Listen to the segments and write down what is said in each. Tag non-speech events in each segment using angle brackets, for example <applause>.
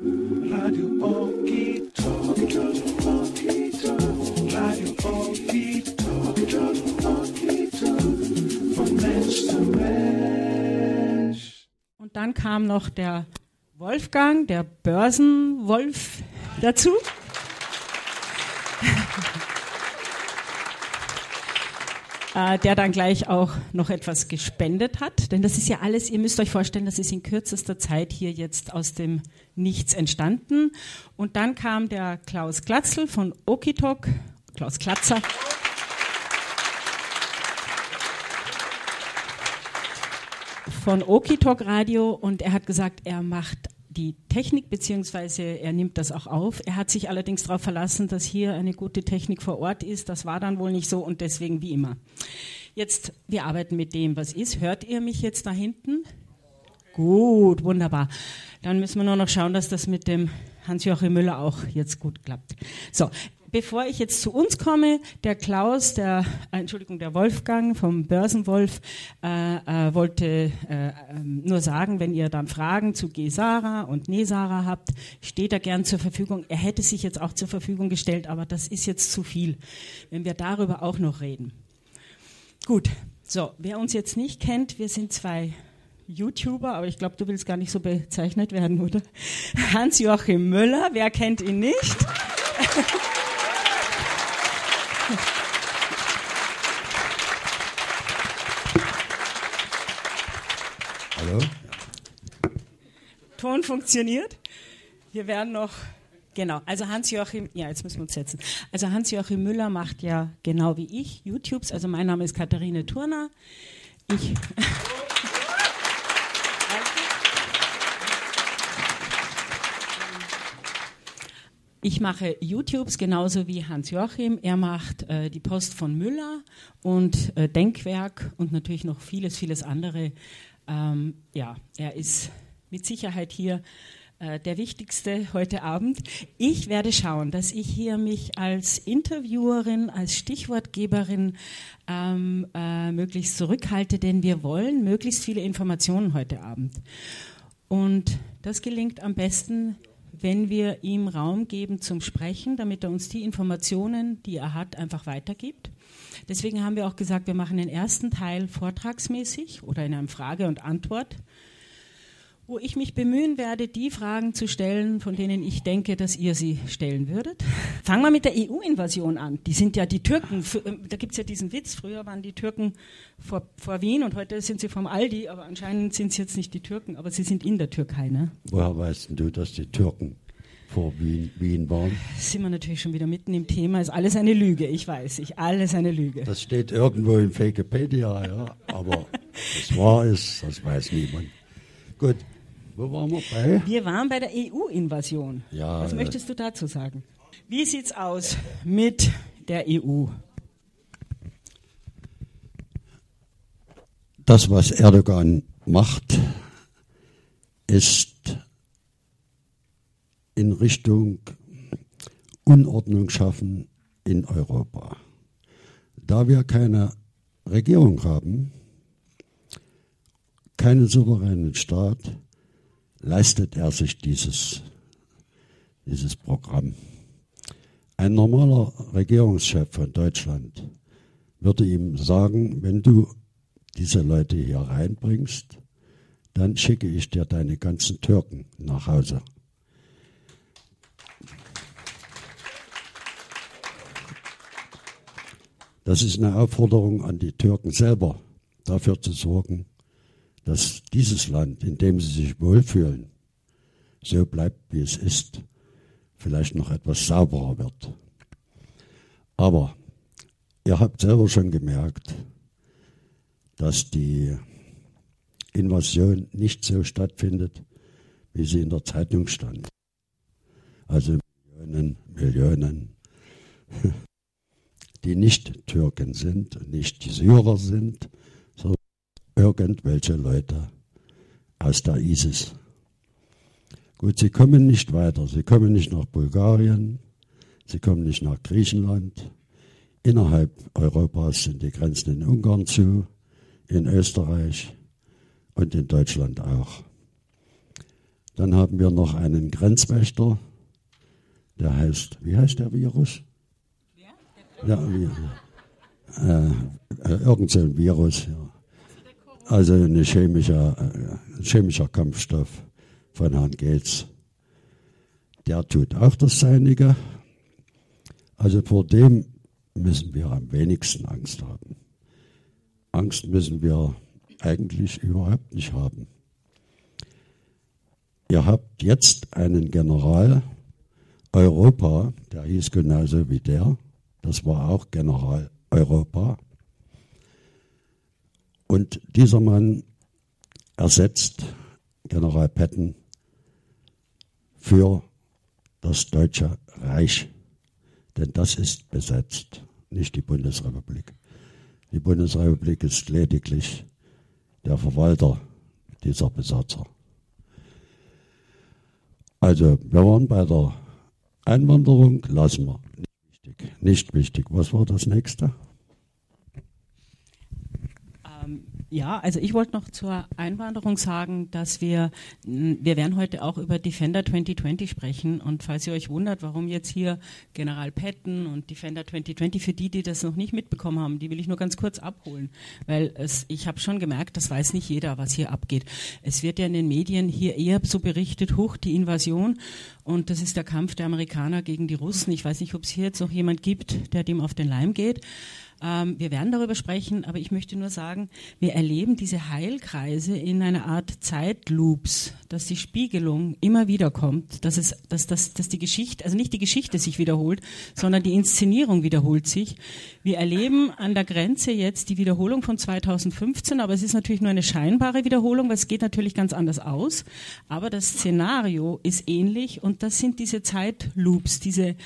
Radio Okito, Radio Okito, Okito, von Mensch zu Mensch. Und dann kam noch der Wolfgang, der Börsenwolf, dazu. Äh, der dann gleich auch noch etwas gespendet hat. Denn das ist ja alles, ihr müsst euch vorstellen, das ist in kürzester Zeit hier jetzt aus dem Nichts entstanden. Und dann kam der Klaus Glatzl von Okitok, Klaus Klatzer. von Okitok Radio und er hat gesagt, er macht die Technik, beziehungsweise er nimmt das auch auf. Er hat sich allerdings darauf verlassen, dass hier eine gute Technik vor Ort ist. Das war dann wohl nicht so und deswegen wie immer. Jetzt, wir arbeiten mit dem, was ist. Hört ihr mich jetzt da hinten? Gut, wunderbar. Dann müssen wir nur noch schauen, dass das mit dem Hans-Joachim Müller auch jetzt gut klappt. So, bevor ich jetzt zu uns komme, der Klaus, der, äh, Entschuldigung, der Wolfgang vom Börsenwolf äh, äh, wollte äh, ähm, nur sagen, wenn ihr dann Fragen zu Gesara und Nesara habt, steht er gern zur Verfügung. Er hätte sich jetzt auch zur Verfügung gestellt, aber das ist jetzt zu viel, wenn wir darüber auch noch reden. Gut, so, wer uns jetzt nicht kennt, wir sind zwei YouTuber, aber ich glaube, du willst gar nicht so bezeichnet werden, oder? Hans-Joachim Müller, wer kennt ihn nicht? <laughs> Ton funktioniert. Wir werden noch, genau, also Hans-Joachim, ja, jetzt müssen wir uns setzen. Also Hans-Joachim Müller macht ja genau wie ich YouTubes. Also mein Name ist Katharine Turner. Ich. Ich mache YouTubes genauso wie Hans-Joachim. Er macht äh, die Post von Müller und äh, Denkwerk und natürlich noch vieles, vieles andere. Ähm, ja, er ist mit Sicherheit hier äh, der Wichtigste heute Abend. Ich werde schauen, dass ich hier mich als Interviewerin, als Stichwortgeberin ähm, äh, möglichst zurückhalte, denn wir wollen möglichst viele Informationen heute Abend. Und das gelingt am besten, wenn wir ihm Raum geben zum Sprechen, damit er uns die Informationen, die er hat, einfach weitergibt. Deswegen haben wir auch gesagt, wir machen den ersten Teil vortragsmäßig oder in einem Frage und Antwort, wo ich mich bemühen werde, die Fragen zu stellen, von denen ich denke, dass ihr sie stellen würdet. Fangen wir mit der EU-Invasion an. Die sind ja die Türken, für, äh, da gibt es ja diesen Witz, früher waren die Türken vor, vor Wien und heute sind sie vom Aldi, aber anscheinend sind es jetzt nicht die Türken, aber sie sind in der Türkei. Ne? Woher weißt du, dass die Türken vor Wien, Wien waren? Sind wir natürlich schon wieder mitten im Thema, ist alles eine Lüge, ich weiß, ich, alles eine Lüge. Das steht irgendwo in Wikipedia, ja. Aber <laughs> was wahr ist, das weiß niemand. Gut, wo waren wir bei? Wir waren bei der EU-Invasion. Ja, Was äh, möchtest du dazu sagen? Wie sieht's aus mit der EU? Das, was Erdogan macht, ist in Richtung Unordnung schaffen in Europa. Da wir keine Regierung haben, keinen souveränen Staat, leistet er sich dieses, dieses Programm. Ein normaler Regierungschef von Deutschland würde ihm sagen, wenn du diese Leute hier reinbringst, dann schicke ich dir deine ganzen Türken nach Hause. Das ist eine Aufforderung an die Türken selber, dafür zu sorgen, dass dieses Land, in dem sie sich wohlfühlen, so bleibt, wie es ist, vielleicht noch etwas sauberer wird. Aber ihr habt selber schon gemerkt, dass die Invasion nicht so stattfindet, wie sie in der Zeitung stand. Also Millionen, Millionen, <laughs> die nicht Türken sind nicht die Syrer sind, irgendwelche Leute aus der ISIS. Gut, sie kommen nicht weiter. Sie kommen nicht nach Bulgarien, sie kommen nicht nach Griechenland. Innerhalb Europas sind die Grenzen in Ungarn zu, in Österreich und in Deutschland auch. Dann haben wir noch einen Grenzwächter, der heißt, wie heißt der Virus? Ja, wie, äh, äh, irgend so ein Virus. Ja. Also ein chemischer, äh, chemischer Kampfstoff von Herrn Gates. Der tut auch das Seinige. Also vor dem müssen wir am wenigsten Angst haben. Angst müssen wir eigentlich überhaupt nicht haben. Ihr habt jetzt einen General Europa, der hieß genauso wie der, das war auch General Europa. Und dieser Mann ersetzt General Petten für das Deutsche Reich. Denn das ist besetzt, nicht die Bundesrepublik. Die Bundesrepublik ist lediglich der Verwalter dieser Besatzer. Also, wir waren bei der Einwanderung, lassen wir. Nicht wichtig. Nicht wichtig. Was war das nächste? Ähm, ja, also ich wollte noch zur Einwanderung sagen, dass wir, wir werden heute auch über Defender 2020 sprechen und falls ihr euch wundert, warum jetzt hier General Patton und Defender 2020, für die, die das noch nicht mitbekommen haben, die will ich nur ganz kurz abholen, weil es, ich habe schon gemerkt, das weiß nicht jeder, was hier abgeht. Es wird ja in den Medien hier eher so berichtet, hoch die Invasion und das ist der Kampf der Amerikaner gegen die Russen. Ich weiß nicht, ob es hier jetzt noch jemand gibt, der dem auf den Leim geht. Ähm, wir werden darüber sprechen, aber ich möchte nur sagen, wir erleben diese Heilkreise in einer Art Zeitloops, dass die Spiegelung immer wieder kommt, dass, es, dass, dass, dass die Geschichte, also nicht die Geschichte sich wiederholt, sondern die Inszenierung wiederholt sich. Wir erleben an der Grenze jetzt die Wiederholung von 2015, aber es ist natürlich nur eine scheinbare Wiederholung, weil es geht natürlich ganz anders aus. Aber das Szenario ist ähnlich und das sind diese Zeitloops, diese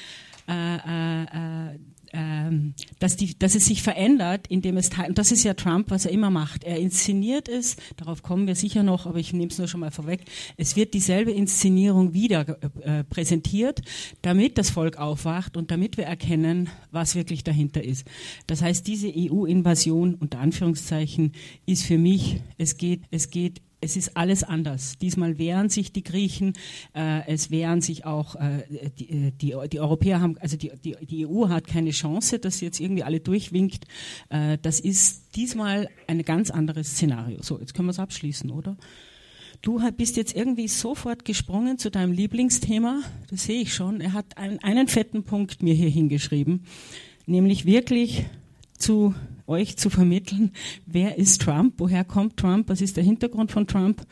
äh, äh, äh ähm, dass, die, dass es sich verändert, indem es, und das ist ja Trump, was er immer macht. Er inszeniert es, darauf kommen wir sicher noch, aber ich nehme es nur schon mal vorweg. Es wird dieselbe Inszenierung wieder äh, präsentiert, damit das Volk aufwacht und damit wir erkennen, was wirklich dahinter ist. Das heißt, diese EU-Invasion unter Anführungszeichen ist für mich, es geht, es geht es ist alles anders. Diesmal wehren sich die Griechen, äh, es wehren sich auch äh, die, äh, die, die, Europäer haben, also die, die, die, EU hat keine Chance, dass sie jetzt irgendwie alle durchwinkt. Äh, das ist diesmal ein ganz anderes Szenario. So, jetzt können wir es abschließen, oder? Du bist jetzt irgendwie sofort gesprungen zu deinem Lieblingsthema. Das sehe ich schon. Er hat einen, einen fetten Punkt mir hier hingeschrieben, nämlich wirklich zu euch zu vermitteln, wer ist Trump, woher kommt Trump, was ist der Hintergrund von Trump,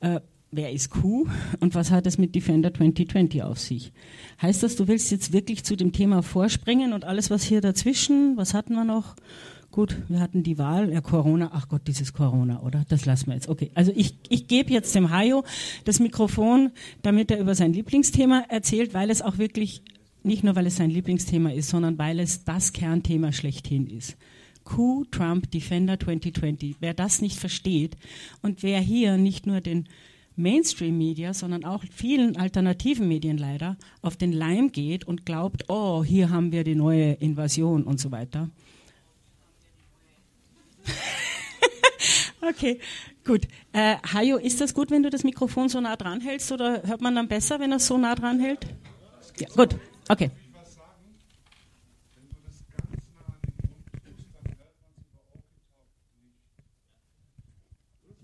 äh, wer ist Q und was hat es mit Defender 2020 auf sich. Heißt das, du willst jetzt wirklich zu dem Thema vorspringen und alles, was hier dazwischen, was hatten wir noch? Gut, wir hatten die Wahl, ja Corona, ach Gott, dieses Corona, oder? Das lassen wir jetzt. Okay, also ich, ich gebe jetzt dem Hajo das Mikrofon, damit er über sein Lieblingsthema erzählt, weil es auch wirklich, nicht nur weil es sein Lieblingsthema ist, sondern weil es das Kernthema schlechthin ist. Q Trump Defender 2020. Wer das nicht versteht und wer hier nicht nur den Mainstream-Media, sondern auch vielen alternativen Medien leider auf den Leim geht und glaubt, oh, hier haben wir die neue Invasion und so weiter. <laughs> okay, gut. Äh, Hajo, ist das gut, wenn du das Mikrofon so nah dran hältst oder hört man dann besser, wenn er es so nah dran hält? Ja, gut, okay.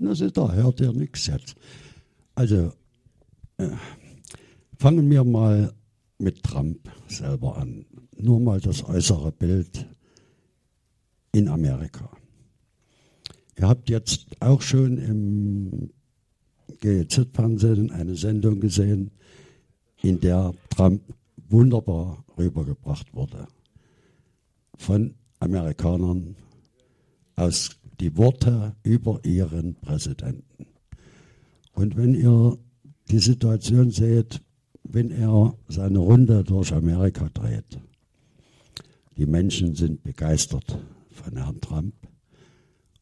Also da hört ihr nichts jetzt. Also äh, fangen wir mal mit Trump selber an. Nur mal das äußere Bild in Amerika. Ihr habt jetzt auch schon im GEZ-Fernsehen eine Sendung gesehen, in der Trump wunderbar rübergebracht wurde. Von Amerikanern aus die Worte über ihren Präsidenten. Und wenn ihr die Situation seht, wenn er seine Runde durch Amerika dreht, die Menschen sind begeistert von Herrn Trump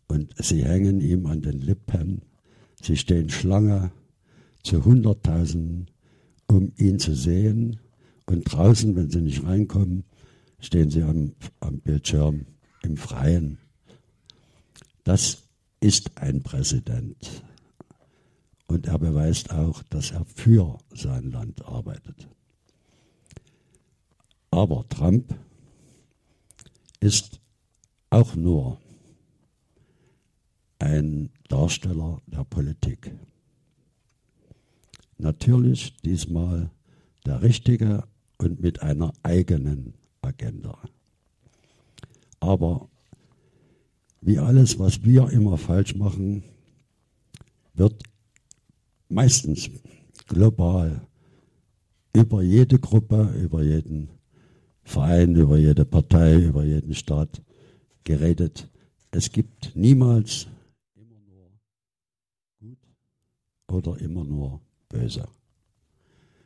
und sie hängen ihm an den Lippen, sie stehen Schlange zu Hunderttausenden, um ihn zu sehen. Und draußen, wenn sie nicht reinkommen, stehen sie am, am Bildschirm im Freien das ist ein Präsident. Und er beweist auch, dass er für sein Land arbeitet. Aber Trump ist auch nur ein Darsteller der Politik. Natürlich diesmal der richtige und mit einer eigenen Agenda. Aber wie alles, was wir immer falsch machen, wird meistens global über jede Gruppe, über jeden Verein, über jede Partei, über jeden Staat geredet. Es gibt niemals immer nur gut oder immer nur böse.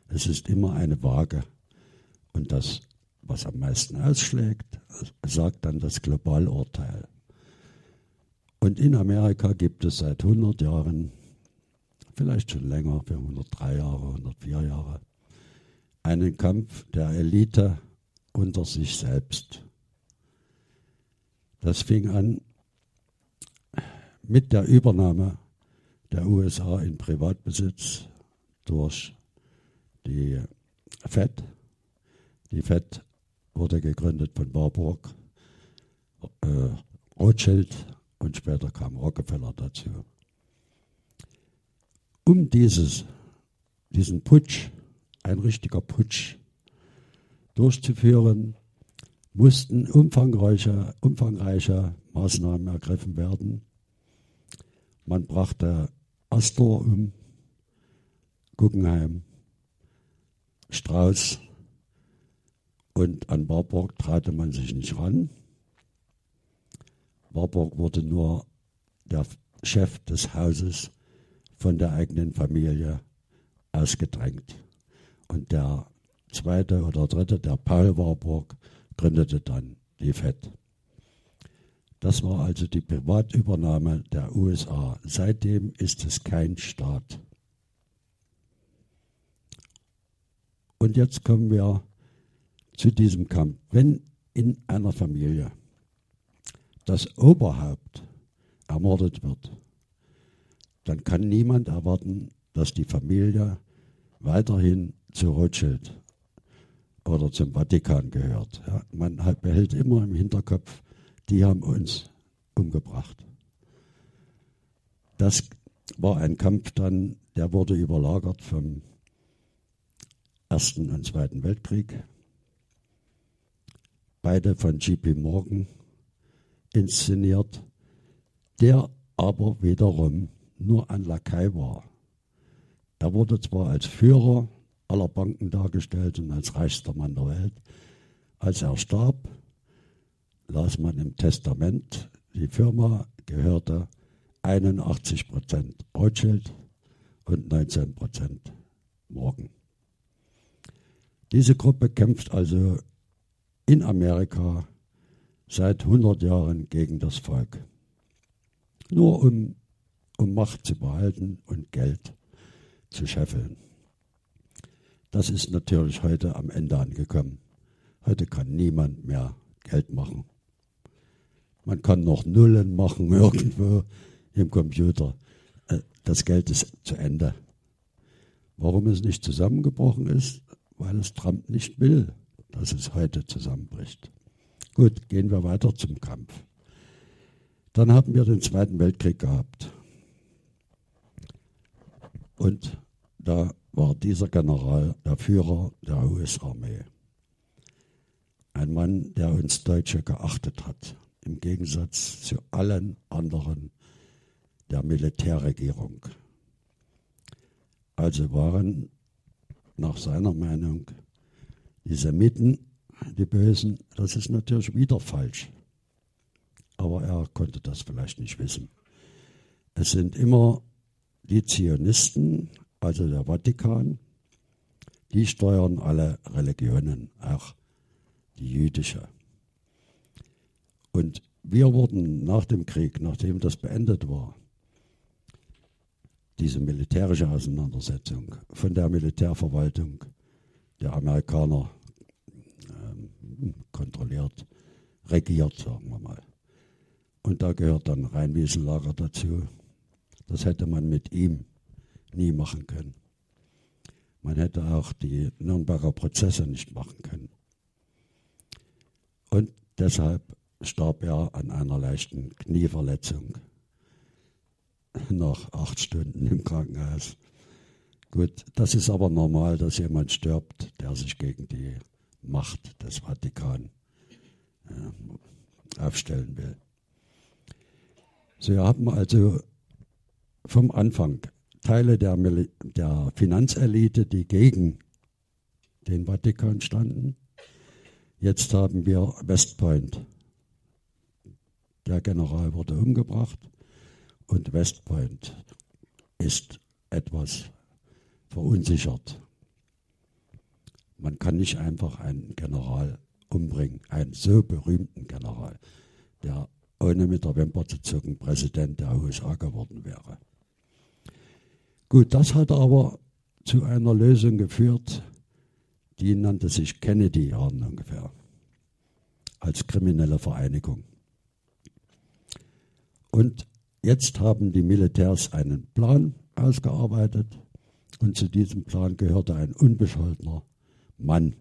Es ist immer eine Waage. Und das, was am meisten ausschlägt, sagt dann das Globalurteil. Und in Amerika gibt es seit 100 Jahren, vielleicht schon länger, für 103 Jahre, 104 Jahre, einen Kampf der Elite unter sich selbst. Das fing an mit der Übernahme der USA in Privatbesitz durch die FED. Die FED wurde gegründet von Warburg, äh, Rothschild und später kam Rockefeller dazu. Um dieses, diesen Putsch, ein richtiger Putsch, durchzuführen, mussten umfangreiche, umfangreiche Maßnahmen ergriffen werden. Man brachte Astor um, Guggenheim, Strauß und an Warburg traute man sich nicht ran. Warburg wurde nur der Chef des Hauses von der eigenen Familie ausgedrängt. Und der zweite oder dritte, der Paul Warburg, gründete dann die FED. Das war also die Privatübernahme der USA. Seitdem ist es kein Staat. Und jetzt kommen wir zu diesem Kampf. Wenn in einer Familie das Oberhaupt ermordet wird, dann kann niemand erwarten, dass die Familie weiterhin zu Rothschild oder zum Vatikan gehört. Ja, man behält immer im Hinterkopf, die haben uns umgebracht. Das war ein Kampf dann, der wurde überlagert vom Ersten und Zweiten Weltkrieg. Beide von J.P. Morgan inszeniert, der aber wiederum nur ein Lakai war. Er wurde zwar als Führer aller Banken dargestellt und als reichster Mann der Welt. Als er starb, las man im Testament, die Firma gehörte 81 Prozent Rothschild und 19 Prozent Morgan. Diese Gruppe kämpft also in Amerika seit 100 Jahren gegen das Volk. Nur um, um Macht zu behalten und Geld zu scheffeln. Das ist natürlich heute am Ende angekommen. Heute kann niemand mehr Geld machen. Man kann noch Nullen machen <laughs> irgendwo im Computer. Äh, das Geld ist zu Ende. Warum es nicht zusammengebrochen ist? Weil es Trump nicht will, dass es heute zusammenbricht. Gut, gehen wir weiter zum Kampf. Dann haben wir den Zweiten Weltkrieg gehabt. Und da war dieser General der Führer der US-Armee. Ein Mann, der uns Deutsche geachtet hat, im Gegensatz zu allen anderen der Militärregierung. Also waren nach seiner Meinung die Semiten die Bösen. Das ist natürlich wieder falsch. Aber er konnte das vielleicht nicht wissen. Es sind immer die Zionisten, also der Vatikan, die steuern alle Religionen, auch die jüdische. Und wir wurden nach dem Krieg, nachdem das beendet war, diese militärische Auseinandersetzung von der Militärverwaltung der Amerikaner kontrolliert, regiert, sagen wir mal. Und da gehört dann Rheinwiesenlager dazu. Das hätte man mit ihm nie machen können. Man hätte auch die Nürnberger Prozesse nicht machen können. Und deshalb starb er an einer leichten Knieverletzung nach acht Stunden im Krankenhaus. Gut, das ist aber normal, dass jemand stirbt, der sich gegen die Macht des Vatikan äh, aufstellen will. Sie haben also vom Anfang Teile der, Mil der Finanzelite, die gegen den Vatikan standen. Jetzt haben wir West Point. Der General wurde umgebracht und West Point ist etwas verunsichert. Man kann nicht einfach einen General umbringen, einen so berühmten General, der ohne mit der Wimper zu zucken Präsident der USA geworden wäre. Gut, das hat aber zu einer Lösung geführt, die nannte sich Kennedy-Jahren ungefähr, als kriminelle Vereinigung. Und jetzt haben die Militärs einen Plan ausgearbeitet und zu diesem Plan gehörte ein unbescholtener Mann.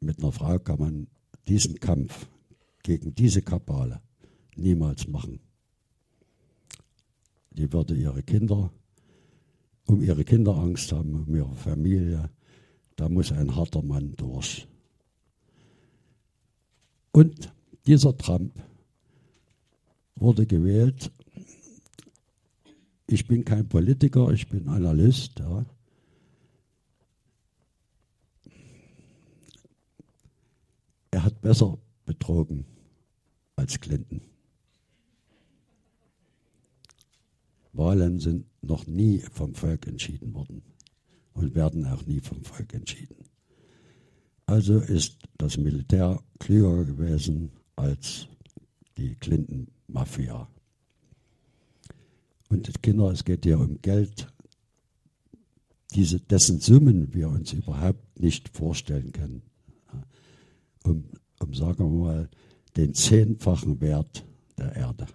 Mit einer Frau kann man diesen Kampf gegen diese Kabale niemals machen. Die würde ihre Kinder, um ihre Kinder Angst haben, um ihre Familie. Da muss ein harter Mann durch. Und dieser Trump wurde gewählt. Ich bin kein Politiker, ich bin Analyst. Ja. Er hat besser betrogen als Clinton. Wahlen sind noch nie vom Volk entschieden worden und werden auch nie vom Volk entschieden. Also ist das Militär klüger gewesen als die Clinton-Mafia. Und Kinder, es geht hier um Geld, diese, dessen Summen wir uns überhaupt nicht vorstellen können. Um, um sagen wir mal, den zehnfachen Wert der Erde.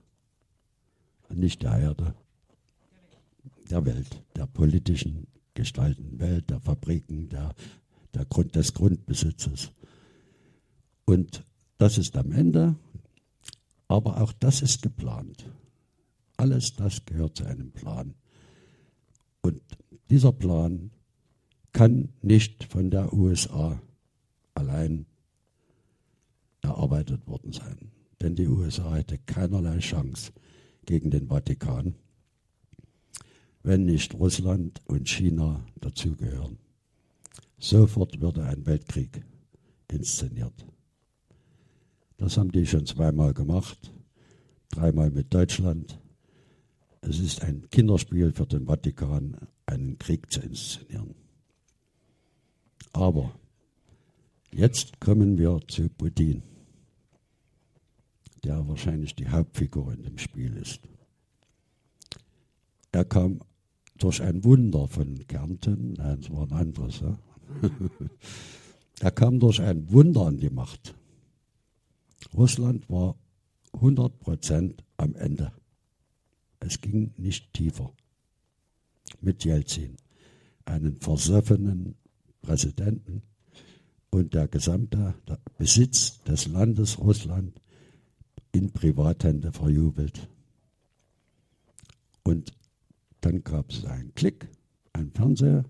Nicht der Erde, der Welt, der politischen gestaltenden Welt, der Fabriken, der, der Grund, des Grundbesitzes. Und das ist am Ende, aber auch das ist geplant. Alles das gehört zu einem Plan. Und dieser Plan kann nicht von der USA allein erarbeitet worden sein. Denn die USA hätte keinerlei Chance gegen den Vatikan wenn nicht Russland und China dazugehören. Sofort würde ein Weltkrieg inszeniert. Das haben die schon zweimal gemacht, dreimal mit Deutschland. Es ist ein Kinderspiel für den Vatikan, einen Krieg zu inszenieren. Aber jetzt kommen wir zu Putin, der wahrscheinlich die Hauptfigur in dem Spiel ist. Er kam durch ein Wunder von Kärnten, nein, es war ein anderes, ja? <laughs> er kam durch ein Wunder an die Macht. Russland war 100 Prozent am Ende. Es ging nicht tiefer. Mit Jelzin, einen versoffenen Präsidenten und der gesamte Besitz des Landes Russland in Privathände verjubelt. Und dann gab es einen Klick, einen Fernsehsender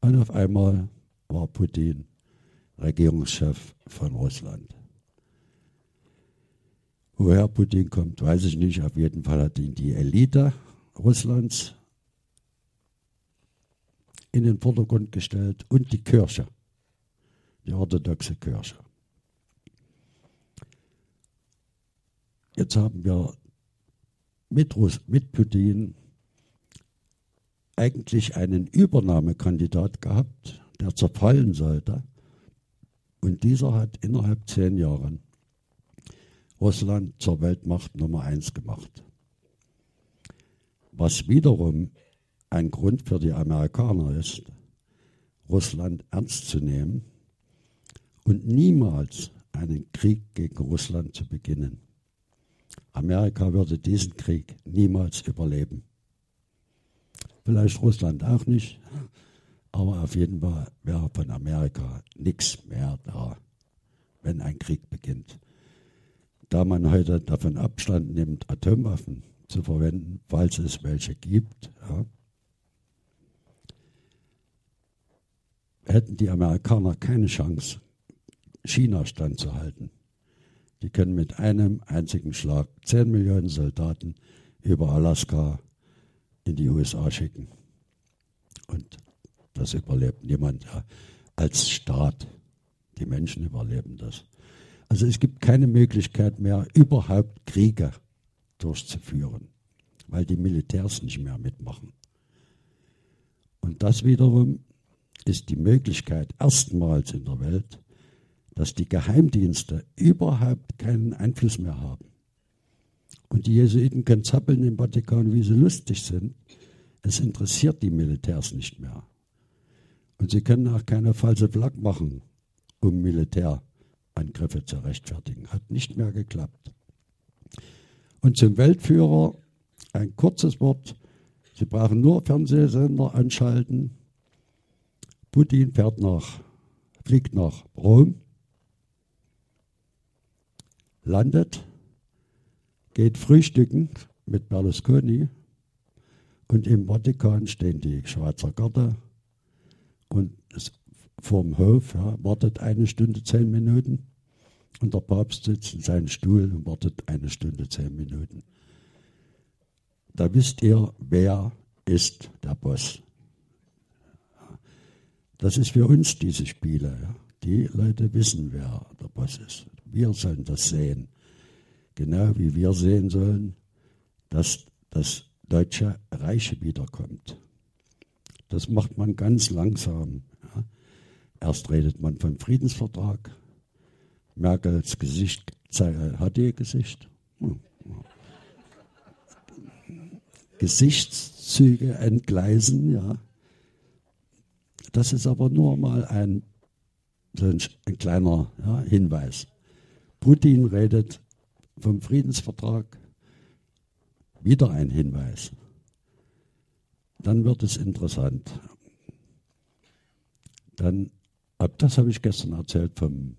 und auf einmal war Putin Regierungschef von Russland. Woher Putin kommt, weiß ich nicht. Auf jeden Fall hat ihn die Elite Russlands in den Vordergrund gestellt und die Kirche, die orthodoxe Kirche. Jetzt haben wir mit, Russ, mit Putin eigentlich einen Übernahmekandidat gehabt, der zerfallen sollte. Und dieser hat innerhalb zehn Jahren Russland zur Weltmacht Nummer eins gemacht. Was wiederum ein Grund für die Amerikaner ist, Russland ernst zu nehmen und niemals einen Krieg gegen Russland zu beginnen. Amerika würde diesen Krieg niemals überleben. Vielleicht Russland auch nicht, aber auf jeden Fall wäre von Amerika nichts mehr da, wenn ein Krieg beginnt. Da man heute davon Abstand nimmt, Atomwaffen zu verwenden, falls es welche gibt, ja, hätten die Amerikaner keine Chance, China standzuhalten. Die können mit einem einzigen Schlag 10 Millionen Soldaten über Alaska in die USA schicken. Und das überlebt niemand als Staat. Die Menschen überleben das. Also es gibt keine Möglichkeit mehr, überhaupt Kriege durchzuführen, weil die Militärs nicht mehr mitmachen. Und das wiederum ist die Möglichkeit erstmals in der Welt, dass die Geheimdienste überhaupt keinen Einfluss mehr haben. Und die Jesuiten können zappeln im Vatikan, wie sie lustig sind. Es interessiert die Militärs nicht mehr. Und sie können auch keine falsche Flak machen, um Militärangriffe zu rechtfertigen. Hat nicht mehr geklappt. Und zum Weltführer ein kurzes Wort. Sie brauchen nur Fernsehsender anschalten. Putin fährt nach, fliegt nach Rom, landet, geht frühstücken mit Berlusconi und im Vatikan stehen die Schweizer Garde und vorm Hof ja, wartet eine Stunde zehn Minuten und der Papst sitzt in seinem Stuhl und wartet eine Stunde zehn Minuten. Da wisst ihr, wer ist der Boss. Das ist für uns diese Spiele. Ja. Die Leute wissen, wer der Boss ist. Wir sollen das sehen. Genau wie wir sehen sollen, dass das deutsche Reich wiederkommt. Das macht man ganz langsam. Ja. Erst redet man vom Friedensvertrag. Merkels Gesicht hat ihr Gesicht. Hm. Gesichtszüge entgleisen, ja. Das ist aber nur mal ein, ein, ein kleiner ja, Hinweis. Putin redet vom Friedensvertrag. Wieder ein Hinweis. Dann wird es interessant. Dann, ab das habe ich gestern erzählt vom,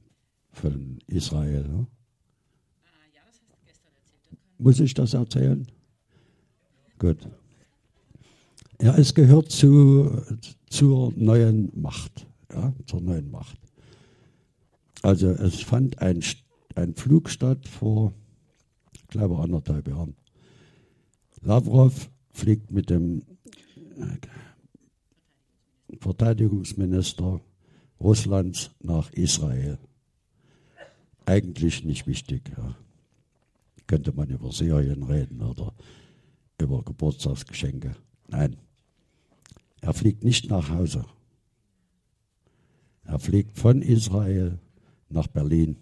von Israel. Ne? Muss ich das erzählen? Gut. Ja, es gehört zu, zur neuen Macht. Ja, zur neuen Macht. Also es fand ein, ein Flug statt vor, ich glaube, anderthalb Jahren. Lavrov fliegt mit dem äh, Verteidigungsminister Russlands nach Israel. Eigentlich nicht wichtig. Ja. Könnte man über Syrien reden oder über Geburtstagsgeschenke. Nein, er fliegt nicht nach Hause. Er fliegt von Israel nach Berlin.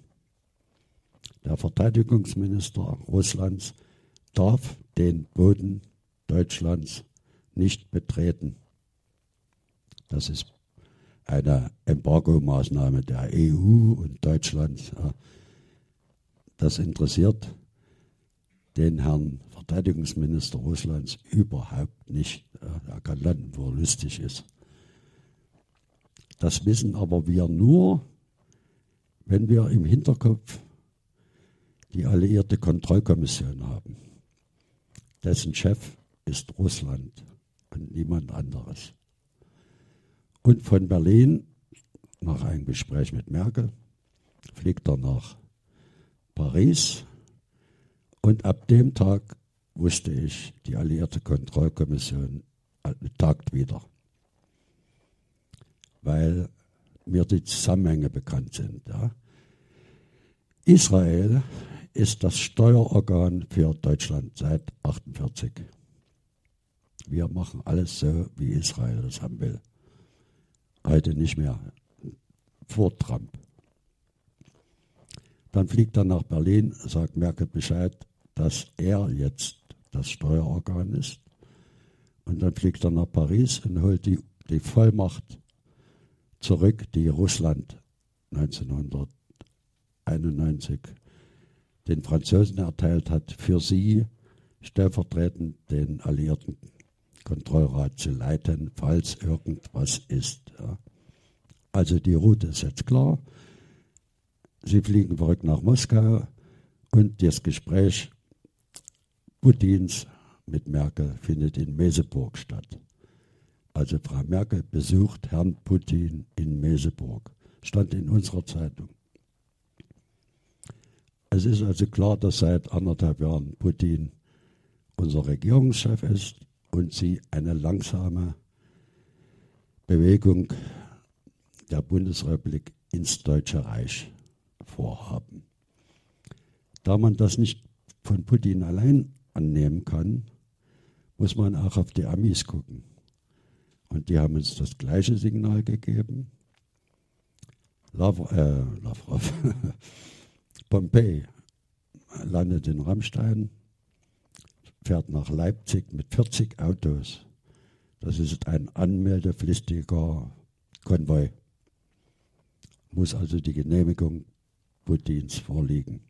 Der Verteidigungsminister Russlands darf den Boden Deutschlands nicht betreten. Das ist eine Embargo-Maßnahme der EU und Deutschlands. Das interessiert den Herrn Verteidigungsminister Russlands überhaupt nicht. Er kann landen, wo er lustig ist. Das wissen aber wir nur, wenn wir im Hinterkopf die alliierte Kontrollkommission haben. Dessen Chef ist Russland und niemand anderes. Und von Berlin, nach einem Gespräch mit Merkel, fliegt er nach Paris. Und ab dem Tag wusste ich, die Alliierte Kontrollkommission tagt wieder, weil mir die Zusammenhänge bekannt sind. Ja. Israel ist das Steuerorgan für Deutschland seit 1948. Wir machen alles so, wie Israel das haben will. Heute nicht mehr. Vor Trump. Dann fliegt er nach Berlin, sagt Merkel Bescheid, dass er jetzt das Steuerorgan ist. Und dann fliegt er nach Paris und holt die, die Vollmacht zurück, die Russland 1991 den Franzosen erteilt hat, für sie stellvertretend den alliierten Kontrollrat zu leiten, falls irgendwas ist. Ja. Also die Route ist jetzt klar. Sie fliegen zurück nach Moskau und das Gespräch Putins mit Merkel findet in Meseburg statt. Also Frau Merkel besucht Herrn Putin in Meseburg. Stand in unserer Zeitung. Es ist also klar, dass seit anderthalb Jahren Putin unser Regierungschef ist und sie eine langsame Bewegung der Bundesrepublik ins Deutsche Reich vorhaben. Da man das nicht von Putin allein annehmen kann, muss man auch auf die Amis gucken. Und die haben uns das gleiche Signal gegeben. Lavrov, äh, Lavrov <laughs> Pompei landet in Rammstein, fährt nach Leipzig mit 40 Autos. Das ist ein anmeldepflichtiger Konvoi. Muss also die Genehmigung Putins vorliegen.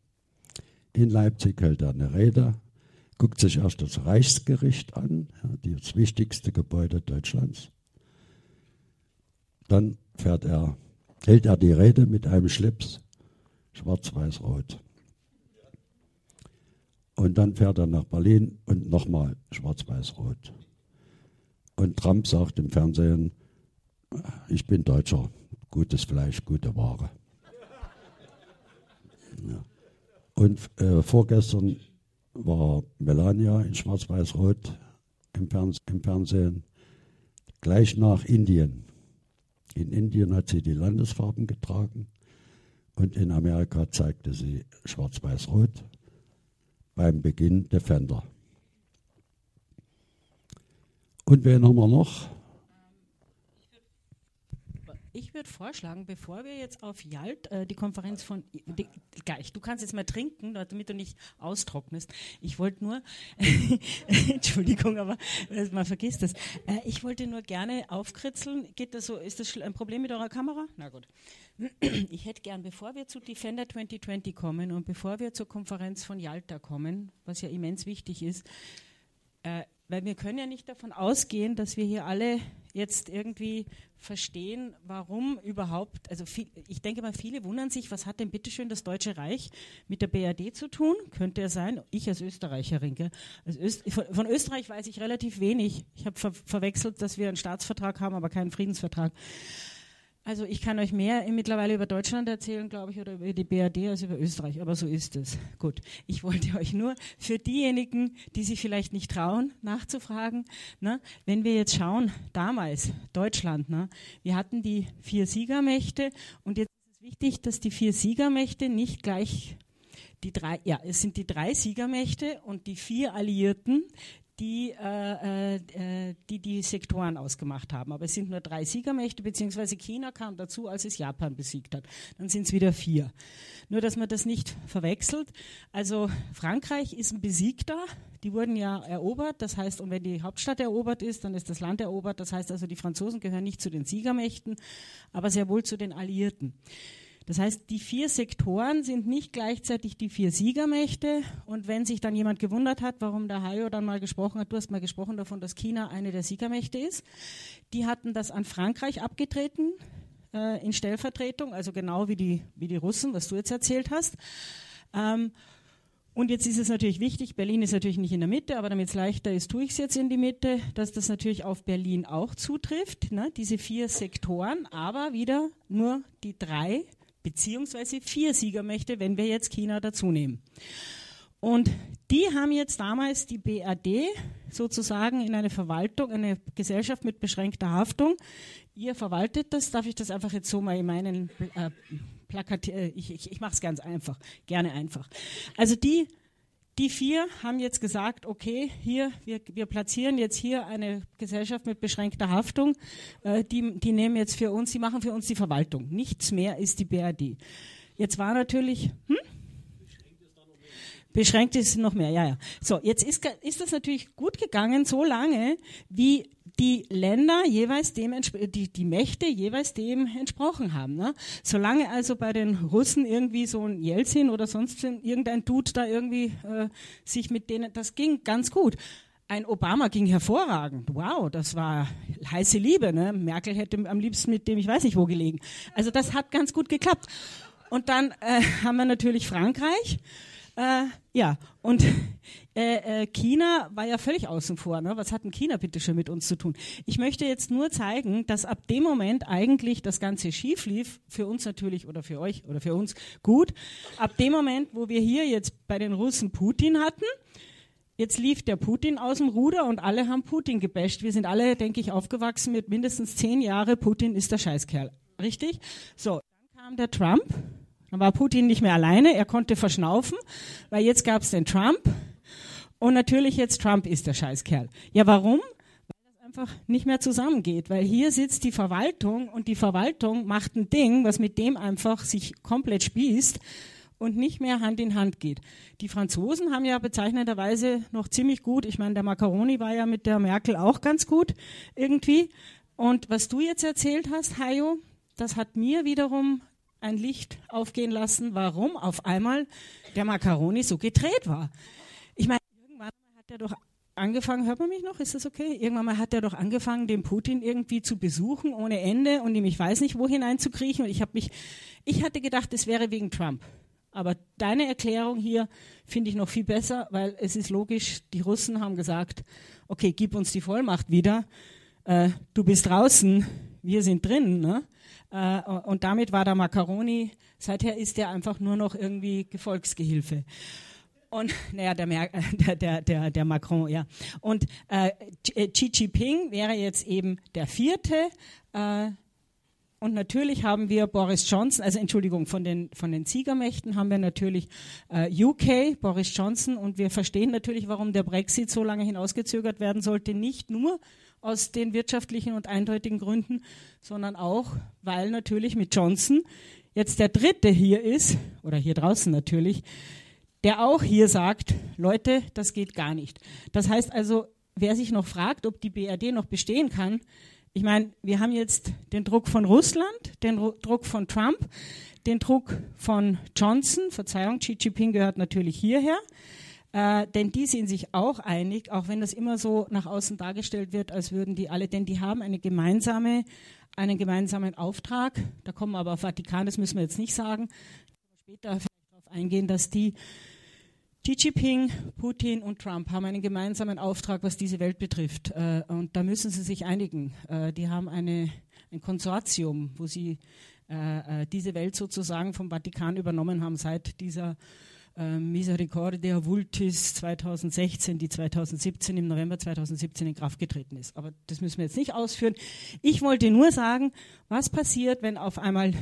In Leipzig hält er eine Rede, guckt sich erst das Reichsgericht an, das wichtigste Gebäude Deutschlands. Dann fährt er, hält er die Rede mit einem Schlips, schwarz-weiß-rot. Und dann fährt er nach Berlin und nochmal schwarz-weiß-rot. Und Trump sagt im Fernsehen, ich bin Deutscher, gutes Fleisch, gute Ware. Ja. Und äh, vorgestern war Melania in Schwarz-Weiß-Rot im, Fernse im Fernsehen, gleich nach Indien. In Indien hat sie die Landesfarben getragen und in Amerika zeigte sie Schwarz-Weiß-Rot beim Beginn Defender. Und wen haben wir noch? Ich würde vorschlagen, bevor wir jetzt auf Yalt, äh, die Konferenz von, die, gleich, du kannst jetzt mal trinken, damit du nicht austrocknest. Ich wollte nur, <laughs> Entschuldigung, aber äh, man vergisst das. Äh, ich wollte nur gerne aufkritzeln. Geht das so, ist das ein Problem mit eurer Kamera? Na gut. <clears throat> Ich hätte gern, bevor wir zu Defender 2020 kommen und bevor wir zur Konferenz von Yalta kommen, was ja immens wichtig ist, äh, weil wir können ja nicht davon ausgehen, dass wir hier alle jetzt irgendwie verstehen, warum überhaupt, also viel, ich denke mal, viele wundern sich, was hat denn bitteschön das Deutsche Reich mit der BRD zu tun? Könnte er sein? Ich als Österreicherin, gell? Als Öst, von, von, Österreich weiß ich relativ wenig. Ich habe ver verwechselt, dass wir einen Staatsvertrag haben, aber keinen Friedensvertrag. Also ich kann euch mehr mittlerweile über Deutschland erzählen, glaube ich, oder über die BRD als über Österreich, aber so ist es. Gut, ich wollte euch nur für diejenigen, die sich vielleicht nicht trauen, nachzufragen, ne, wenn wir jetzt schauen, damals Deutschland, ne, wir hatten die vier Siegermächte und jetzt ist es wichtig, dass die vier Siegermächte nicht gleich die drei, ja, es sind die drei Siegermächte und die vier Alliierten, die, äh, äh, die die Sektoren ausgemacht haben. Aber es sind nur drei Siegermächte, beziehungsweise China kam dazu, als es Japan besiegt hat. Dann sind es wieder vier. Nur, dass man das nicht verwechselt. Also Frankreich ist ein Besiegter. Die wurden ja erobert. Das heißt, und wenn die Hauptstadt erobert ist, dann ist das Land erobert. Das heißt also, die Franzosen gehören nicht zu den Siegermächten, aber sehr wohl zu den Alliierten. Das heißt, die vier Sektoren sind nicht gleichzeitig die vier Siegermächte. Und wenn sich dann jemand gewundert hat, warum der Hayo dann mal gesprochen hat, du hast mal gesprochen davon, dass China eine der Siegermächte ist, die hatten das an Frankreich abgetreten äh, in Stellvertretung, also genau wie die, wie die Russen, was du jetzt erzählt hast. Ähm, und jetzt ist es natürlich wichtig, Berlin ist natürlich nicht in der Mitte, aber damit es leichter ist, tue ich es jetzt in die Mitte, dass das natürlich auf Berlin auch zutrifft, ne, diese vier Sektoren, aber wieder nur die drei beziehungsweise vier Siegermächte, wenn wir jetzt China dazu nehmen. Und die haben jetzt damals die BRD sozusagen in eine Verwaltung, eine Gesellschaft mit beschränkter Haftung. Ihr verwaltet das, darf ich das einfach jetzt so mal in meinen äh, Plakat, äh, ich, ich, ich mache es ganz einfach, gerne einfach. Also die die vier haben jetzt gesagt, okay, hier, wir, wir platzieren jetzt hier eine Gesellschaft mit beschränkter Haftung, äh, die, die nehmen jetzt für uns, die machen für uns die Verwaltung. Nichts mehr ist die BRD. Jetzt war natürlich, hm? Beschränkt ist noch mehr, ja, ja. So, jetzt ist, ist das natürlich gut gegangen, so lange, wie die Länder jeweils dem, die, die Mächte jeweils dem entsprochen haben. Ne? Solange also bei den Russen irgendwie so ein Jelzin oder sonst irgendein Dude da irgendwie äh, sich mit denen, das ging ganz gut. Ein Obama ging hervorragend. Wow, das war heiße Liebe. Ne? Merkel hätte am liebsten mit dem, ich weiß nicht wo gelegen. Also das hat ganz gut geklappt. Und dann äh, haben wir natürlich Frankreich. Äh, ja, und <laughs> äh, äh, China war ja völlig außen vor. Ne? Was hat denn China bitte schon mit uns zu tun? Ich möchte jetzt nur zeigen, dass ab dem Moment eigentlich das Ganze schief lief, für uns natürlich oder für euch oder für uns gut. Ab dem Moment, wo wir hier jetzt bei den Russen Putin hatten, jetzt lief der Putin aus dem Ruder und alle haben Putin gebasht. Wir sind alle, denke ich, aufgewachsen mit mindestens zehn Jahre. Putin ist der Scheißkerl. Richtig? So, dann kam der Trump. Dann war Putin nicht mehr alleine. Er konnte verschnaufen, weil jetzt gab es den Trump. Und natürlich jetzt Trump ist der Scheißkerl. Ja, warum? Weil das einfach nicht mehr zusammengeht. Weil hier sitzt die Verwaltung und die Verwaltung macht ein Ding, was mit dem einfach sich komplett spießt und nicht mehr Hand in Hand geht. Die Franzosen haben ja bezeichnenderweise noch ziemlich gut, ich meine, der Macaroni war ja mit der Merkel auch ganz gut irgendwie. Und was du jetzt erzählt hast, Hayo, das hat mir wiederum ein Licht aufgehen lassen, warum auf einmal der Macaroni so gedreht war. Ich meine, hat er doch angefangen, hört man mich noch? Ist das okay? Irgendwann mal hat er doch angefangen, den Putin irgendwie zu besuchen ohne Ende und ihm ich weiß nicht wo hineinzukriechen. Und ich habe mich, ich hatte gedacht, es wäre wegen Trump. Aber deine Erklärung hier finde ich noch viel besser, weil es ist logisch, die Russen haben gesagt, okay, gib uns die Vollmacht wieder, äh, du bist draußen, wir sind drin. Ne? Äh, und damit war der Macaroni, seither ist er einfach nur noch irgendwie Gefolgsgehilfe. Und <laughs> naja, der, <laughs> der, der, der, der Macron, ja. Und äh, äh, Xi Jinping wäre jetzt eben der vierte. Äh, und natürlich haben wir Boris Johnson, also Entschuldigung, von den, von den Siegermächten haben wir natürlich äh, UK, Boris Johnson, und wir verstehen natürlich, warum der Brexit so lange hinausgezögert werden sollte, nicht nur aus den wirtschaftlichen und eindeutigen Gründen, sondern auch, weil natürlich mit Johnson jetzt der dritte hier ist, oder hier draußen natürlich, der auch hier sagt, Leute, das geht gar nicht. Das heißt also, wer sich noch fragt, ob die BRD noch bestehen kann, ich meine, wir haben jetzt den Druck von Russland, den Druck von Trump, den Druck von Johnson, Verzeihung, Xi Jinping gehört natürlich hierher, äh, denn die sind sich auch einig, auch wenn das immer so nach außen dargestellt wird, als würden die alle, denn die haben eine gemeinsame, einen gemeinsamen Auftrag. Da kommen wir aber auf Vatikan, das müssen wir jetzt nicht sagen. Später vielleicht darauf eingehen, dass die Xi Jinping, Putin und Trump haben einen gemeinsamen Auftrag, was diese Welt betrifft. Äh, und da müssen sie sich einigen. Äh, die haben eine, ein Konsortium, wo sie äh, diese Welt sozusagen vom Vatikan übernommen haben seit dieser Misericordia Vultis 2016, die 2017 im November 2017 in Kraft getreten ist. Aber das müssen wir jetzt nicht ausführen. Ich wollte nur sagen, was passiert, wenn auf einmal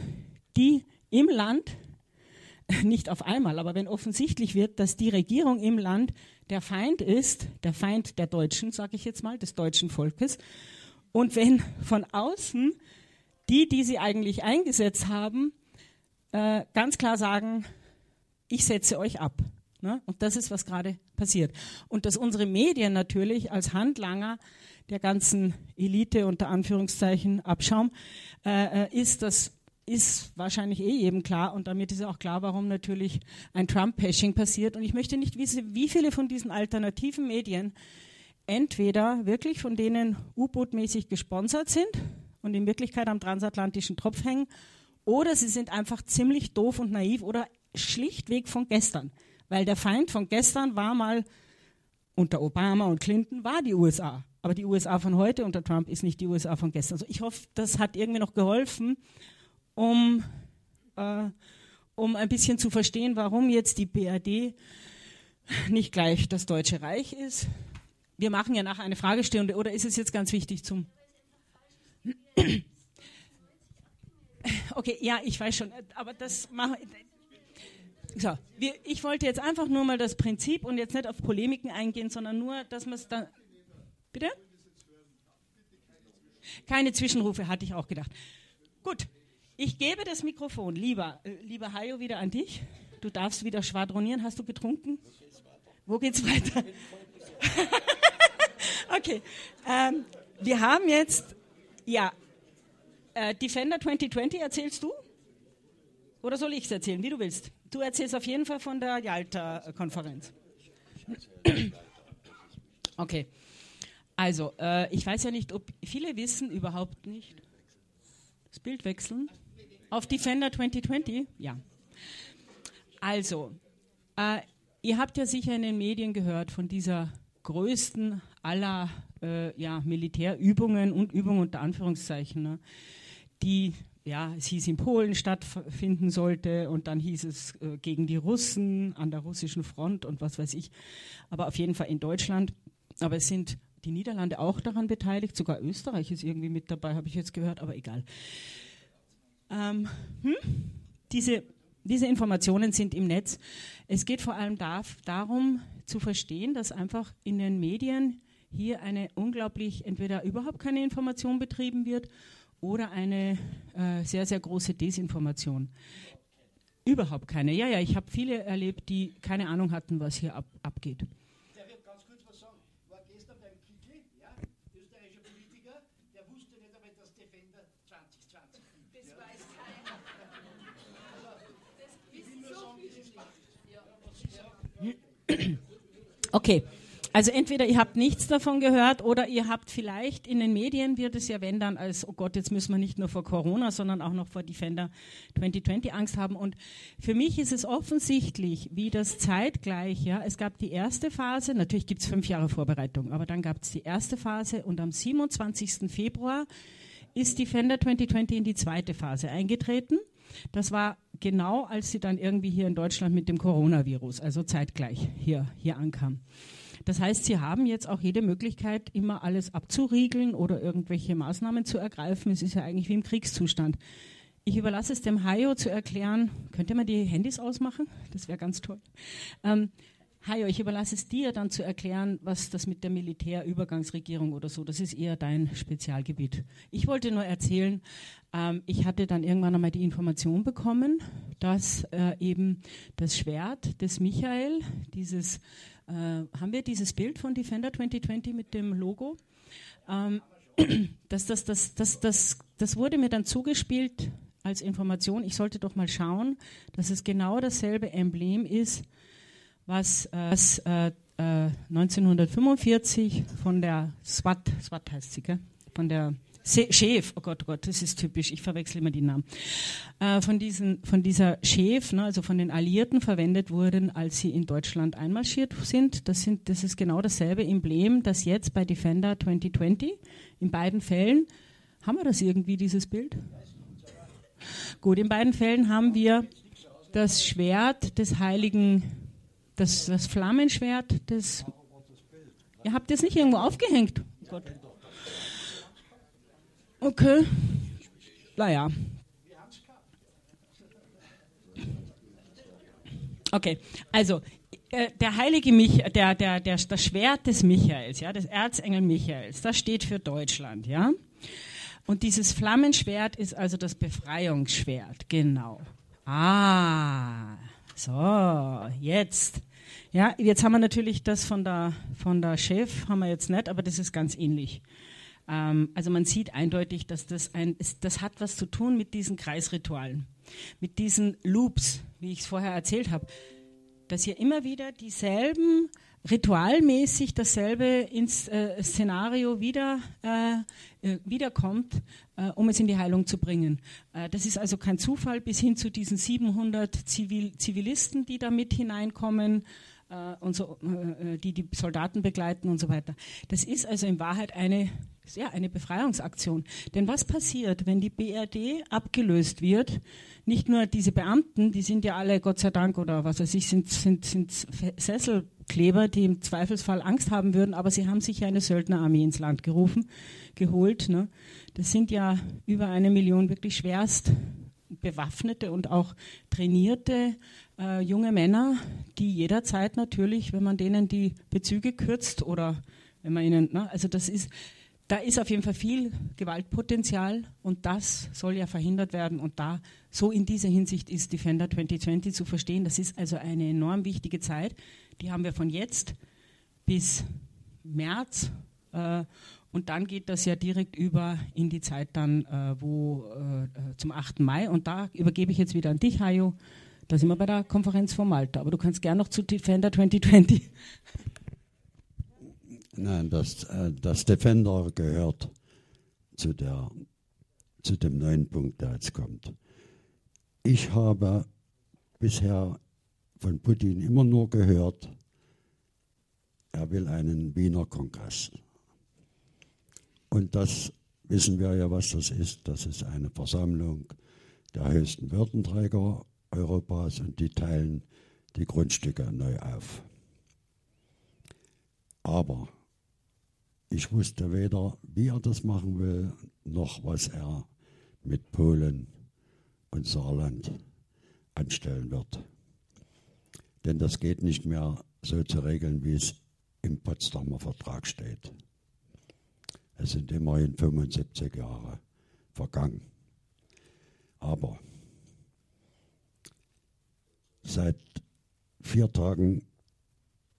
die im Land <laughs> nicht auf einmal, aber wenn offensichtlich wird, dass die Regierung im Land der Feind ist, der Feind der Deutschen, sage ich jetzt mal, des deutschen Volkes, und wenn von außen die, die sie eigentlich eingesetzt haben, äh, ganz klar sagen, ich setze euch ab. Ne? Und das ist, was gerade passiert. Und dass unsere Medien natürlich als Handlanger der ganzen Elite unter Anführungszeichen Abschaum äh, äh ist, dass ist wahrscheinlich eh jedem klar und damit ist auch klar, warum natürlich ein Trump-Pashing passiert. Und ich möchte nicht wissen, wie viele von diesen alternativen Medien entweder wirklich von denen U-Boot-mäßig gesponsert sind und in Wirklichkeit am transatlantischen Tropf hängen oder sie sind einfach ziemlich doof und naiv oder schlichtweg von gestern. Weil der Feind von gestern war mal unter Obama und Clinton war die USA. Aber die USA von heute unter Trump ist nicht die USA von gestern. Also ich hoffe, das hat irgendwie noch geholfen um, äh, um ein bisschen zu verstehen, warum jetzt die BRD nicht gleich das Deutsche Reich ist. Wir machen ja nachher eine Fragestunde, oder ist es jetzt ganz wichtig zum. <coughs> Okay, ja, ich weiß schon, aber das machen. So, wir, ich wollte jetzt einfach nur mal das Prinzip und jetzt nicht auf Polemiken eingehen, sondern nur, dass man es dann. Bitte? Keine Zwischenrufe hatte ich auch gedacht. Gut, ich gebe das Mikrofon, lieber, äh, lieber Hajo, wieder an dich. Du darfst wieder schwadronieren. Hast du getrunken? Wo geht's weiter? <laughs> okay. Ähm, wir haben jetzt, ja, äh, Defender 2020 erzählst du? Oder soll ich es erzählen, wie du willst? Du erzählst auf jeden Fall von der Jalta-Konferenz. Okay. Also, äh, ich weiß ja nicht, ob viele wissen überhaupt nicht. Das Bild wechseln. Auf Defender 2020? Ja. Also, äh, ihr habt ja sicher in den Medien gehört von dieser größten aller äh, ja, Militärübungen und Übungen unter Anführungszeichen, ne, die ja, es hieß in Polen stattfinden sollte und dann hieß es äh, gegen die Russen an der russischen Front und was weiß ich. Aber auf jeden Fall in Deutschland. Aber es sind die Niederlande auch daran beteiligt, sogar Österreich ist irgendwie mit dabei, habe ich jetzt gehört, aber egal. Ähm, hm? diese, diese Informationen sind im Netz. Es geht vor allem darf, darum zu verstehen, dass einfach in den Medien hier eine unglaublich, entweder überhaupt keine Information betrieben wird oder eine äh, sehr, sehr große Desinformation. Überhaupt keine. Ja, ja, ich habe viele erlebt, die keine Ahnung hatten, was hier ab, abgeht. Der wird ganz kurz was sagen. War gestern beim Kickel, ja, österreichischer Politiker, der wusste nicht einmal, dass Defender 2020 gibt. Das weiß keiner. das wissen so viele nicht. Okay. Also entweder ihr habt nichts davon gehört oder ihr habt vielleicht in den Medien wird es ja wenn dann als, oh Gott, jetzt müssen wir nicht nur vor Corona, sondern auch noch vor Defender 2020 Angst haben. Und für mich ist es offensichtlich, wie das zeitgleich, ja, es gab die erste Phase, natürlich gibt es fünf Jahre Vorbereitung, aber dann gab es die erste Phase und am 27. Februar ist Defender 2020 in die zweite Phase eingetreten. Das war genau, als sie dann irgendwie hier in Deutschland mit dem Coronavirus, also zeitgleich hier, hier ankam. Das heißt, Sie haben jetzt auch jede Möglichkeit, immer alles abzuriegeln oder irgendwelche Maßnahmen zu ergreifen. Es ist ja eigentlich wie im Kriegszustand. Ich überlasse es dem Hayo zu erklären. Könnt ihr mal die Handys ausmachen? Das wäre ganz toll. Ähm, Hajo, ich überlasse es dir dann zu erklären, was das mit der Militärübergangsregierung oder so, das ist eher dein Spezialgebiet. Ich wollte nur erzählen, ähm, ich hatte dann irgendwann einmal die Information bekommen, dass äh, eben das Schwert des Michael, dieses äh, haben wir dieses Bild von Defender 2020 mit dem Logo? Ähm, <clears throat> das, das, das, das, das, das wurde mir dann zugespielt als Information. Ich sollte doch mal schauen, dass es genau dasselbe Emblem ist, was, äh, was äh, 1945 von der SWAT, SWAT heißt sie, gell? von der Chef, oh Gott, oh Gott, das ist typisch, ich verwechsel immer die Namen, äh, von, diesen, von dieser Chef, ne, also von den Alliierten verwendet wurden, als sie in Deutschland einmarschiert sind. Das, sind. das ist genau dasselbe Emblem, das jetzt bei Defender 2020 in beiden Fällen, haben wir das irgendwie, dieses Bild? Gut, in beiden Fällen haben wir das Schwert des heiligen, das, das Flammenschwert des... Ihr habt das nicht irgendwo aufgehängt? Oh Gott. Okay. Naja. Okay, also äh, der heilige Mich der, der, der, das Schwert des Michaels, ja, des Erzengel Michaels, das steht für Deutschland, ja. Und dieses Flammenschwert ist also das Befreiungsschwert, genau. Ah, so, jetzt. Ja, jetzt haben wir natürlich das von der, von der Chef, haben wir jetzt nicht, aber das ist ganz ähnlich. Ähm, also man sieht eindeutig, dass das ein, das hat was zu tun mit diesen Kreisritualen, mit diesen Loops, wie ich es vorher erzählt habe, dass hier immer wieder dieselben ritualmäßig dasselbe ins, äh, Szenario wieder äh, äh, wiederkommt, äh, um es in die Heilung zu bringen. Äh, das ist also kein Zufall bis hin zu diesen 700 Zivil Zivilisten, die da mit hineinkommen äh, und so, äh, die die Soldaten begleiten und so weiter. Das ist also in Wahrheit eine, ja, eine Befreiungsaktion. Denn was passiert, wenn die BRD abgelöst wird? Nicht nur diese Beamten, die sind ja alle, Gott sei Dank, oder was weiß ich, sind, sind, sind Sesselkleber, die im Zweifelsfall Angst haben würden, aber sie haben sich ja eine Söldnerarmee ins Land gerufen, geholt. Ne? Das sind ja über eine Million wirklich schwerst bewaffnete und auch trainierte äh, junge Männer, die jederzeit natürlich, wenn man denen die Bezüge kürzt oder wenn man ihnen, ne, also das ist, da ist auf jeden Fall viel Gewaltpotenzial und das soll ja verhindert werden und da so in dieser Hinsicht ist Defender 2020 zu verstehen. Das ist also eine enorm wichtige Zeit. Die haben wir von jetzt bis März äh, Und dann geht das ja direkt über in die Zeit dann, äh, wo äh, zum 8. Mai. Und da übergebe ich jetzt wieder an dich, Hajo. Da sind wir bei der Konferenz von Malta. Aber du kannst gerne noch zu Defender 2020. Nein, das, äh, das Defender gehört zu, der, zu dem neuen Punkt, der jetzt kommt. Ich habe bisher von Putin immer nur gehört, er will einen Wiener Kongress. Und das wissen wir ja, was das ist. Das ist eine Versammlung der höchsten Würdenträger Europas und die teilen die Grundstücke neu auf. Aber ich wusste weder, wie er das machen will, noch was er mit Polen und Saarland anstellen wird. Denn das geht nicht mehr so zu regeln, wie es im Potsdamer Vertrag steht. Es sind immerhin 75 Jahre vergangen. Aber seit vier Tagen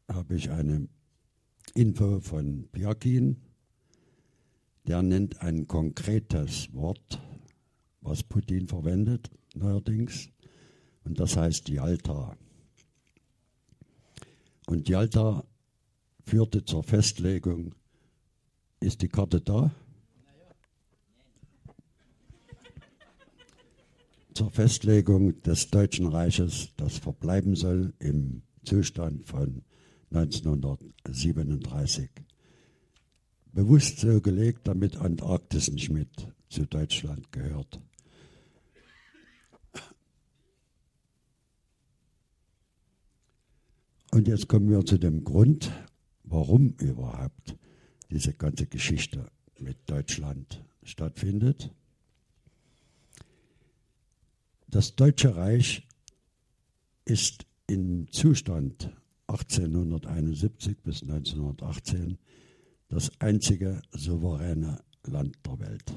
habe ich eine Info von Piakin. Der nennt ein konkretes Wort, was Putin verwendet neuerdings, und das heißt Yalta. Und Yalta führte zur Festlegung, ist die Karte da? Zur Festlegung des Deutschen Reiches, das verbleiben soll im Zustand von 1937. Bewusst so gelegt, damit Antarktis nicht mit zu Deutschland gehört. Und jetzt kommen wir zu dem Grund, warum überhaupt diese ganze Geschichte mit Deutschland stattfindet. Das Deutsche Reich ist im Zustand 1871 bis 1918 das einzige souveräne Land der Welt.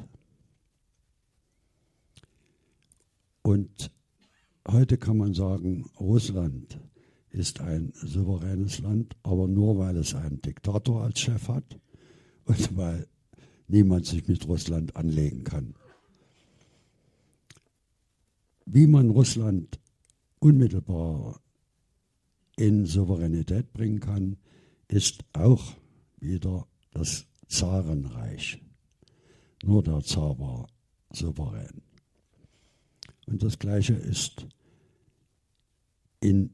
Und heute kann man sagen, Russland ist ein souveränes Land, aber nur weil es einen Diktator als Chef hat und weil niemand sich mit Russland anlegen kann. Wie man Russland unmittelbar in Souveränität bringen kann, ist auch wieder das Zarenreich. Nur der Zar war souverän. Und das Gleiche ist in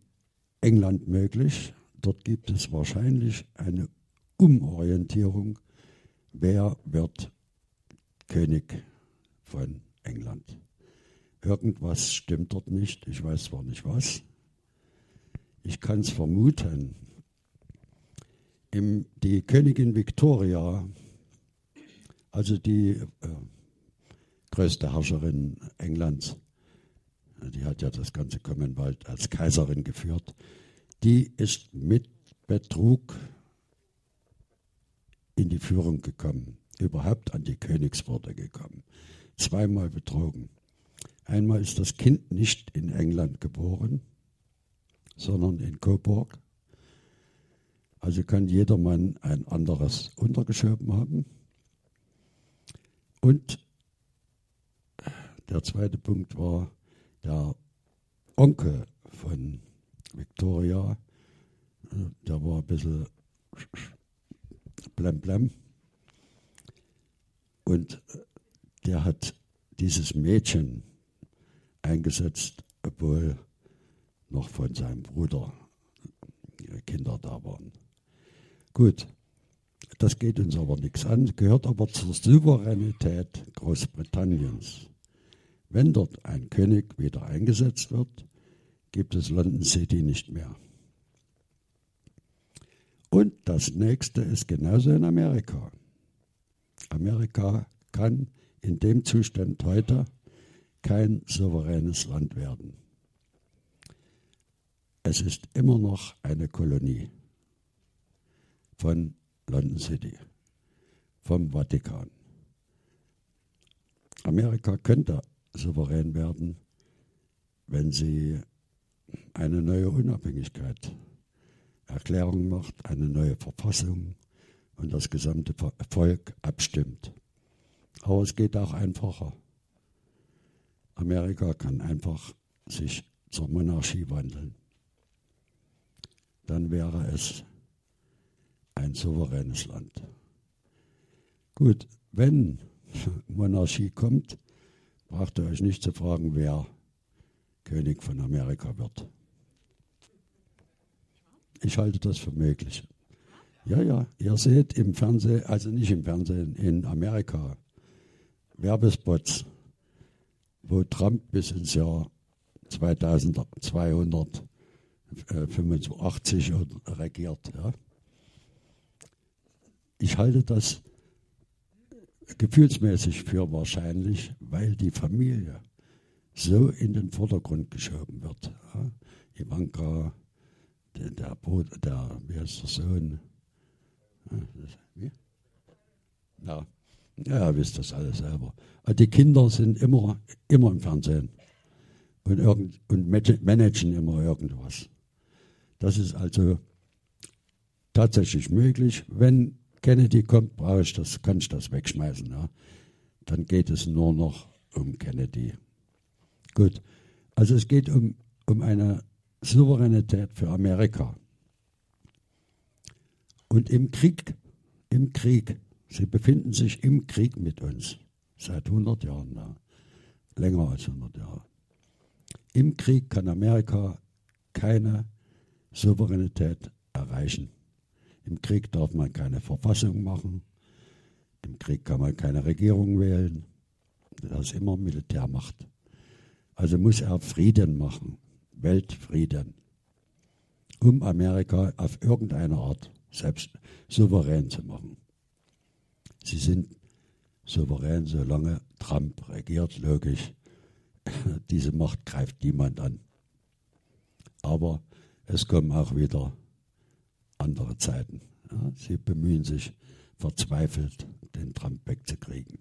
England möglich. Dort gibt es wahrscheinlich eine Umorientierung. Wer wird König von England? Irgendwas stimmt dort nicht. Ich weiß zwar nicht was. Ich kann es vermuten. Im, die Königin Victoria, also die äh, größte Herrscherin Englands, die hat ja das ganze Commonwealth als Kaiserin geführt, die ist mit Betrug in die Führung gekommen, überhaupt an die Königswürde gekommen. Zweimal betrogen. Einmal ist das Kind nicht in England geboren, sondern in Coburg. Also kann jedermann ein anderes untergeschoben haben. Und der zweite Punkt war, der Onkel von Victoria, der war ein bisschen blemblem. Und der hat dieses Mädchen eingesetzt, obwohl noch von seinem Bruder Kinder da waren. Gut, das geht uns aber nichts an, gehört aber zur Souveränität Großbritanniens. Wenn dort ein König wieder eingesetzt wird, gibt es London City nicht mehr. Und das nächste ist genauso in Amerika. Amerika kann in dem Zustand heute kein souveränes Land werden. Es ist immer noch eine Kolonie von London City, vom Vatikan. Amerika könnte souverän werden, wenn sie eine neue Unabhängigkeit Erklärung macht, eine neue Verfassung, und das gesamte Volk abstimmt. Aber es geht auch einfacher. Amerika kann einfach sich zur Monarchie wandeln. Dann wäre es ein souveränes Land. Gut, wenn <laughs> Monarchie kommt, braucht ihr euch nicht zu fragen, wer König von Amerika wird. Ich halte das für möglich. Ja, ja, ihr seht im Fernsehen, also nicht im Fernsehen, in Amerika, Werbespots, wo Trump bis ins Jahr 2285 regiert. Ja. Ich halte das gefühlsmäßig für wahrscheinlich, weil die Familie so in den Vordergrund geschoben wird. Ja. Ivanka, der, der, der, wie heißt der Sohn? Wie? Ja, ja, wisst das alles selber. Die Kinder sind immer, immer im Fernsehen und, irgend, und managen immer irgendwas. Das ist also tatsächlich möglich. Wenn Kennedy kommt, brauche ich das, kann ich das wegschmeißen. Ja. Dann geht es nur noch um Kennedy. Gut, also es geht um, um eine Souveränität für Amerika. Und im Krieg, im Krieg, sie befinden sich im Krieg mit uns seit 100 Jahren, ja. länger als 100 Jahre. Im Krieg kann Amerika keine Souveränität erreichen. Im Krieg darf man keine Verfassung machen. Im Krieg kann man keine Regierung wählen. Das ist immer Militärmacht. Also muss er Frieden machen, Weltfrieden, um Amerika auf irgendeine Art selbst souverän zu machen. Sie sind souverän, solange Trump regiert, logisch. <laughs> Diese Macht greift niemand an. Aber es kommen auch wieder andere Zeiten. Ja, sie bemühen sich verzweifelt, den Trump wegzukriegen.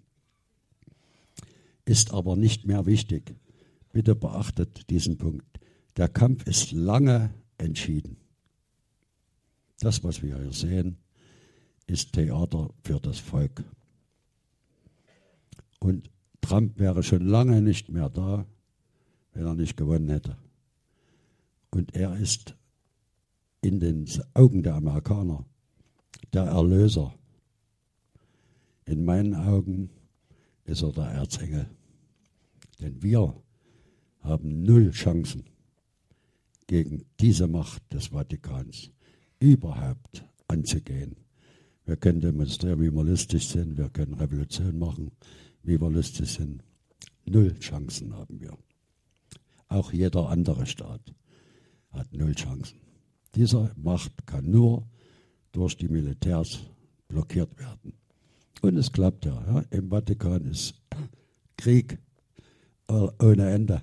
Ist aber nicht mehr wichtig. Bitte beachtet diesen Punkt. Der Kampf ist lange entschieden. Das, was wir hier sehen, ist Theater für das Volk. Und Trump wäre schon lange nicht mehr da, wenn er nicht gewonnen hätte. Und er ist in den Augen der Amerikaner der Erlöser. In meinen Augen ist er der Erzengel. Denn wir haben null Chancen gegen diese Macht des Vatikans überhaupt anzugehen. Wir können demonstrieren, wie wir lustig sind, wir können Revolution machen, wie wir lustig sind. Null Chancen haben wir. Auch jeder andere Staat hat null Chancen. Diese Macht kann nur durch die Militärs blockiert werden. Und es klappt ja. ja. Im Vatikan ist Krieg ohne Ende.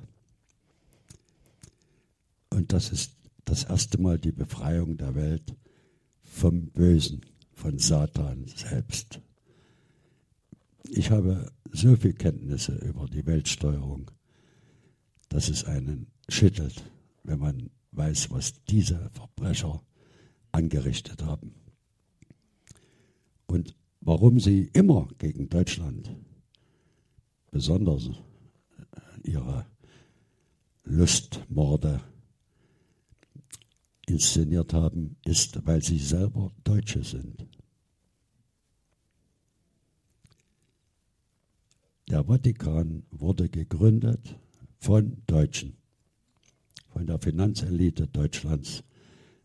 Und das ist das erste Mal die Befreiung der Welt vom Bösen, von Satan selbst. Ich habe so viel Kenntnisse über die Weltsteuerung, dass es einen schüttelt, wenn man weiß, was diese Verbrecher angerichtet haben. Und warum sie immer gegen Deutschland besonders ihre Lustmorde inszeniert haben, ist, weil sie selber Deutsche sind. Der Vatikan wurde gegründet von Deutschen, von der Finanzelite Deutschlands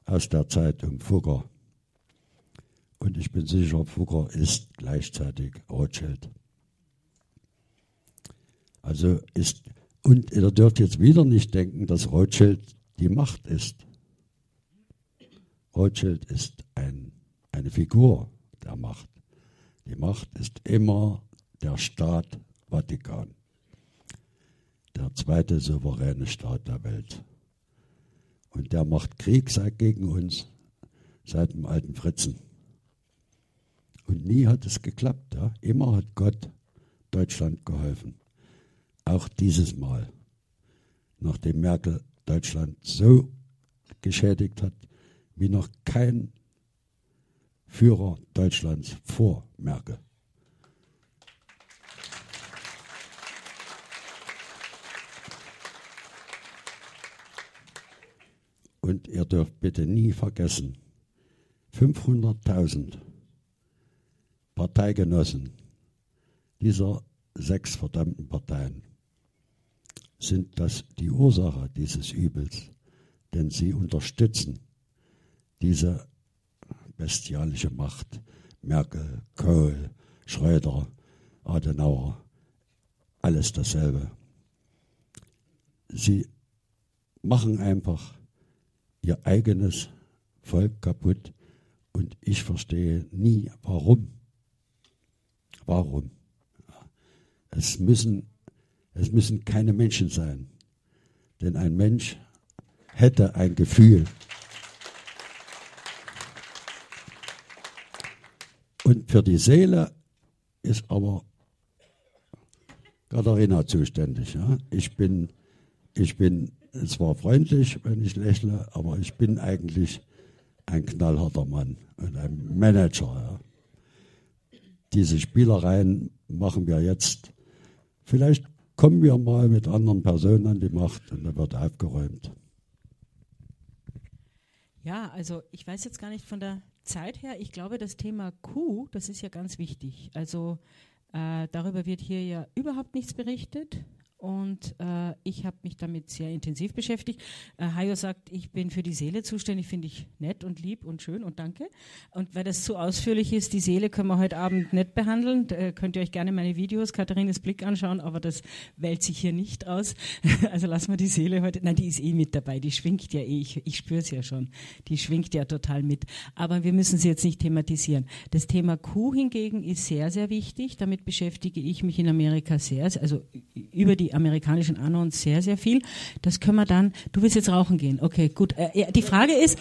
aus der Zeit um Fugger. Und ich bin sicher, Fugger ist gleichzeitig Rothschild. Also ist, und ihr dürft jetzt wieder nicht denken, dass Rothschild die Macht ist. Rothschild ist ein, eine Figur der Macht. Die Macht ist immer der Staat Vatikan, der zweite souveräne Staat der Welt. Und der macht Krieg seit gegen uns, seit dem alten Fritzen. Und nie hat es geklappt. Ja? Immer hat Gott Deutschland geholfen. Auch dieses Mal, nachdem Merkel Deutschland so geschädigt hat, wie noch kein Führer Deutschlands vor Merkel. Und ihr dürft bitte nie vergessen, 500.000 Parteigenossen dieser sechs verdammten Parteien sind das die Ursache dieses Übels, denn sie unterstützen diese bestialische Macht. Merkel, Kohl, Schröder, Adenauer, alles dasselbe. Sie machen einfach ihr eigenes Volk kaputt und ich verstehe nie, warum. Warum? Es müssen, es müssen keine Menschen sein, denn ein Mensch hätte ein Gefühl. Und für die Seele ist aber Katharina zuständig. Ja? Ich, bin, ich bin zwar freundlich, wenn ich lächle, aber ich bin eigentlich ein knallharter Mann und ein Manager. Ja? Diese Spielereien machen wir jetzt. Vielleicht kommen wir mal mit anderen Personen an die Macht und dann wird aufgeräumt. Ja, also ich weiß jetzt gar nicht von der Zeit her. Ich glaube, das Thema Q, das ist ja ganz wichtig. Also äh, darüber wird hier ja überhaupt nichts berichtet. Und äh, ich habe mich damit sehr intensiv beschäftigt. Äh, Hajo sagt, ich bin für die Seele zuständig, finde ich nett und lieb und schön und danke. Und weil das zu ausführlich ist, die Seele können wir heute Abend nicht behandeln. Da könnt ihr euch gerne meine Videos, Katharines Blick anschauen, aber das wählt sich hier nicht aus. <laughs> also lassen wir die Seele heute. Nein, die ist eh mit dabei, die schwingt ja eh, ich, ich spüre es ja schon. Die schwingt ja total mit. Aber wir müssen sie jetzt nicht thematisieren. Das Thema Q hingegen ist sehr, sehr wichtig. Damit beschäftige ich mich in Amerika sehr, also über die amerikanischen Anons sehr, sehr viel. Das können wir dann, du willst jetzt rauchen gehen. Okay, gut. Äh, die Frage ist,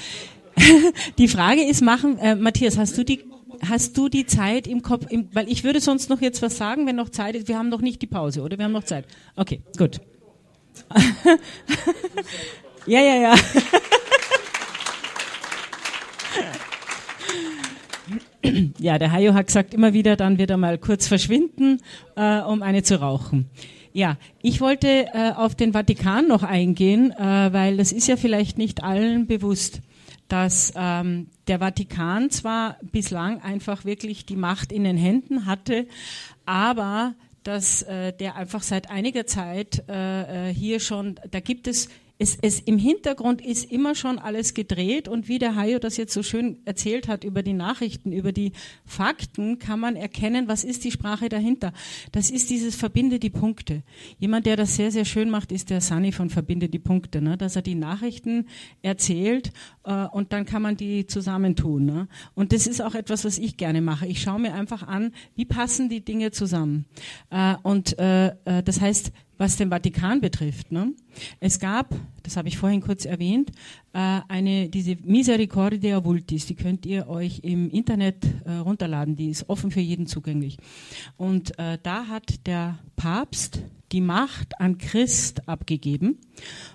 <laughs> die Frage ist, machen, äh, Matthias, hast du die, hast du die Zeit im Kopf, im, weil ich würde sonst noch jetzt was sagen, wenn noch Zeit ist. Wir haben noch nicht die Pause, oder? Wir haben noch Zeit. Okay, gut. <laughs> ja, ja, ja. <laughs> ja, der Hajo hat gesagt, immer wieder, dann wird er mal kurz verschwinden, äh, um eine zu rauchen. Ja, ich wollte äh, auf den Vatikan noch eingehen, äh, weil das ist ja vielleicht nicht allen bewusst, dass ähm, der Vatikan zwar bislang einfach wirklich die Macht in den Händen hatte, aber dass äh, der einfach seit einiger Zeit äh, äh hier schon, da gibt es es, es im Hintergrund ist immer schon alles gedreht und wie der Hayo das jetzt so schön erzählt hat über die Nachrichten, über die Fakten, kann man erkennen, was ist die Sprache dahinter. Das ist dieses Verbinde die Punkte. Jemand, der das sehr, sehr schön macht, ist der Sunny von Verbinde die Punkte, ne? dass er die Nachrichten erzählt äh, und dann kann man die zusammentun. Ne? Und das ist auch etwas, was ich gerne mache. Ich schaue mir einfach an, wie passen die Dinge zusammen. Äh, und äh, äh das heißt, was den Vatikan betrifft. Ne? Es gab, das habe ich vorhin kurz erwähnt, äh, eine diese Misericordia Vultis, die könnt ihr euch im Internet äh, runterladen, die ist offen für jeden zugänglich. Und äh, da hat der Papst die Macht an Christ abgegeben.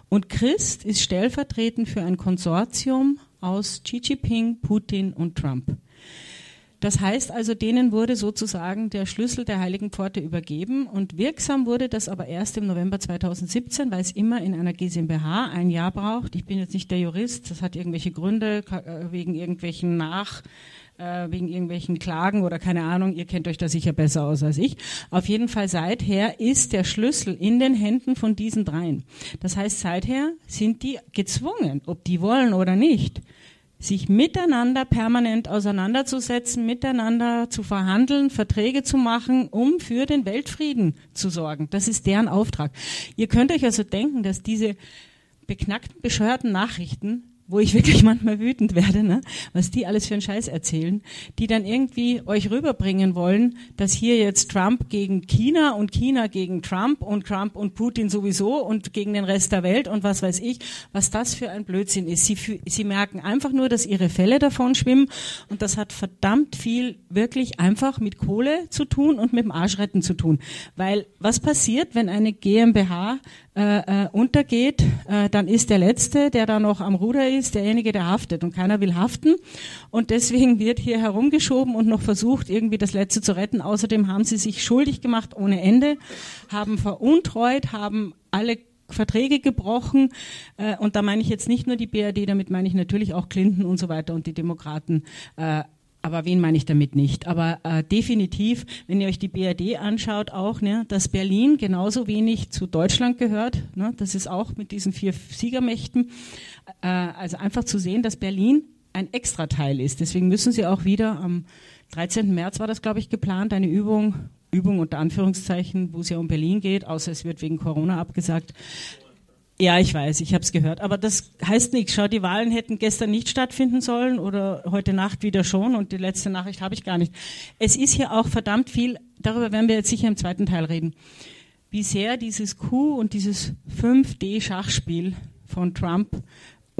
Und Christ ist stellvertretend für ein Konsortium aus Xi Jinping, Putin und Trump. Das heißt also, denen wurde sozusagen der Schlüssel der Heiligen Pforte übergeben und wirksam wurde das aber erst im November 2017, weil es immer in einer GmbH ein Jahr braucht. Ich bin jetzt nicht der Jurist, das hat irgendwelche Gründe äh, wegen irgendwelchen Nach äh, wegen irgendwelchen Klagen oder keine Ahnung, ihr kennt euch da sicher besser aus als ich. Auf jeden Fall seither ist der Schlüssel in den Händen von diesen dreien. Das heißt, seither sind die gezwungen, ob die wollen oder nicht, sich miteinander permanent auseinanderzusetzen, miteinander zu verhandeln, Verträge zu machen, um für den Weltfrieden zu sorgen. Das ist deren Auftrag. Ihr könnt euch also denken, dass diese beknackten, bescheuerten Nachrichten wo ich <laughs> wirklich manchmal wütend werde, ne? was die alles für einen Scheiß erzählen, die dann irgendwie euch rüberbringen wollen, dass hier jetzt Trump gegen China und China gegen Trump und Trump und Putin sowieso und gegen den Rest der Welt und was weiß ich, was das für ein Blödsinn ist. Sie, sie merken einfach nur, dass ihre Fälle davon schwimmen und das hat verdammt viel wirklich einfach mit Kohle zu tun und mit dem Arschretten zu tun. Weil was passiert, wenn eine GmbH äh, äh, untergeht, äh, dann ist der Letzte, der da noch am Ruder ist, derjenige, der haftet und keiner will haften. Und deswegen wird hier herumgeschoben und noch versucht, irgendwie das Letzte zu retten. Außerdem haben sie sich schuldig gemacht ohne Ende, haben veruntreut, haben alle Verträge gebrochen. Äh, und da meine ich jetzt nicht nur die BRD, damit meine ich natürlich auch Clinton und so weiter und die Demokraten. Äh, aber wen meine ich damit nicht? Aber äh, definitiv, wenn ihr euch die BRD anschaut, auch, ne, dass Berlin genauso wenig zu Deutschland gehört. Ne, das ist auch mit diesen vier Siegermächten. Äh, also einfach zu sehen, dass Berlin ein Extrateil ist. Deswegen müssen sie auch wieder am 13. März war das, glaube ich, geplant, eine Übung, Übung unter Anführungszeichen, wo es ja um Berlin geht, außer es wird wegen Corona abgesagt. Ja, ich weiß, ich habe es gehört. Aber das heißt nichts. Schau, die Wahlen hätten gestern nicht stattfinden sollen oder heute Nacht wieder schon. Und die letzte Nachricht habe ich gar nicht. Es ist hier auch verdammt viel, darüber werden wir jetzt sicher im zweiten Teil reden, wie sehr dieses Q und dieses 5D-Schachspiel von Trump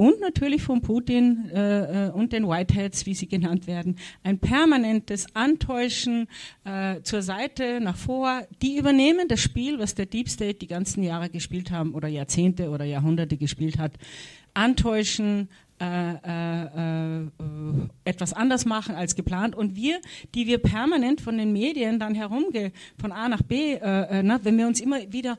und natürlich von Putin äh, äh, und den Whiteheads, wie sie genannt werden, ein permanentes Antäuschen äh, zur Seite, nach vor. Die übernehmen das Spiel, was der Deep State die ganzen Jahre gespielt haben oder Jahrzehnte oder Jahrhunderte gespielt hat. Antäuschen, äh, äh, äh, etwas anders machen als geplant. Und wir, die wir permanent von den Medien dann herumgehen, von A nach B, na, wenn wir uns immer wieder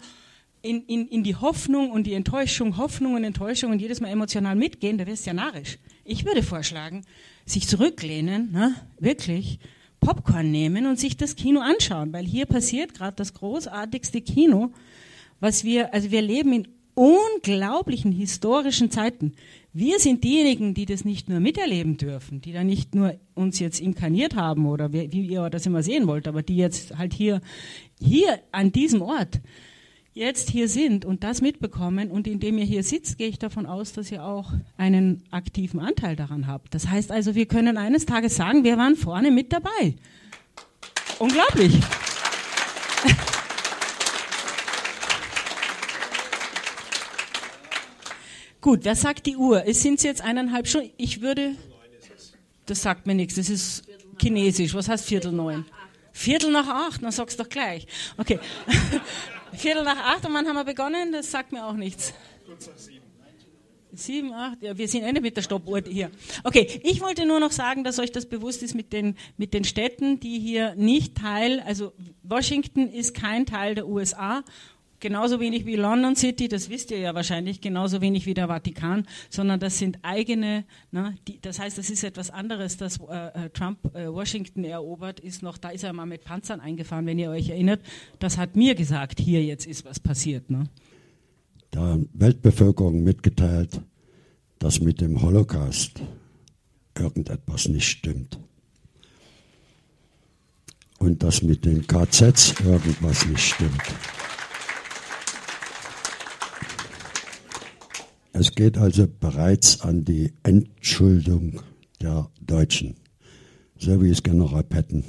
in, in, in die Hoffnung und die Enttäuschung, Hoffnung und Enttäuschung und jedes Mal emotional mitgehen, da wirst du ja narrisch. Ich würde vorschlagen, sich zurücklehnen, ne, wirklich Popcorn nehmen und sich das Kino anschauen, weil hier passiert gerade das großartigste Kino, was wir, also wir leben in unglaublichen historischen Zeiten. Wir sind diejenigen, die das nicht nur miterleben dürfen, die da nicht nur uns jetzt inkarniert haben oder wie, wie ihr das immer sehen wollt, aber die jetzt halt hier, hier an diesem Ort jetzt hier sind und das mitbekommen und indem ihr hier sitzt, gehe ich davon aus, dass ihr auch einen aktiven Anteil daran habt. Das heißt also, wir können eines Tages sagen, wir waren vorne mit dabei. Unglaublich. <laughs> Gut, wer sagt die Uhr? Es sind jetzt eineinhalb Stunden. Ich würde, das sagt mir nichts, das ist chinesisch. Was heißt Viertel neun? Viertel nach acht, dann sag's doch gleich. Okay. <laughs> Viertel nach acht und wann haben wir begonnen? Das sagt mir auch nichts. Kurz nach sieben. Sieben, acht, ja, wir sind Ende mit der Stoppuhr hier. Okay, ich wollte nur noch sagen, dass euch das bewusst ist mit den, mit den Städten, die hier nicht Teil, also Washington ist kein Teil der USA genauso wenig wie London City, das wisst ihr ja wahrscheinlich, genauso wenig wie der Vatikan, sondern das sind eigene, ne, die, das heißt, das ist etwas anderes, dass äh, äh, Trump äh, Washington erobert, ist noch, da ist er mal mit Panzern eingefahren, wenn ihr euch erinnert, das hat mir gesagt, hier jetzt ist was passiert. Ne? Der Weltbevölkerung mitgeteilt, dass mit dem Holocaust irgendetwas nicht stimmt. Und dass mit den KZs irgendwas nicht stimmt. Es geht also bereits an die Entschuldung der Deutschen, so wie es General Petten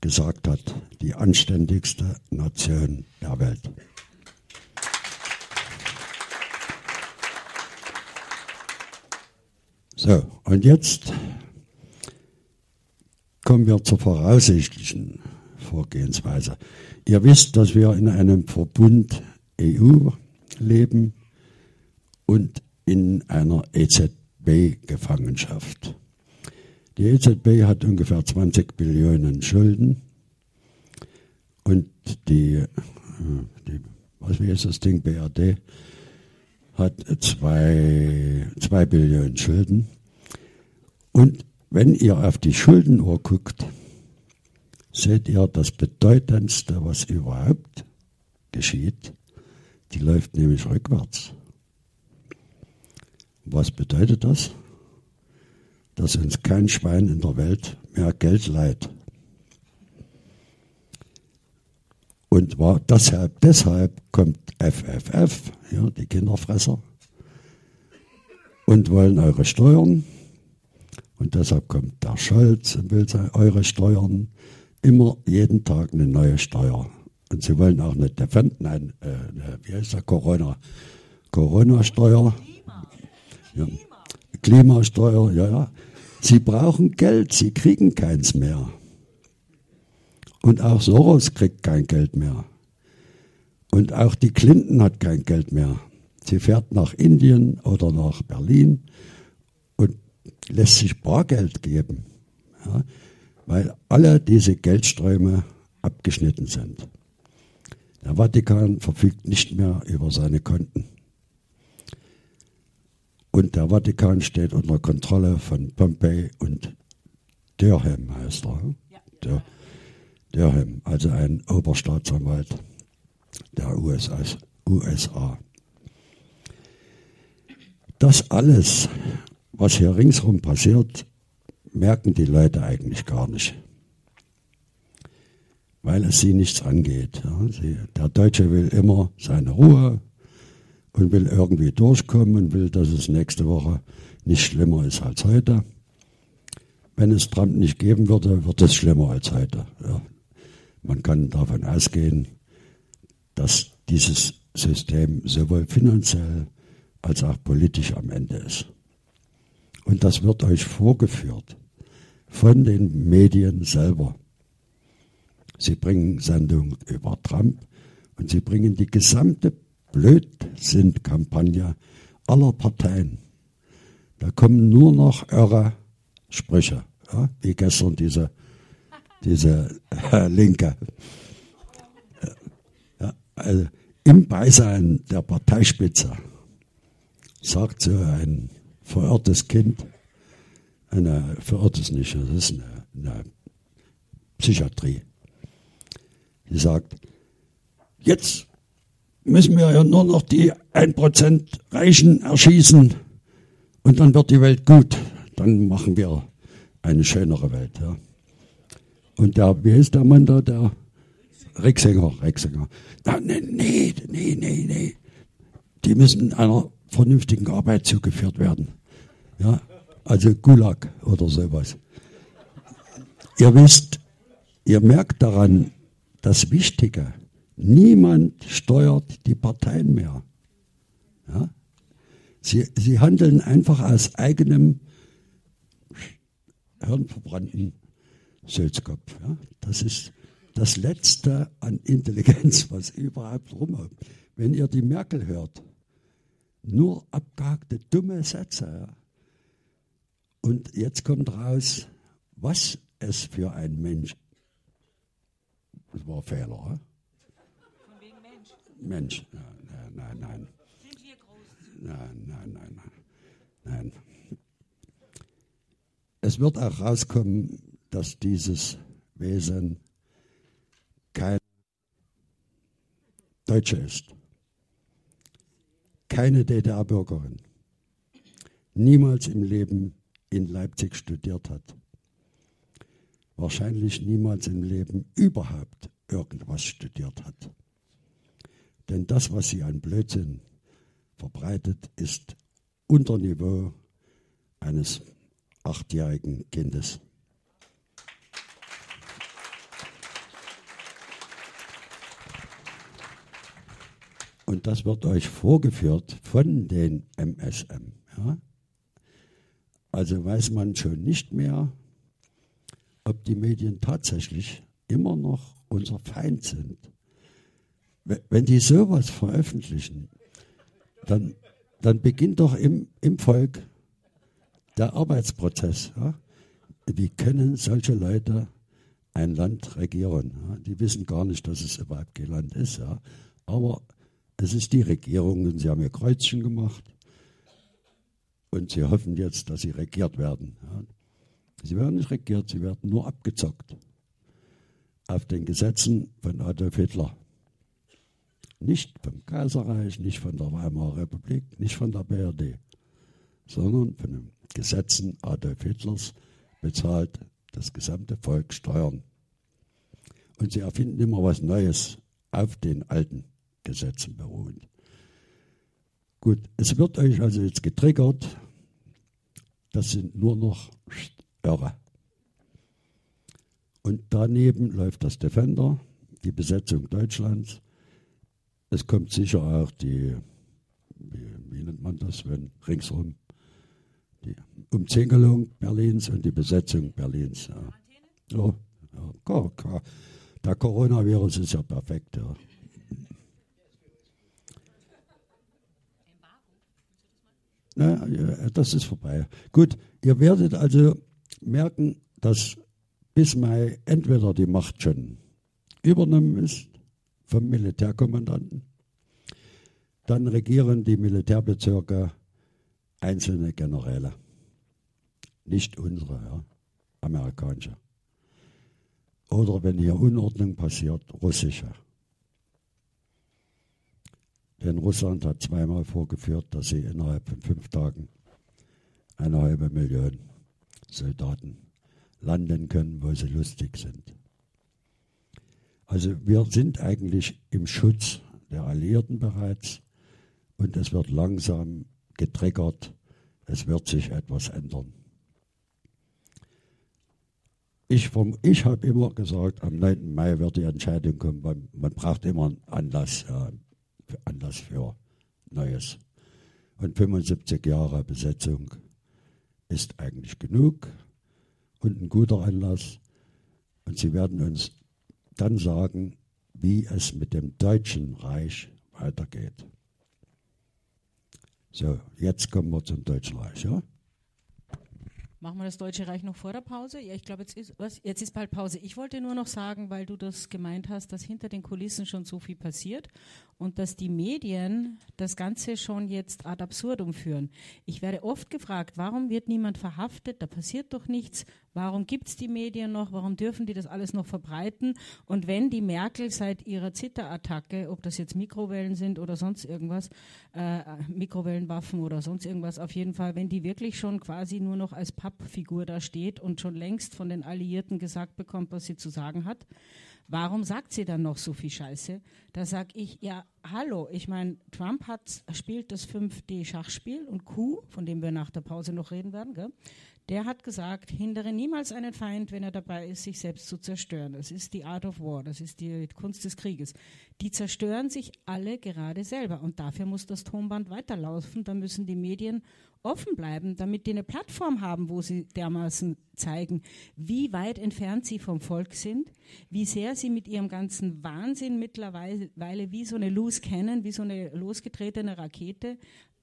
gesagt hat, die anständigste Nation der Welt. So, und jetzt kommen wir zur voraussichtlichen Vorgehensweise. Ihr wisst, dass wir in einem Verbund EU leben und in einer EZB-Gefangenschaft. Die EZB hat ungefähr 20 Billionen Schulden und die, äh, die was wie ist das Ding, BRD, hat zwei, zwei Billionen Schulden. Und wenn ihr auf die Schuldenuhr guckt, seht ihr das Bedeutendste, was überhaupt geschieht. Die läuft nämlich rückwärts. Was bedeutet das? Dass uns kein Schwein in der Welt mehr Geld leiht. Und war deshalb, deshalb kommt FFF, ja, die Kinderfresser, und wollen eure Steuern. Und deshalb kommt der Scholz und will eure Steuern immer jeden Tag eine neue Steuer. Und sie wollen auch eine Defend, nein, äh, wie heißt der Corona, Corona-Steuer. Ja. Klimasteuer, ja, ja. Sie brauchen Geld, sie kriegen keins mehr. Und auch Soros kriegt kein Geld mehr. Und auch die Clinton hat kein Geld mehr. Sie fährt nach Indien oder nach Berlin und lässt sich Bargeld geben, ja, weil alle diese Geldströme abgeschnitten sind. Der Vatikan verfügt nicht mehr über seine Konten. Und der Vatikan steht unter Kontrolle von Pompey und Durham heißt er. Der, Durham, also ein Oberstaatsanwalt der USA. USA. Das alles, was hier ringsherum passiert, merken die Leute eigentlich gar nicht. Weil es sie nichts angeht. Der Deutsche will immer seine Ruhe und will irgendwie durchkommen und will, dass es nächste Woche nicht schlimmer ist als heute. Wenn es Trump nicht geben würde, wird es schlimmer als heute. Ja. Man kann davon ausgehen, dass dieses System sowohl finanziell als auch politisch am Ende ist. Und das wird euch vorgeführt von den Medien selber. Sie bringen Sendungen über Trump und sie bringen die gesamte Blödsinn-Kampagne aller Parteien. Da kommen nur noch irre Sprüche, ja, wie gestern diese, diese äh, Linke. Ja, also Im Beisein der Parteispitze sagt so ein verirrtes Kind, eine verirrtes nicht, das ist eine, eine Psychiatrie. Die sagt, jetzt müssen wir ja nur noch die 1% Reichen erschießen und dann wird die Welt gut. Dann machen wir eine schönere Welt. Ja. Und der, wie ist der Mann da, der Rixinger, Rixinger. Nee, nee, nee, nee, nee. Die müssen einer vernünftigen Arbeit zugeführt werden. Ja, also Gulag oder sowas. Ihr wisst, ihr merkt daran, das Wichtige, niemand steuert die Parteien mehr. Ja? Sie, sie handeln einfach aus eigenem hirnverbrannten Sülzkopf. Ja? Das ist das Letzte an Intelligenz, <laughs> was überhaupt rumhaut. Wenn ihr die Merkel hört, nur abgehackte, dumme Sätze. Ja? Und jetzt kommt raus, was es für ein Mensch das war ein Fehler. Mensch. Nein, nein, nein. Sind wir groß? Nein, nein, nein, nein. nein. Es wird auch rauskommen, dass dieses Wesen kein Deutsche ist. Keine DDR-Bürgerin. Niemals im Leben in Leipzig studiert hat wahrscheinlich niemals im Leben überhaupt irgendwas studiert hat. Denn das, was sie an Blödsinn verbreitet, ist unter Niveau eines achtjährigen Kindes. Und das wird euch vorgeführt von den MSM. Ja? Also weiß man schon nicht mehr, ob die Medien tatsächlich immer noch unser Feind sind. Wenn die sowas veröffentlichen, dann, dann beginnt doch im, im Volk der Arbeitsprozess. Ja? Wie können solche Leute ein Land regieren? Ja? Die wissen gar nicht, dass es überhaupt kein Land ist. Ja? Aber es ist die Regierung und sie haben ihr Kreuzchen gemacht und sie hoffen jetzt, dass sie regiert werden. Sie werden nicht regiert, sie werden nur abgezockt. Auf den Gesetzen von Adolf Hitler. Nicht vom Kaiserreich, nicht von der Weimarer Republik, nicht von der BRD, sondern von den Gesetzen Adolf Hitlers bezahlt das gesamte Volk Steuern. Und sie erfinden immer was Neues auf den alten Gesetzen beruhend. Gut, es wird euch also jetzt getriggert. Das sind nur noch irre. Und daneben läuft das Defender, die Besetzung Deutschlands. Es kommt sicher auch die, wie, wie nennt man das, wenn ringsherum, die Umzingelung Berlins und die Besetzung Berlins. Ja. Ja, ja, der Coronavirus ist ja perfekt. Ja. Na, das ist vorbei. Gut, ihr werdet also merken, dass bis Mai entweder die Macht schon übernommen ist vom Militärkommandanten, dann regieren die Militärbezirke einzelne Generäle, nicht unsere, ja, amerikanische. Oder wenn hier Unordnung passiert, russische. Denn Russland hat zweimal vorgeführt, dass sie innerhalb von fünf Tagen eine halbe Million Soldaten landen können, wo sie lustig sind. Also wir sind eigentlich im Schutz der Alliierten bereits und es wird langsam getriggert, es wird sich etwas ändern. Ich, ich habe immer gesagt, am 9. Mai wird die Entscheidung kommen, man, man braucht immer einen Anlass, äh, Anlass für Neues. Und 75 Jahre Besetzung ist eigentlich genug und ein guter Anlass. Und sie werden uns dann sagen, wie es mit dem Deutschen Reich weitergeht. So, jetzt kommen wir zum Deutschen Reich, ja? Machen wir das Deutsche Reich noch vor der Pause? Ja, ich glaube, jetzt ist, was, jetzt ist bald Pause. Ich wollte nur noch sagen, weil du das gemeint hast, dass hinter den Kulissen schon so viel passiert und dass die Medien das Ganze schon jetzt ad absurdum führen. Ich werde oft gefragt, warum wird niemand verhaftet? Da passiert doch nichts. Warum gibt es die Medien noch? Warum dürfen die das alles noch verbreiten? Und wenn die Merkel seit ihrer Zitterattacke, ob das jetzt Mikrowellen sind oder sonst irgendwas, äh, Mikrowellenwaffen oder sonst irgendwas, auf jeden Fall, wenn die wirklich schon quasi nur noch als Pappfigur da steht und schon längst von den Alliierten gesagt bekommt, was sie zu sagen hat, warum sagt sie dann noch so viel Scheiße? Da sage ich, ja, hallo, ich meine, Trump hat, spielt das 5D-Schachspiel und Q, von dem wir nach der Pause noch reden werden, gell? Der hat gesagt, hindere niemals einen Feind, wenn er dabei ist, sich selbst zu zerstören. Das ist die Art of War, das ist die Kunst des Krieges. Die zerstören sich alle gerade selber und dafür muss das Tonband weiterlaufen. Da müssen die Medien offen bleiben, damit die eine Plattform haben, wo sie dermaßen zeigen, wie weit entfernt sie vom Volk sind, wie sehr sie mit ihrem ganzen Wahnsinn mittlerweile wie so eine Loose Cannon, wie so eine losgetretene Rakete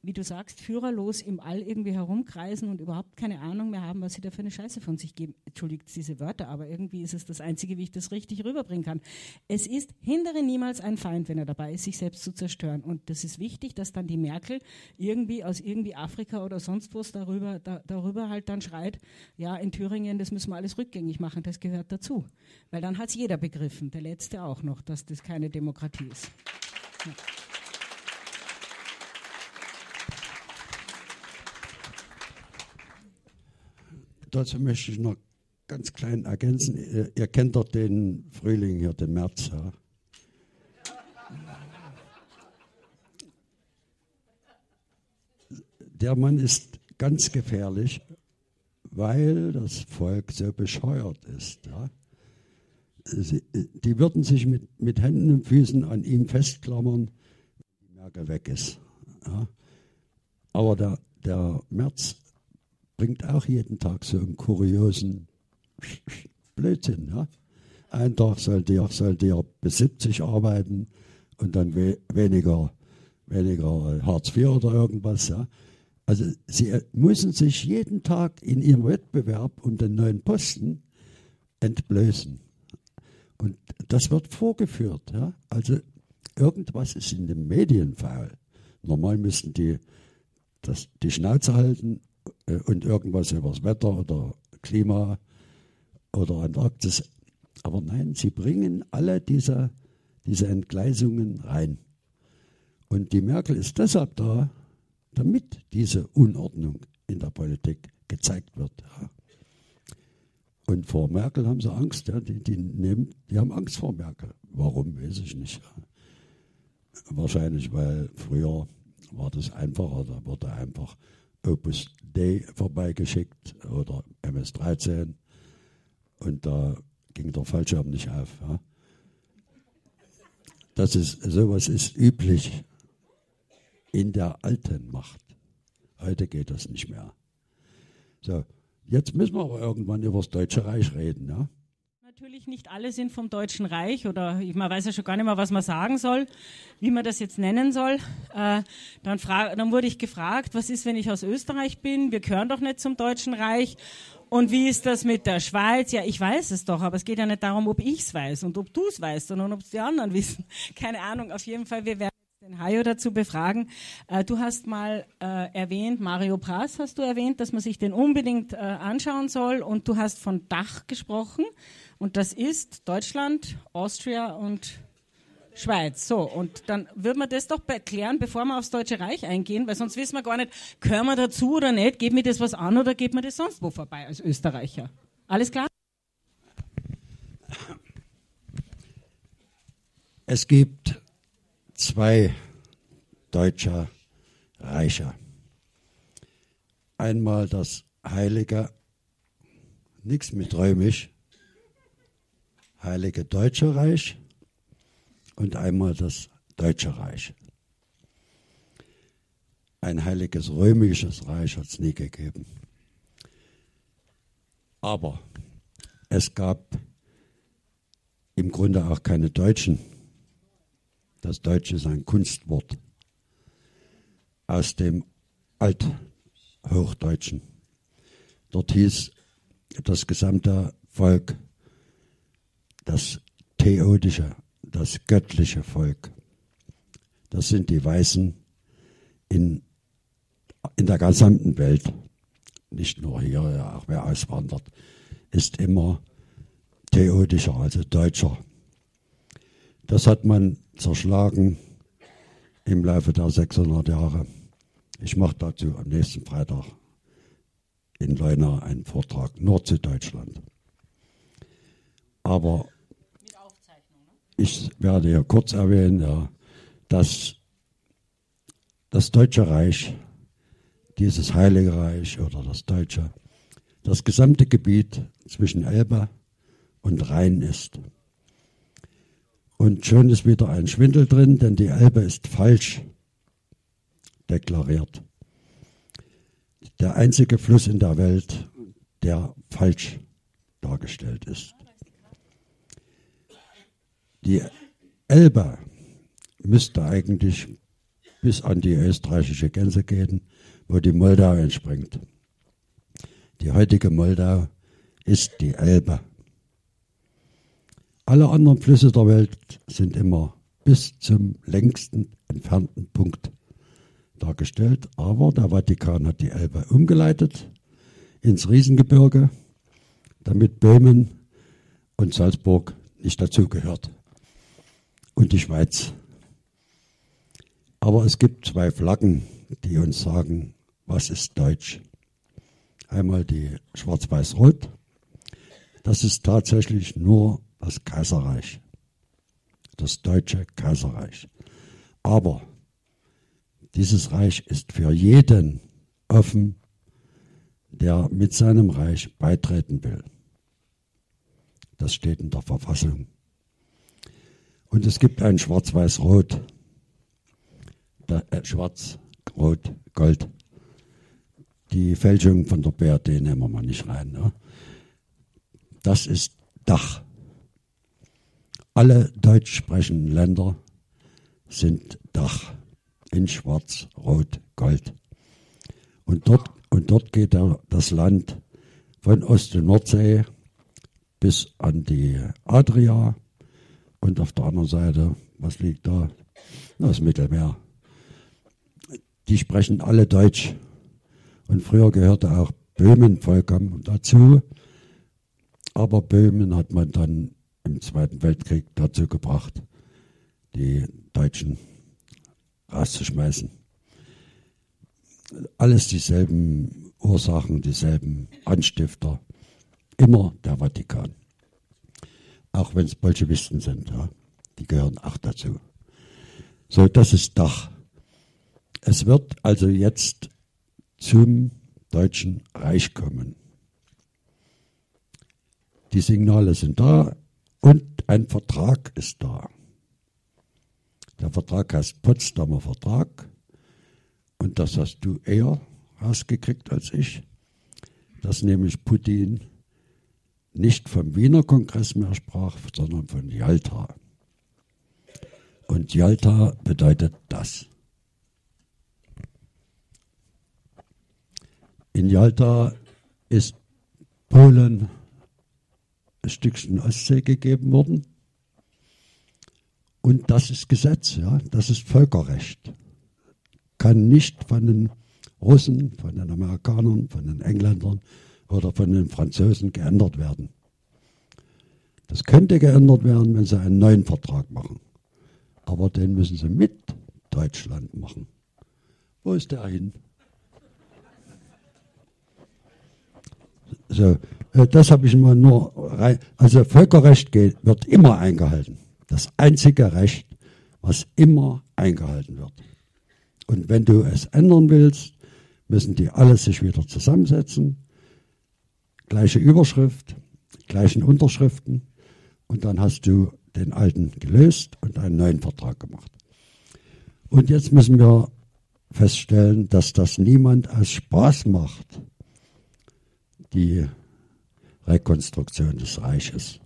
wie du sagst, führerlos im All irgendwie herumkreisen und überhaupt keine Ahnung mehr haben, was sie da für eine Scheiße von sich geben. Entschuldigt diese Wörter, aber irgendwie ist es das Einzige, wie ich das richtig rüberbringen kann. Es ist, hindere niemals ein Feind, wenn er dabei ist, sich selbst zu zerstören. Und das ist wichtig, dass dann die Merkel irgendwie aus irgendwie Afrika oder sonst was darüber, da, darüber halt dann schreit, ja, in Thüringen, das müssen wir alles rückgängig machen, das gehört dazu. Weil dann hat es jeder begriffen, der Letzte auch noch, dass das keine Demokratie ist. Ja. Dazu möchte ich noch ganz klein ergänzen. Ihr, ihr kennt doch den Frühling hier, den März. Ja? Der Mann ist ganz gefährlich, weil das Volk so bescheuert ist. Ja? Sie, die würden sich mit, mit Händen und Füßen an ihm festklammern, wenn die Merkel weg ist. Ja? Aber der, der März bringt auch jeden Tag so einen kuriosen Blödsinn. Ja? Ein Tag sollte ihr, sollte ihr bis 70 arbeiten und dann we weniger, weniger Hartz IV oder irgendwas. Ja? Also sie müssen sich jeden Tag in ihrem Wettbewerb um den neuen Posten entblößen. Und das wird vorgeführt. Ja? Also irgendwas ist in den Medien faul. Normal müssten die das, die Schnauze halten und irgendwas über das Wetter oder Klima oder Antarktis. Aber nein, sie bringen alle diese, diese Entgleisungen rein. Und die Merkel ist deshalb da, damit diese Unordnung in der Politik gezeigt wird. Und vor Merkel haben sie Angst. Ja. Die, die, nehmen, die haben Angst vor Merkel. Warum, weiß ich nicht. Wahrscheinlich, weil früher war das einfacher. Da wurde einfach Opus Dei vorbeigeschickt oder MS-13 und da ging der Fallschirm nicht auf. Ja. Das ist, sowas ist üblich in der alten Macht. Heute geht das nicht mehr. So, jetzt müssen wir aber irgendwann über das Deutsche Reich reden. Ja? Natürlich nicht alle sind vom Deutschen Reich oder man weiß ja schon gar nicht mehr, was man sagen soll, wie man das jetzt nennen soll. Äh, dann, dann wurde ich gefragt, was ist, wenn ich aus Österreich bin? Wir gehören doch nicht zum Deutschen Reich. Und wie ist das mit der Schweiz? Ja, ich weiß es doch, aber es geht ja nicht darum, ob ich es weiß und ob du es weißt, sondern ob es die anderen <laughs> wissen. Keine Ahnung, auf jeden Fall, wir werden den Hajo dazu befragen. Äh, du hast mal äh, erwähnt, Mario Pras hast du erwähnt, dass man sich den unbedingt anschauen soll und du hast von Dach gesprochen und das ist Deutschland, Austria und Schweiz. So, und dann würde man das doch erklären, bevor wir aufs Deutsche Reich eingehen, weil sonst wissen wir gar nicht, gehören wir dazu oder nicht, geht mir das was an oder geht mir das sonst wo vorbei als Österreicher. Alles klar? Es gibt zwei deutsche Reiche. Einmal das heilige, nichts mit römisch, heilige Deutsche Reich und einmal das Deutsche Reich. Ein heiliges römisches Reich hat es nie gegeben. Aber es gab im Grunde auch keine Deutschen. Das Deutsche ist ein Kunstwort aus dem Althochdeutschen. Dort hieß das gesamte Volk das theodische, das göttliche Volk. Das sind die Weißen in, in der gesamten Welt, nicht nur hier, ja, auch wer auswandert, ist immer theodischer, also deutscher. Das hat man zerschlagen im Laufe der 600 Jahre. Ich mache dazu am nächsten Freitag in Leuna einen Vortrag nur zu Deutschland. Aber ich werde hier kurz erwähnen, ja, dass das Deutsche Reich, dieses Heilige Reich oder das Deutsche, das gesamte Gebiet zwischen Elbe und Rhein ist. Und schon ist wieder ein Schwindel drin, denn die Elbe ist falsch deklariert. Der einzige Fluss in der Welt, der falsch dargestellt ist. Die Elbe müsste eigentlich bis an die österreichische Grenze gehen, wo die Moldau entspringt. Die heutige Moldau ist die Elbe. Alle anderen Flüsse der Welt sind immer bis zum längsten entfernten Punkt dargestellt, aber der Vatikan hat die Elbe umgeleitet ins Riesengebirge, damit Böhmen und Salzburg nicht dazugehört und die Schweiz. Aber es gibt zwei Flaggen, die uns sagen, was ist Deutsch. Einmal die Schwarz-Weiß-Rot. Das ist tatsächlich nur das Kaiserreich, das deutsche Kaiserreich. Aber dieses Reich ist für jeden offen, der mit seinem Reich beitreten will. Das steht in der Verfassung. Und es gibt ein Schwarz-Weiß-Rot. Äh, Schwarz, Rot, Gold. Die Fälschung von der BRD nehmen wir mal nicht rein. Ne? Das ist Dach. Alle deutsch sprechenden Länder sind Dach in Schwarz, Rot, Gold. Und dort, und dort geht das Land von Ost- und Nordsee bis an die Adria und auf der anderen Seite, was liegt da? Das Mittelmeer. Die sprechen alle Deutsch. Und früher gehörte auch Böhmen vollkommen dazu. Aber Böhmen hat man dann im Zweiten Weltkrieg dazu gebracht, die Deutschen rauszuschmeißen. Alles dieselben Ursachen, dieselben Anstifter. Immer der Vatikan. Auch wenn es Bolschewisten sind, ja. Die gehören auch dazu. So, das ist Dach. Es wird also jetzt zum Deutschen Reich kommen. Die Signale sind da und ein Vertrag ist da. Der Vertrag heißt Potsdamer Vertrag und das hast du eher rausgekriegt als ich, dass nämlich Putin nicht vom Wiener Kongress mehr sprach, sondern von Jalta. Und Jalta bedeutet das. In Jalta ist Polen ein Stückchen Ostsee gegeben worden. Und das ist Gesetz, ja, das ist Völkerrecht. Kann nicht von den Russen, von den Amerikanern, von den Engländern oder von den Franzosen geändert werden. Das könnte geändert werden, wenn sie einen neuen Vertrag machen. Aber den müssen sie mit Deutschland machen. Wo ist der hin? So, äh, das habe ich mal nur rein. Also Völkerrecht wird immer eingehalten. Das einzige Recht, was immer eingehalten wird. Und wenn du es ändern willst, müssen die alle sich wieder zusammensetzen. Gleiche Überschrift, gleichen Unterschriften. Und dann hast du den alten gelöst und einen neuen Vertrag gemacht. Und jetzt müssen wir feststellen, dass das niemand aus Spaß macht die Rekonstruktion des Reiches.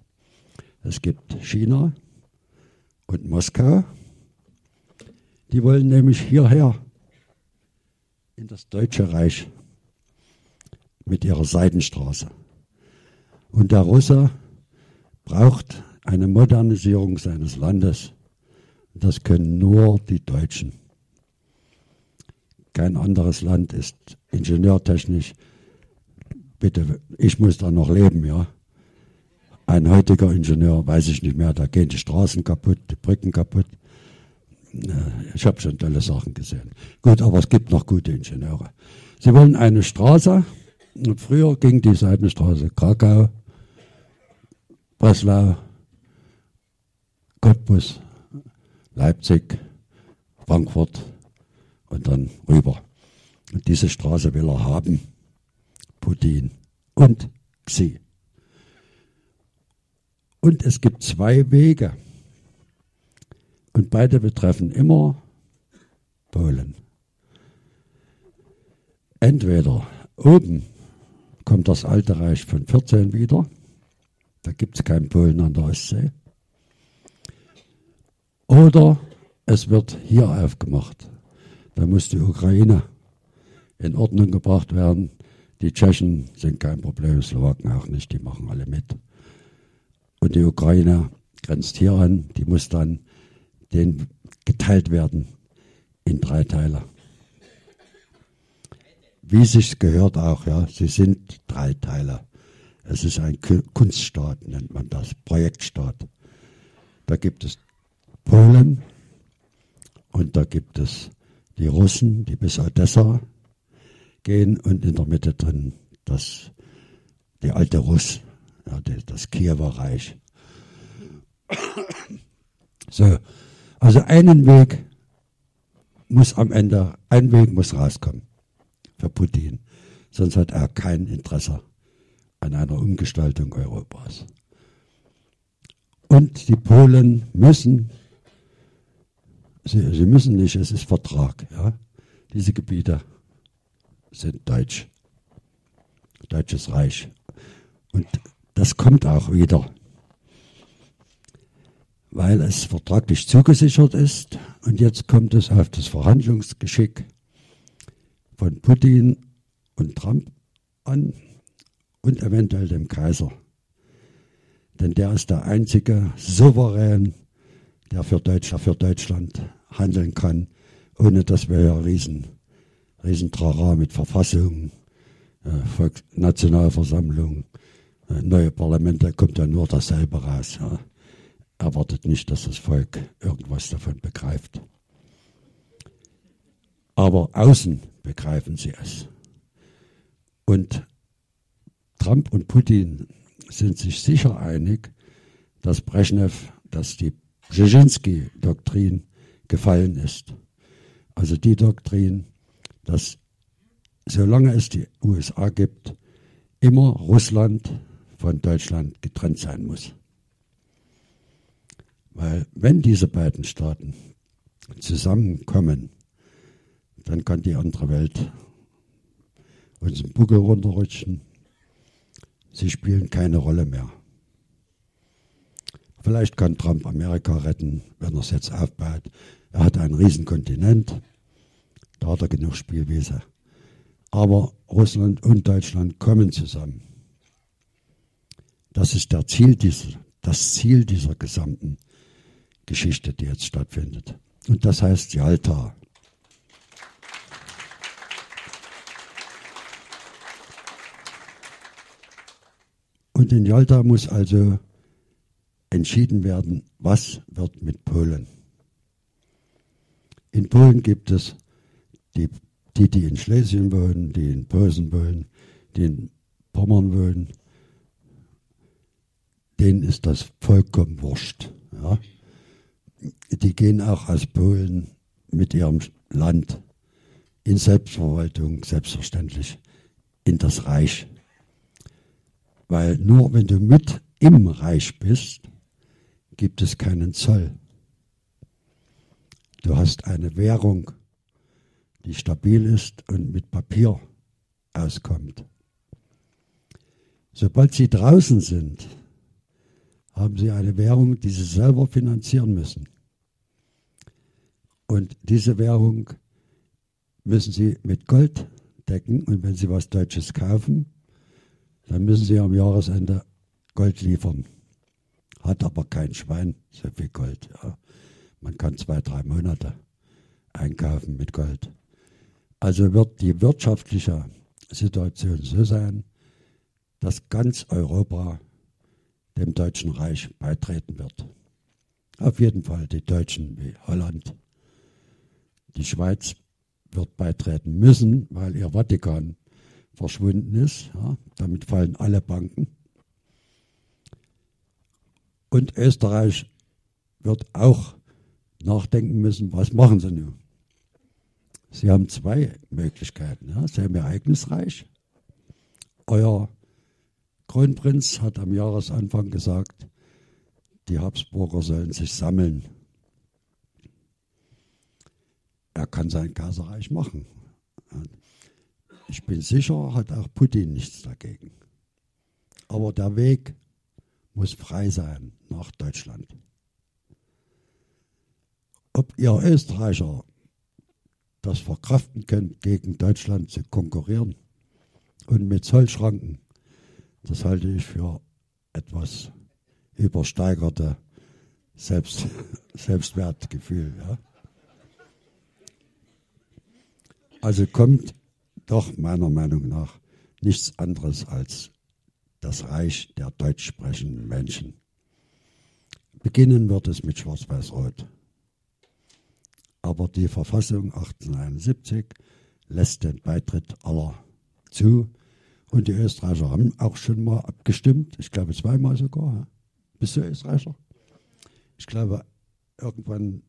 Es gibt China und Moskau. Die wollen nämlich hierher in das Deutsche Reich mit ihrer Seidenstraße. Und der Russe braucht eine Modernisierung seines Landes. Das können nur die Deutschen. Kein anderes Land ist ingenieurtechnisch bitte, ich muss da noch leben, ja. Ein heutiger Ingenieur, weiß ich nicht mehr, da gehen die Straßen kaputt, die Brücken kaputt. Ich habe schon tolle Sachen gesehen. Gut, aber es gibt noch gute Ingenieure. Sie wollen eine Straße, früher ging die Seitenstraße Krakau, Breslau, Cottbus, Leipzig, Frankfurt und dann rüber. Und diese Straße will er haben. Putin und Xi. Und es gibt zwei Wege. Und beide betreffen immer Polen. Entweder oben kommt das alte Reich von 14 wieder, da gibt es keinen Polen an der Ostsee. Oder es wird hier aufgemacht. Da muss die Ukraine in Ordnung gebracht werden. Die Tschechen sind kein Problem, Slowaken auch nicht, die machen alle mit. Und die Ukraine grenzt hier an, die muss dann den geteilt werden in drei Teile. Wie sich gehört auch, ja, sie sind drei Teile. Es ist ein Kunststaat, nennt man das, Projektstaat. Da gibt es Polen und da gibt es die Russen, die bis Odessa gehen und in der Mitte drin das, die alte Russ, ja, das Kiewer Reich. So, also einen Weg muss am Ende, ein Weg muss rauskommen für Putin. Sonst hat er kein Interesse an einer Umgestaltung Europas. Und die Polen müssen, sie, sie müssen nicht, es ist Vertrag, ja, diese Gebiete sind deutsch. Deutsches Reich. Und das kommt auch wieder, weil es vertraglich zugesichert ist. Und jetzt kommt es auf das Verhandlungsgeschick von Putin und Trump an und eventuell dem Kaiser. Denn der ist der einzige Souverän, der für, Deutsch, für Deutschland handeln kann, ohne dass wir ja riesen Riesentrara mit Verfassung, äh, Nationalversammlung, äh, neue Parlamente, kommt ja nur dasselbe raus. Ja. Erwartet nicht, dass das Volk irgendwas davon begreift. Aber außen begreifen sie es. Und Trump und Putin sind sich sicher einig, dass Brezhnev, dass die Brzezinski-Doktrin gefallen ist. Also die Doktrin, dass solange es die USA gibt, immer Russland von Deutschland getrennt sein muss. Weil wenn diese beiden Staaten zusammenkommen, dann kann die andere Welt uns einen Buckel runterrutschen. Sie spielen keine Rolle mehr. Vielleicht kann Trump Amerika retten, wenn er es jetzt aufbaut. Er hat einen riesen Kontinent, da hat er genug Spielwiese. Aber Russland und Deutschland kommen zusammen. Das ist der Ziel dieser, das Ziel dieser gesamten Geschichte, die jetzt stattfindet. Und das heißt Jalta. Und in Jalta muss also entschieden werden, was wird mit Polen. In Polen gibt es die, die, die in Schlesien wohnen, die in Posen wohnen, die in Pommern wohnen. Denen ist das vollkommen wurscht. Ja. Die gehen auch aus Polen mit ihrem Land in Selbstverwaltung, selbstverständlich, in das Reich. Weil nur wenn du mit im Reich bist, gibt es keinen Zoll. Du hast eine Währung, die stabil ist und mit Papier auskommt. Sobald sie draußen sind, haben sie eine Währung, die sie selber finanzieren müssen. Und diese Währung müssen sie mit Gold decken. Und wenn sie was Deutsches kaufen, dann müssen sie am Jahresende Gold liefern. Hat aber kein Schwein so viel Gold. Ja. Man kann zwei, drei Monate einkaufen mit Gold. Also wird die wirtschaftliche Situation so sein, dass ganz Europa dem Deutschen Reich beitreten wird. Auf jeden Fall die Deutschen wie Holland. Die Schweiz wird beitreten müssen, weil ihr Vatikan verschwunden ist. Ja, damit fallen alle Banken. Und Österreich wird auch nachdenken müssen, was machen sie nun? Sie haben zwei Möglichkeiten. Ja. Sie haben ihr. Euer Kronprinz hat am Jahresanfang gesagt, die Habsburger sollen sich sammeln. Er kann sein Kaiserreich machen. Ich bin sicher, hat auch Putin nichts dagegen. Aber der Weg muss frei sein nach Deutschland. Ob ihr Österreicher das verkraften könnt, gegen Deutschland zu konkurrieren und mit Zollschranken, das halte ich für etwas übersteigerte Selbst, <laughs> Selbstwertgefühl. Ja. Also kommt doch meiner Meinung nach nichts anderes als das Reich der deutsch sprechenden Menschen. Beginnen wird es mit Schwarz-Weiß-Rot. Aber die Verfassung 1871 lässt den Beitritt aller zu. Und die Österreicher haben auch schon mal abgestimmt. Ich glaube zweimal sogar. Bist du Österreicher? Ich glaube irgendwann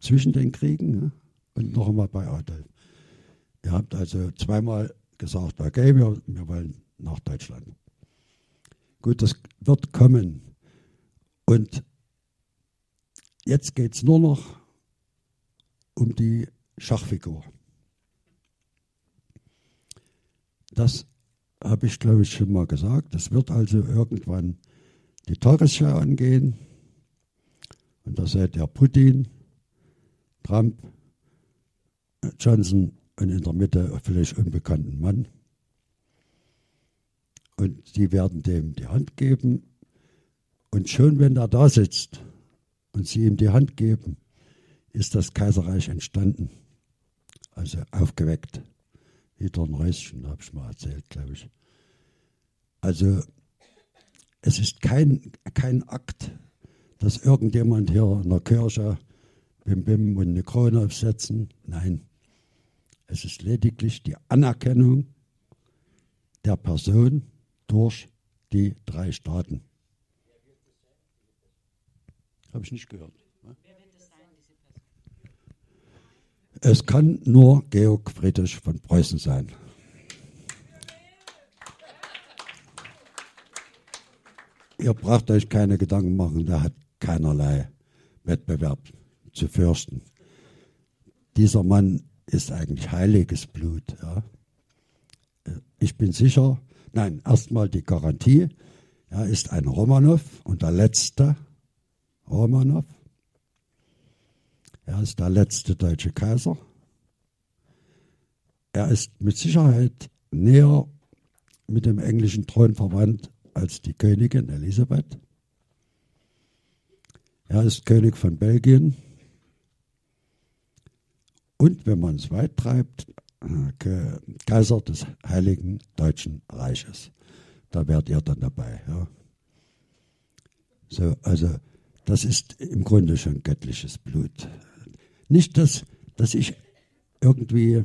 zwischen den Kriegen und noch einmal bei Adolf. Ihr habt also zweimal gesagt, okay, wir, wir wollen nach Deutschland. Gut, das wird kommen. Und jetzt geht es nur noch um die Schachfigur. Das habe ich, glaube ich, schon mal gesagt. Das wird also irgendwann die Tagesschau angehen. Und da seid ihr Putin, Trump, Johnson und in der Mitte vielleicht unbekannten Mann. Und sie werden dem die Hand geben. Und schon wenn er da sitzt und sie ihm die Hand geben, ist das Kaiserreich entstanden. Also aufgeweckt. Wieder ein Häuschen, habe ich mal erzählt, glaube ich. Also es ist kein, kein Akt, dass irgendjemand hier in der Kirche bim bim und eine Krone aufsetzen. Nein, es ist lediglich die Anerkennung der Person durch die drei Staaten. Habe ich nicht gehört. Ne? Es kann nur Georg Friedrich von Preußen sein. Ihr braucht euch keine Gedanken machen, der hat keinerlei Wettbewerb zu fürchten. Dieser Mann ist eigentlich heiliges Blut. Ja. Ich bin sicher, Nein, erstmal die Garantie. Er ist ein Romanov und der letzte Romanov. Er ist der letzte deutsche Kaiser. Er ist mit Sicherheit näher mit dem englischen Thron verwandt als die Königin Elisabeth. Er ist König von Belgien. Und wenn man es weit treibt, äh, Kaiser des Heiligen Deutschen Reiches. Da wärt ihr dann dabei. Ja. So, also das ist im Grunde schon göttliches Blut. Nicht, dass, dass ich irgendwie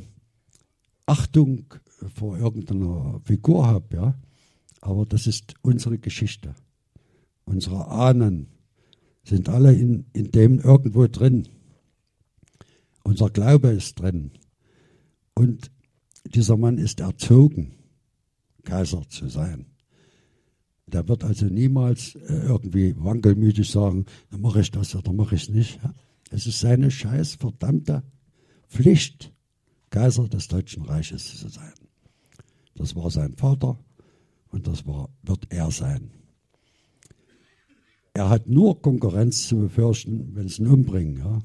Achtung vor irgendeiner Figur habe, ja, aber das ist unsere Geschichte. Unsere Ahnen sind alle in, in dem irgendwo drin. Unser Glaube ist drin. Und dieser Mann ist erzogen, Kaiser zu sein. Der wird also niemals äh, irgendwie wankelmütig sagen, dann mache ich das oder mache ich es nicht. Es ist seine scheiß verdammte Pflicht, Kaiser des Deutschen Reiches zu sein. Das war sein Vater und das war, wird er sein. Er hat nur Konkurrenz zu befürchten, wenn es ihn umbringen. Ja.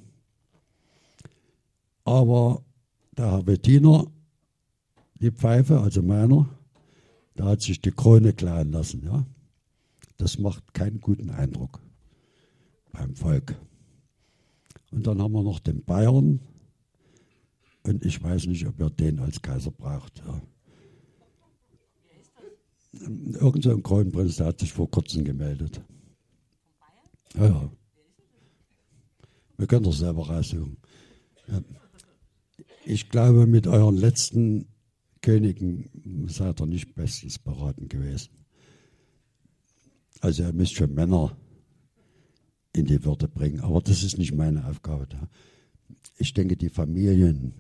Aber der Herr Wettiner, die Pfeife, also meiner, der hat sich die Krone klauen lassen. Ja. Das macht keinen guten Eindruck beim Volk. Und dann haben wir noch den Bayern. Und ich weiß nicht, ob er den als Kaiser braucht. Ja. Irgend so ein Kronprinz, der hat sich vor kurzem gemeldet. Ja, ja. Wir können doch selber raussuchen. Ja. Ich glaube, mit euren letzten Königen seid ihr nicht bestens beraten gewesen. Also ihr müsst schon Männer in die Würde bringen. Aber das ist nicht meine Aufgabe. Ich denke, die Familien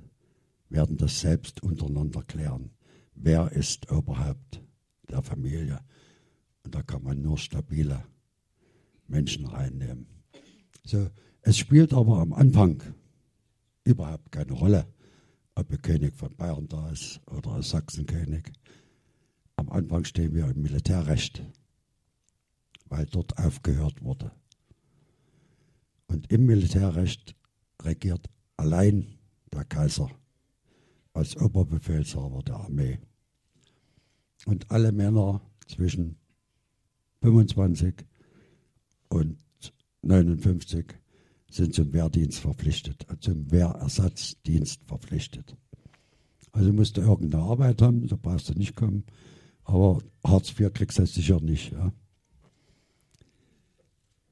werden das selbst untereinander klären. Wer ist Oberhaupt der Familie? Und da kann man nur stabile Menschen reinnehmen. So, es spielt aber am Anfang überhaupt keine Rolle, ob ein König von Bayern da ist oder ein Sachsenkönig. Am Anfang stehen wir im Militärrecht, weil dort aufgehört wurde. Und im Militärrecht regiert allein der Kaiser als Oberbefehlshaber der Armee. Und alle Männer zwischen 25 und 59 sind zum Wehrdienst verpflichtet, äh, zum Wehrersatzdienst verpflichtet. Also musst du irgendeine Arbeit haben, da brauchst du nicht kommen, aber Hartz IV kriegst du sicher nicht. Ja.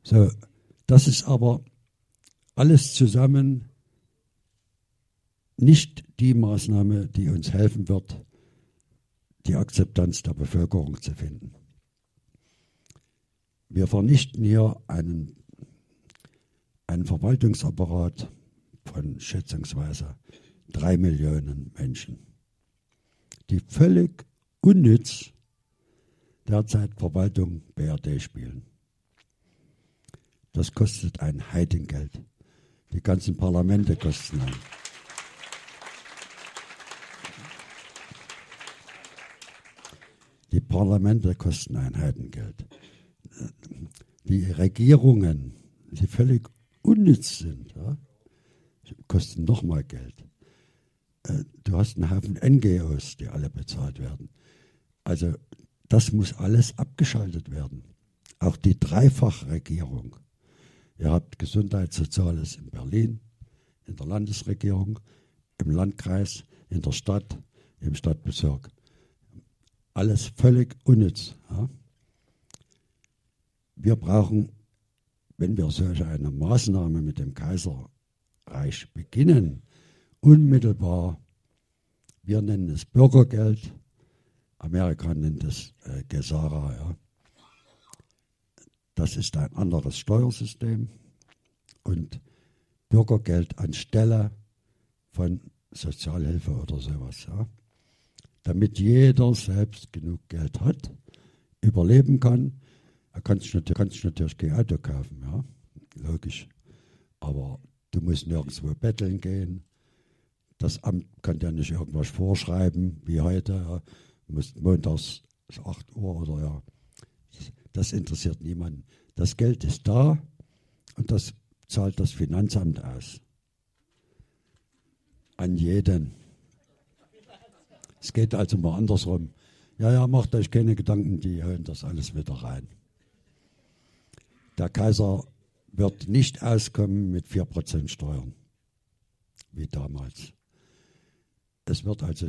So, das ist aber alles zusammen nicht die Maßnahme, die uns helfen wird, die Akzeptanz der Bevölkerung zu finden. Wir vernichten hier einen, einen Verwaltungsapparat von schätzungsweise drei Millionen Menschen, die völlig unnütz derzeit Verwaltung BRD spielen. Das kostet ein Heidengeld. Die ganzen Parlamente kosten ein. Die Parlamente kosten ein Heidengeld. Die Regierungen, die völlig unnütz sind, ja, kosten nochmal Geld. Äh, du hast einen Haufen NGOs, die alle bezahlt werden. Also das muss alles abgeschaltet werden. Auch die Dreifachregierung. Ihr habt Gesundheitssoziales in Berlin, in der Landesregierung, im Landkreis, in der Stadt, im Stadtbezirk. Alles völlig unnütz. Ja? Wir brauchen, wenn wir solche eine Maßnahme mit dem Kaiserreich beginnen, unmittelbar, wir nennen es Bürgergeld, Amerika nennt es äh, Gesara, ja. Das ist ein anderes Steuersystem und Bürgergeld anstelle von Sozialhilfe oder sowas. Ja. Damit jeder selbst genug Geld hat, überleben kann. Er kann sich natürlich, natürlich kein Auto kaufen, ja. logisch. Aber du musst nirgendwo betteln gehen. Das Amt kann dir nicht irgendwas vorschreiben, wie heute. Ja. Du musst montags ist 8 Uhr oder ja. Das interessiert niemanden. Das Geld ist da und das zahlt das Finanzamt aus. An jeden. Es geht also mal andersrum. Ja, ja, macht euch keine Gedanken, die holen das alles wieder rein. Der Kaiser wird nicht auskommen mit 4% Steuern, wie damals. Es wird also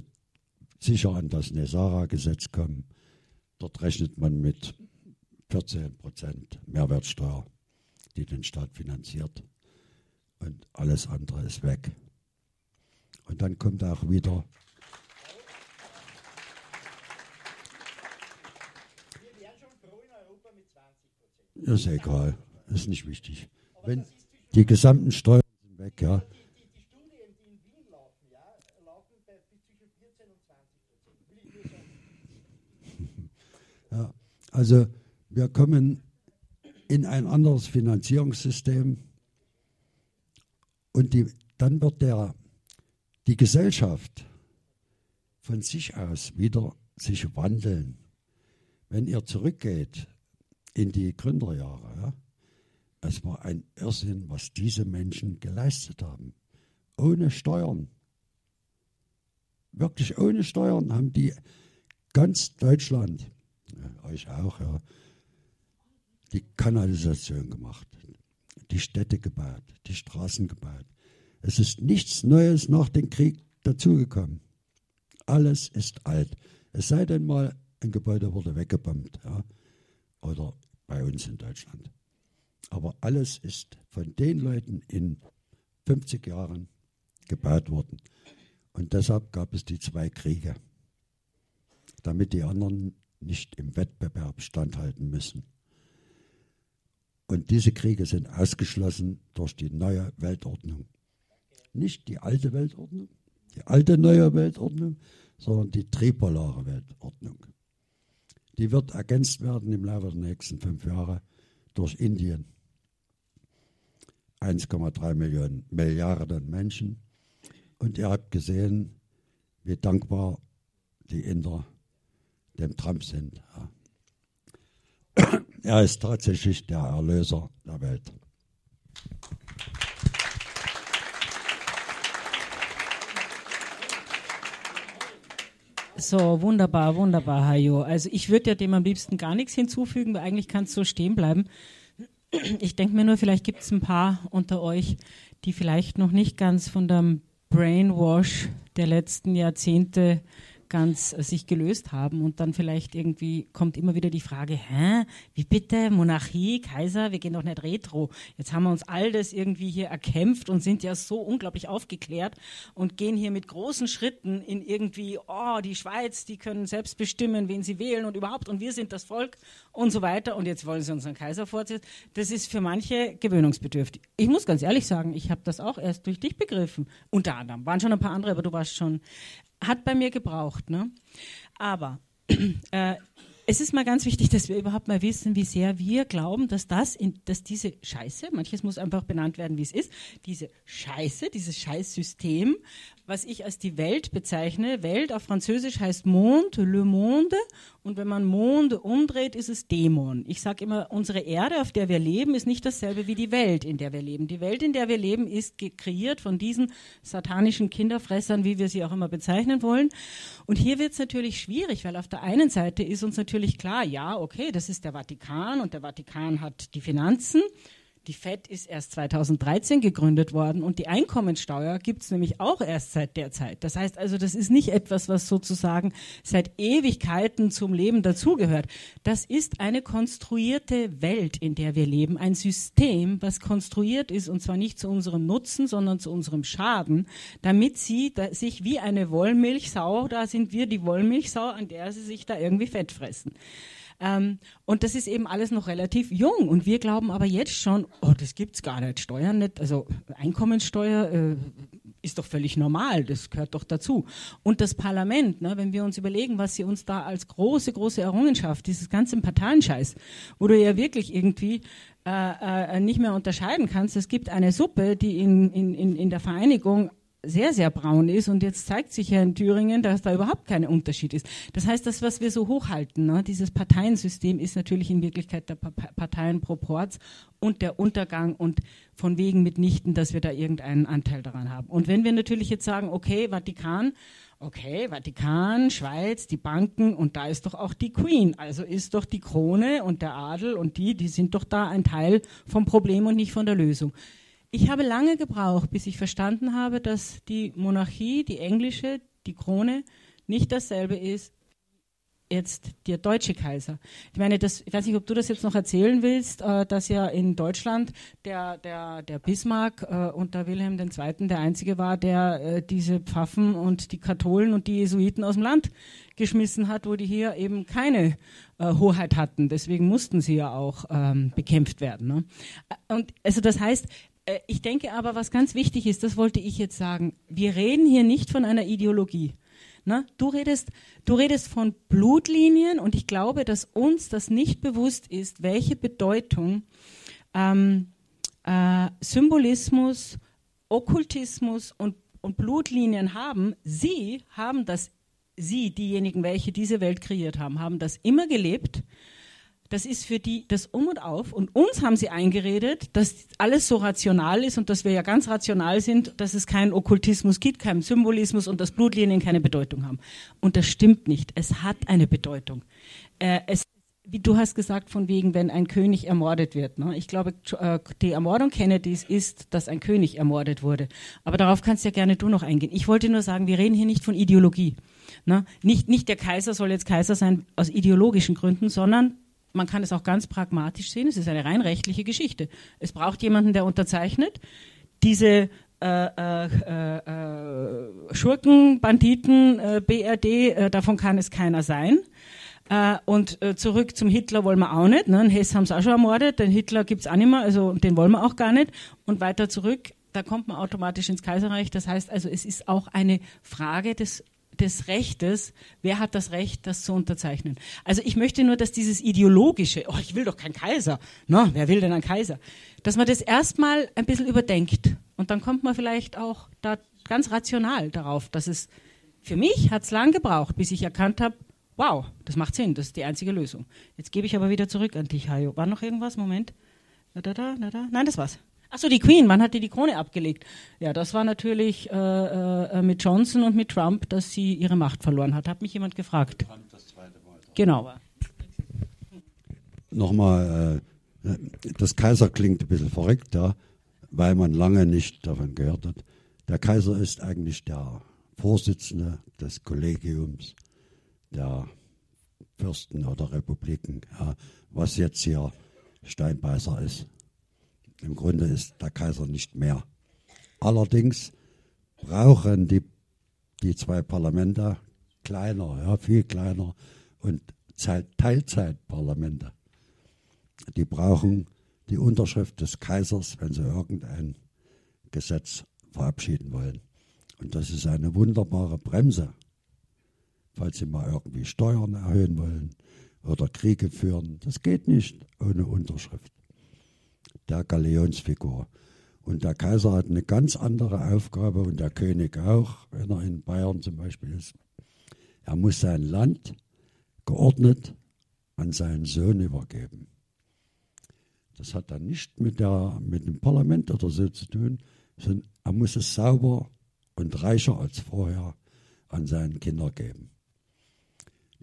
sicher an das Nesara-Gesetz kommen. Dort rechnet man mit 14% Mehrwertsteuer, die den Staat finanziert. Und alles andere ist weg. Und dann kommt auch wieder Wir wären schon froh in Europa mit 20 Prozent. Ist egal, ist nicht wichtig. Wenn die gesamten Steuern sind weg, ja. Die, die, die Studien, die in Wien laufen, ja, laufen bei bis zwischen 14 und 20 Prozent. Will ich nur sagen. ja. Also wir kommen in ein anderes Finanzierungssystem und die, dann wird der, die Gesellschaft von sich aus wieder sich wandeln. Wenn ihr zurückgeht in die Gründerjahre, ja, es war ein Irrsinn, was diese Menschen geleistet haben. Ohne Steuern. Wirklich ohne Steuern haben die ganz Deutschland, ja, euch auch, ja, die Kanalisation gemacht, die Städte gebaut, die Straßen gebaut. Es ist nichts Neues nach dem Krieg dazugekommen. Alles ist alt. Es sei denn mal, ein Gebäude wurde weggebombt, ja, oder bei uns in Deutschland. Aber alles ist von den Leuten in 50 Jahren gebaut worden. Und deshalb gab es die zwei Kriege, damit die anderen nicht im Wettbewerb standhalten müssen. Und diese Kriege sind ausgeschlossen durch die neue Weltordnung. Nicht die alte Weltordnung, die alte neue Weltordnung, sondern die tripolare Weltordnung. Die wird ergänzt werden im Laufe der nächsten fünf Jahre durch Indien. 1,3 Millionen Milliarden Menschen. Und ihr habt gesehen, wie dankbar die Inder dem Trump sind. Ja. Er ist tatsächlich der Erlöser der Welt. So, wunderbar, wunderbar, Hajo. Also ich würde ja dem am liebsten gar nichts hinzufügen, weil eigentlich kann es so stehen bleiben. Ich denke mir nur, vielleicht gibt es ein paar unter euch, die vielleicht noch nicht ganz von dem Brainwash der letzten Jahrzehnte ganz äh, sich gelöst haben und dann vielleicht irgendwie kommt immer wieder die Frage, hä, wie bitte, Monarchie, Kaiser, wir gehen doch nicht retro. Jetzt haben wir uns all das irgendwie hier erkämpft und sind ja so unglaublich aufgeklärt und gehen hier mit großen Schritten in irgendwie, oh, die Schweiz, die können selbst bestimmen, wen sie wählen und überhaupt und wir sind das Volk und so weiter und jetzt wollen sie unseren Kaiser fortsetzen. Das ist für manche gewöhnungsbedürftig. Ich muss ganz ehrlich sagen, ich habe das auch erst durch dich begriffen. Unter anderem. Waren schon ein paar andere, aber du warst schon hat bei mir gebraucht. Ne? Aber <clears throat> äh, es ist mal ganz wichtig, dass wir überhaupt mal wissen, wie sehr wir glauben, dass das, in, dass diese Scheiße, manches muss einfach benannt werden, wie es ist, diese Scheiße, dieses Scheißsystem, was ich als die Welt bezeichne. Welt auf Französisch heißt Monde, le monde. Und wenn man Monde umdreht, ist es Dämon. Ich sage immer, unsere Erde, auf der wir leben, ist nicht dasselbe wie die Welt, in der wir leben. Die Welt, in der wir leben, ist kreiert von diesen satanischen Kinderfressern, wie wir sie auch immer bezeichnen wollen. Und hier wird es natürlich schwierig, weil auf der einen Seite ist uns natürlich klar, ja, okay, das ist der Vatikan und der Vatikan hat die Finanzen. Die FED ist erst 2013 gegründet worden und die Einkommensteuer gibt es nämlich auch erst seit der Zeit. Das heißt also, das ist nicht etwas, was sozusagen seit Ewigkeiten zum Leben dazugehört. Das ist eine konstruierte Welt, in der wir leben, ein System, was konstruiert ist und zwar nicht zu unserem Nutzen, sondern zu unserem Schaden, damit sie da, sich wie eine Wollmilchsau, da sind wir die Wollmilchsau, an der sie sich da irgendwie fett fressen. Ähm, und das ist eben alles noch relativ jung. Und wir glauben aber jetzt schon, oh, das gibt's gar nicht. Steuern nicht, also Einkommensteuer äh, ist doch völlig normal, das gehört doch dazu. Und das Parlament, ne, wenn wir uns überlegen, was sie uns da als große, große Errungenschaft, dieses ganze Parteienscheiß, wo du ja wirklich irgendwie äh, äh, nicht mehr unterscheiden kannst. Es gibt eine Suppe, die in, in, in der Vereinigung sehr, sehr braun ist und jetzt zeigt sich ja in Thüringen, dass da überhaupt kein Unterschied ist. Das heißt, das, was wir so hochhalten, ne, dieses Parteiensystem ist natürlich in Wirklichkeit der pa Parteienproports und der Untergang und von wegen mitnichten, dass wir da irgendeinen Anteil daran haben. Und wenn wir natürlich jetzt sagen, okay, Vatikan, okay, Vatikan, Schweiz, die Banken und da ist doch auch die Queen, also ist doch die Krone und der Adel und die, die sind doch da ein Teil vom Problem und nicht von der Lösung. Ich habe lange gebraucht, bis ich verstanden habe, dass die Monarchie, die englische, die Krone, nicht dasselbe ist jetzt der deutsche Kaiser. Ich meine, das, ich weiß nicht, ob du das jetzt noch erzählen willst, äh, dass ja in Deutschland der, der, der Bismarck äh, und der Wilhelm II. der einzige war, der äh, diese Pfaffen und die Katholen und die Jesuiten aus dem Land geschmissen hat, wo die hier eben keine äh, Hoheit hatten. Deswegen mussten sie ja auch ähm, bekämpft werden. Ne? Und also das heißt, äh, ich denke aber, was ganz wichtig ist, das wollte ich jetzt sagen, wir reden hier nicht von einer Ideologie. Ne? Du, redest, du redest von Blutlinien und ich glaube, dass uns das nicht bewusst ist, welche Bedeutung ähm, äh, Symbolismus, Okkultismus und, und Blutlinien haben. Sie haben das, sie, diejenigen, welche diese Welt kreiert haben, haben das immer gelebt das ist für die das Um und Auf. Und uns haben sie eingeredet, dass alles so rational ist und dass wir ja ganz rational sind, dass es keinen Okkultismus gibt, keinen Symbolismus und dass Blutlinien keine Bedeutung haben. Und das stimmt nicht. Es hat eine Bedeutung. Äh, es, wie du hast gesagt, von wegen, wenn ein König ermordet wird. Ne? Ich glaube, äh, die Ermordung Kennedys ist, dass ein König ermordet wurde. Aber darauf kannst ja gerne du noch eingehen. Ich wollte nur sagen, wir reden hier nicht von Ideologie. Ne? Nicht, nicht der Kaiser soll jetzt Kaiser sein aus ideologischen Gründen, sondern man kann es auch ganz pragmatisch sehen, es ist eine rein rechtliche Geschichte. Es braucht jemanden, der unterzeichnet. Diese äh, äh, äh, Schurken, Banditen, äh, BRD, äh, davon kann es keiner sein. Äh, und zurück zum Hitler wollen wir auch nicht. Ne? Den Hess haben sie auch schon ermordet, den Hitler gibt es auch nicht mehr, also den wollen wir auch gar nicht. Und weiter zurück, da kommt man automatisch ins Kaiserreich. Das heißt also, es ist auch eine Frage des des Rechtes, wer hat das Recht, das zu unterzeichnen? Also ich möchte nur, dass dieses ideologische, oh, ich will doch keinen Kaiser, na, wer will denn einen Kaiser? Dass man das erstmal ein bisschen überdenkt und dann kommt man vielleicht auch da ganz rational darauf, dass es, für mich hat es lang gebraucht, bis ich erkannt habe, wow, das macht Sinn, das ist die einzige Lösung. Jetzt gebe ich aber wieder zurück an dich, Hajo. War noch irgendwas? Moment. Da, da, da, da, da. Nein, das war's. Achso, die Queen, wann hat die die Krone abgelegt? Ja, das war natürlich äh, äh, mit Johnson und mit Trump, dass sie ihre Macht verloren hat. Hat mich jemand gefragt. Das zweite Mal. Genau. Nochmal, äh, das Kaiser klingt ein bisschen verrückt, ja, weil man lange nicht davon gehört hat. Der Kaiser ist eigentlich der Vorsitzende des Kollegiums der Fürsten oder Republiken, ja, was jetzt hier Steinbeißer ist. Im Grunde ist der Kaiser nicht mehr. Allerdings brauchen die, die zwei Parlamente kleiner, ja, viel kleiner und Teilzeitparlamente. Die brauchen die Unterschrift des Kaisers, wenn sie irgendein Gesetz verabschieden wollen. Und das ist eine wunderbare Bremse, falls sie mal irgendwie Steuern erhöhen wollen oder Kriege führen. Das geht nicht ohne Unterschrift der Galeonsfigur. Und der Kaiser hat eine ganz andere Aufgabe und der König auch, wenn er in Bayern zum Beispiel ist. Er muss sein Land geordnet an seinen Sohn übergeben. Das hat dann nicht mit, der, mit dem Parlament oder so zu tun, sondern er muss es sauber und reicher als vorher an seinen Kinder geben.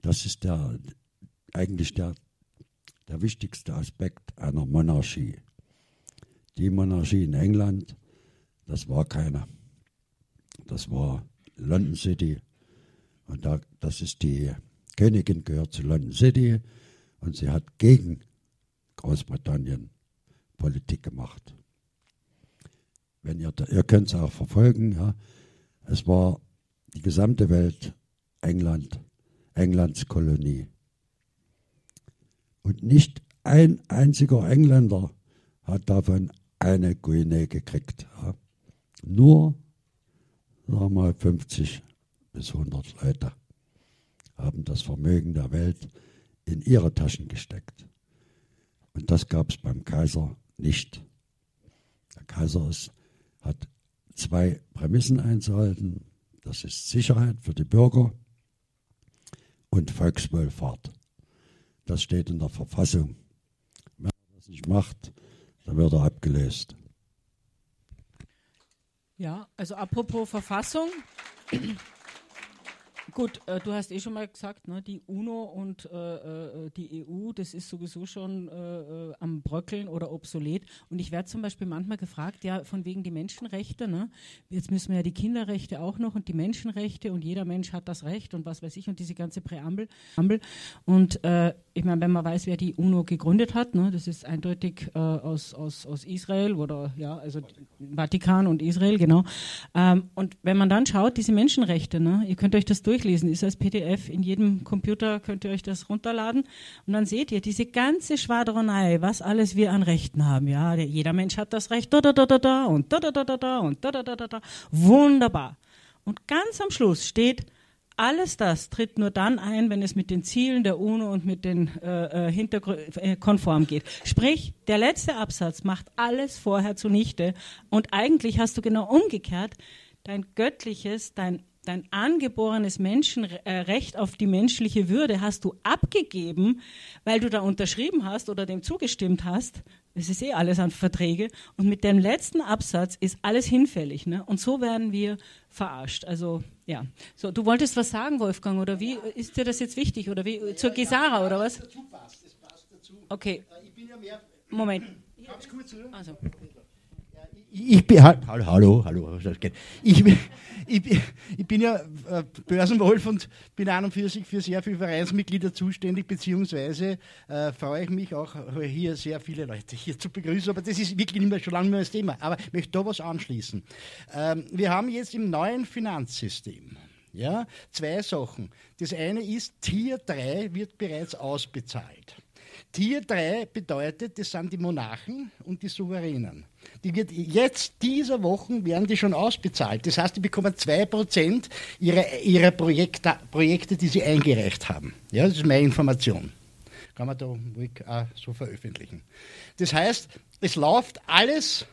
Das ist der, eigentlich der, der wichtigste Aspekt einer Monarchie die Monarchie in England, das war keine. Das war London City. Und da, das ist die Königin gehört zu London City und sie hat gegen Großbritannien Politik gemacht. Wenn ihr, ihr könnt es auch verfolgen, ja. Es war die gesamte Welt England, Englands Kolonie. Und nicht ein einziger Engländer hat davon eine Guinea gekriegt. Ja. Nur, sagen wir mal, 50 bis 100 Leute haben das Vermögen der Welt in ihre Taschen gesteckt. Und das gab es beim Kaiser nicht. Der Kaiser ist, hat zwei Prämissen einzuhalten. Das ist Sicherheit für die Bürger und Volkswohlfahrt. Das steht in der Verfassung. Wenn er das nicht macht, dann wird er abgelöst. Ja, also apropos Verfassung. Gut, äh, du hast eh schon mal gesagt, ne, die UNO und äh, äh, die EU, das ist sowieso schon äh, äh, am Bröckeln oder obsolet. Und ich werde zum Beispiel manchmal gefragt, ja, von wegen die Menschenrechte, ne? Jetzt müssen wir ja die Kinderrechte auch noch und die Menschenrechte und jeder Mensch hat das Recht und was weiß ich und diese ganze Präambel. Und äh, ich meine, wenn man weiß, wer die UNO gegründet hat, ne, das ist eindeutig aus, aus, aus Israel oder ja, also Vatikan und Israel, genau. Ähm, und wenn man dann schaut, diese Menschenrechte, ne, ihr könnt euch das durchlesen durchlesen. Ist als PDF in jedem Computer, könnt ihr euch das runterladen. Und dann seht ihr diese ganze Schwadronei, was alles wir an Rechten haben. Ja, jeder Mensch hat das Recht, da, da, da, da, und da, da, da, da, und da, da, da, da. Wunderbar. Und ganz am Schluss steht, alles das tritt nur dann ein, wenn es mit den Zielen der UNO und mit den äh, äh Hintergründen äh, konform geht. Sprich, der letzte Absatz macht alles vorher zunichte und eigentlich hast du genau umgekehrt dein göttliches, dein dein angeborenes Menschenrecht auf die menschliche Würde hast du abgegeben, weil du da unterschrieben hast oder dem zugestimmt hast. Es ist eh alles an Verträge. Und mit dem letzten Absatz ist alles hinfällig. Ne? Und so werden wir verarscht. Also, ja. So, du wolltest was sagen, Wolfgang, oder wie? Ist dir das jetzt wichtig? Oder wie? Zur Gesara, oder was? Dazu passt, es passt dazu. Okay. Äh, Ich bin ja mehr. Moment. Ganz kurz, oder? Also. Ich bin, hallo, hallo, hallo, ich, bin- ich, ich bin ja äh, Börsenwolf und bin an und für sich für sehr viele Vereinsmitglieder zuständig, beziehungsweise äh, freue ich mich auch, hier sehr viele Leute hier zu begrüßen, aber das ist wirklich nicht mehr schon lange mehr das Thema. Aber ich möchte da was anschließen. Ähm, wir haben jetzt im neuen Finanzsystem ja, zwei Sachen. Das eine ist, Tier 3 wird bereits ausbezahlt. Tier 3 bedeutet, das sind die Monarchen und die Souveränen. Die wird jetzt dieser Woche werden die schon ausbezahlt. Das heißt, die bekommen 2% ihrer, ihrer Projekte, Projekte, die sie eingereicht haben. Ja, das ist meine Information. Kann man da ruhig auch so veröffentlichen. Das heißt, es läuft alles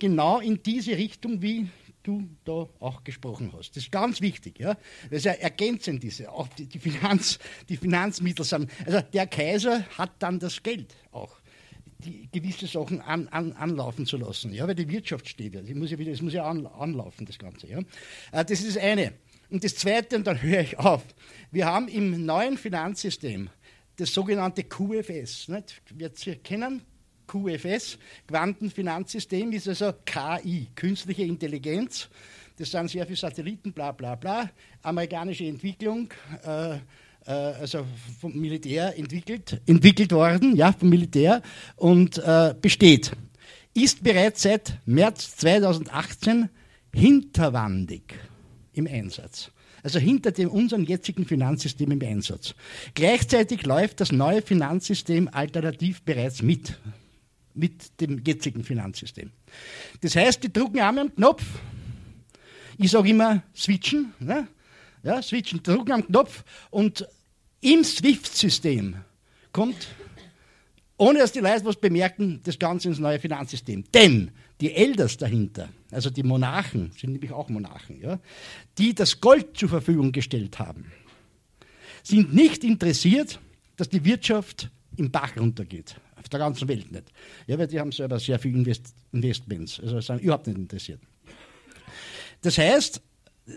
genau in diese Richtung, wie du da auch gesprochen hast. Das ist ganz wichtig, ja. Das ist ja ergänzend diese, auch die, die, Finanz, die Finanzmittel sind. Also der Kaiser hat dann das Geld auch, die gewisse Sachen an, an, anlaufen zu lassen, ja, weil die Wirtschaft steht ja. Das muss ja, wieder, das muss ja an, anlaufen, das Ganze, ja. Äh, Das ist das eine. Und das zweite, und dann höre ich auf. Wir haben im neuen Finanzsystem das sogenannte QFS. Nicht? Wird Sie kennen? QFS, Quantenfinanzsystem, ist also KI, künstliche Intelligenz. Das sind sehr viele Satelliten, bla bla bla. Amerikanische Entwicklung, äh, äh, also vom Militär entwickelt, entwickelt worden, ja, vom Militär und äh, besteht. Ist bereits seit März 2018 hinterwandig im Einsatz. Also hinter dem unserem jetzigen Finanzsystem im Einsatz. Gleichzeitig läuft das neue Finanzsystem alternativ bereits mit mit dem jetzigen Finanzsystem. Das heißt, die drucken einmal am Knopf. Ich sage immer switchen. Ne? Ja, switchen, drucken am Knopf und im SWIFT-System kommt, ohne dass die Leute was bemerken, das Ganze ins neue Finanzsystem. Denn die Elders dahinter, also die Monarchen, sind nämlich auch Monarchen, ja, die das Gold zur Verfügung gestellt haben, sind nicht interessiert, dass die Wirtschaft im Bach runtergeht. Auf der ganzen Welt nicht. Ja, weil die haben selber sehr viele Invest Investments, also sind überhaupt nicht interessiert. Das heißt,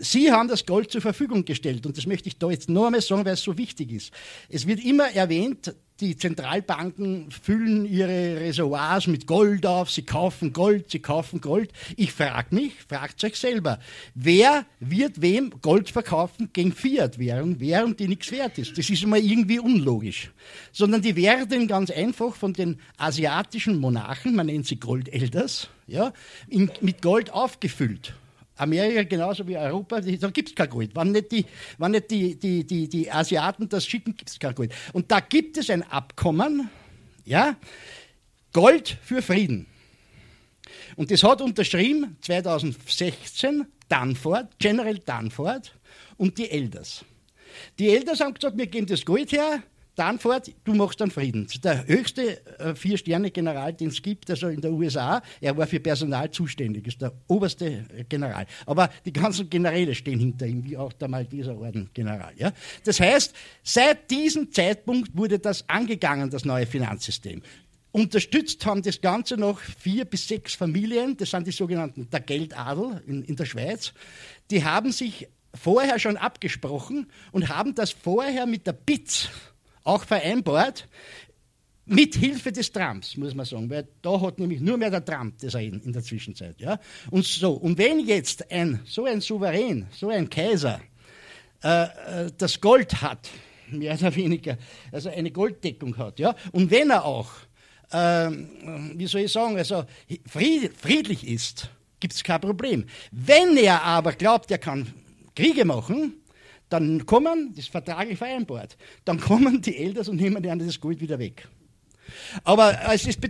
Sie haben das Gold zur Verfügung gestellt und das möchte ich da jetzt noch einmal sagen, weil es so wichtig ist. Es wird immer erwähnt, die Zentralbanken füllen ihre Reservoirs mit Gold auf, sie kaufen Gold, sie kaufen Gold. Ich frage mich, fragt euch selber, wer wird wem Gold verkaufen gegen Fiat-Währung, Währung, die nichts wert ist? Das ist immer irgendwie unlogisch. Sondern die werden ganz einfach von den asiatischen Monarchen, man nennt sie Goldelders, ja, in, mit Gold aufgefüllt. Amerika genauso wie Europa, da gibt es kein Gold. Wenn nicht, die, wenn nicht die, die, die, die Asiaten das schicken, gibt es kein Gold. Und da gibt es ein Abkommen, ja, Gold für Frieden. Und das hat unterschrieben 2016 Danford, General Danford und die Elders. Die Elders haben gesagt, wir geben das Gold her, dann fort, du machst dann Frieden. Der höchste äh, Vier-Sterne-General, den es gibt, also in der USA, er war für Personal zuständig, ist der oberste äh, General. Aber die ganzen Generäle stehen hinter ihm, wie auch der Malteser Orden-General. Ja? Das heißt, seit diesem Zeitpunkt wurde das angegangen, das neue Finanzsystem. Unterstützt haben das Ganze noch vier bis sechs Familien, das sind die sogenannten der Geldadel in, in der Schweiz. Die haben sich vorher schon abgesprochen und haben das vorher mit der BITS auch vereinbart, mit Hilfe des Trumps, muss man sagen, weil da hat nämlich nur mehr der Trump das Reden in der Zwischenzeit. Ja? Und so, und wenn jetzt ein, so ein Souverän, so ein Kaiser äh, äh, das Gold hat, mehr oder weniger, also eine Golddeckung hat, ja, und wenn er auch, äh, wie soll ich sagen, also friedlich ist, gibt es kein Problem. Wenn er aber glaubt, er kann Kriege machen, dann kommen, das ist vertraglich vereinbart, dann kommen die Eltern und nehmen denen das Gold wieder weg. Aber,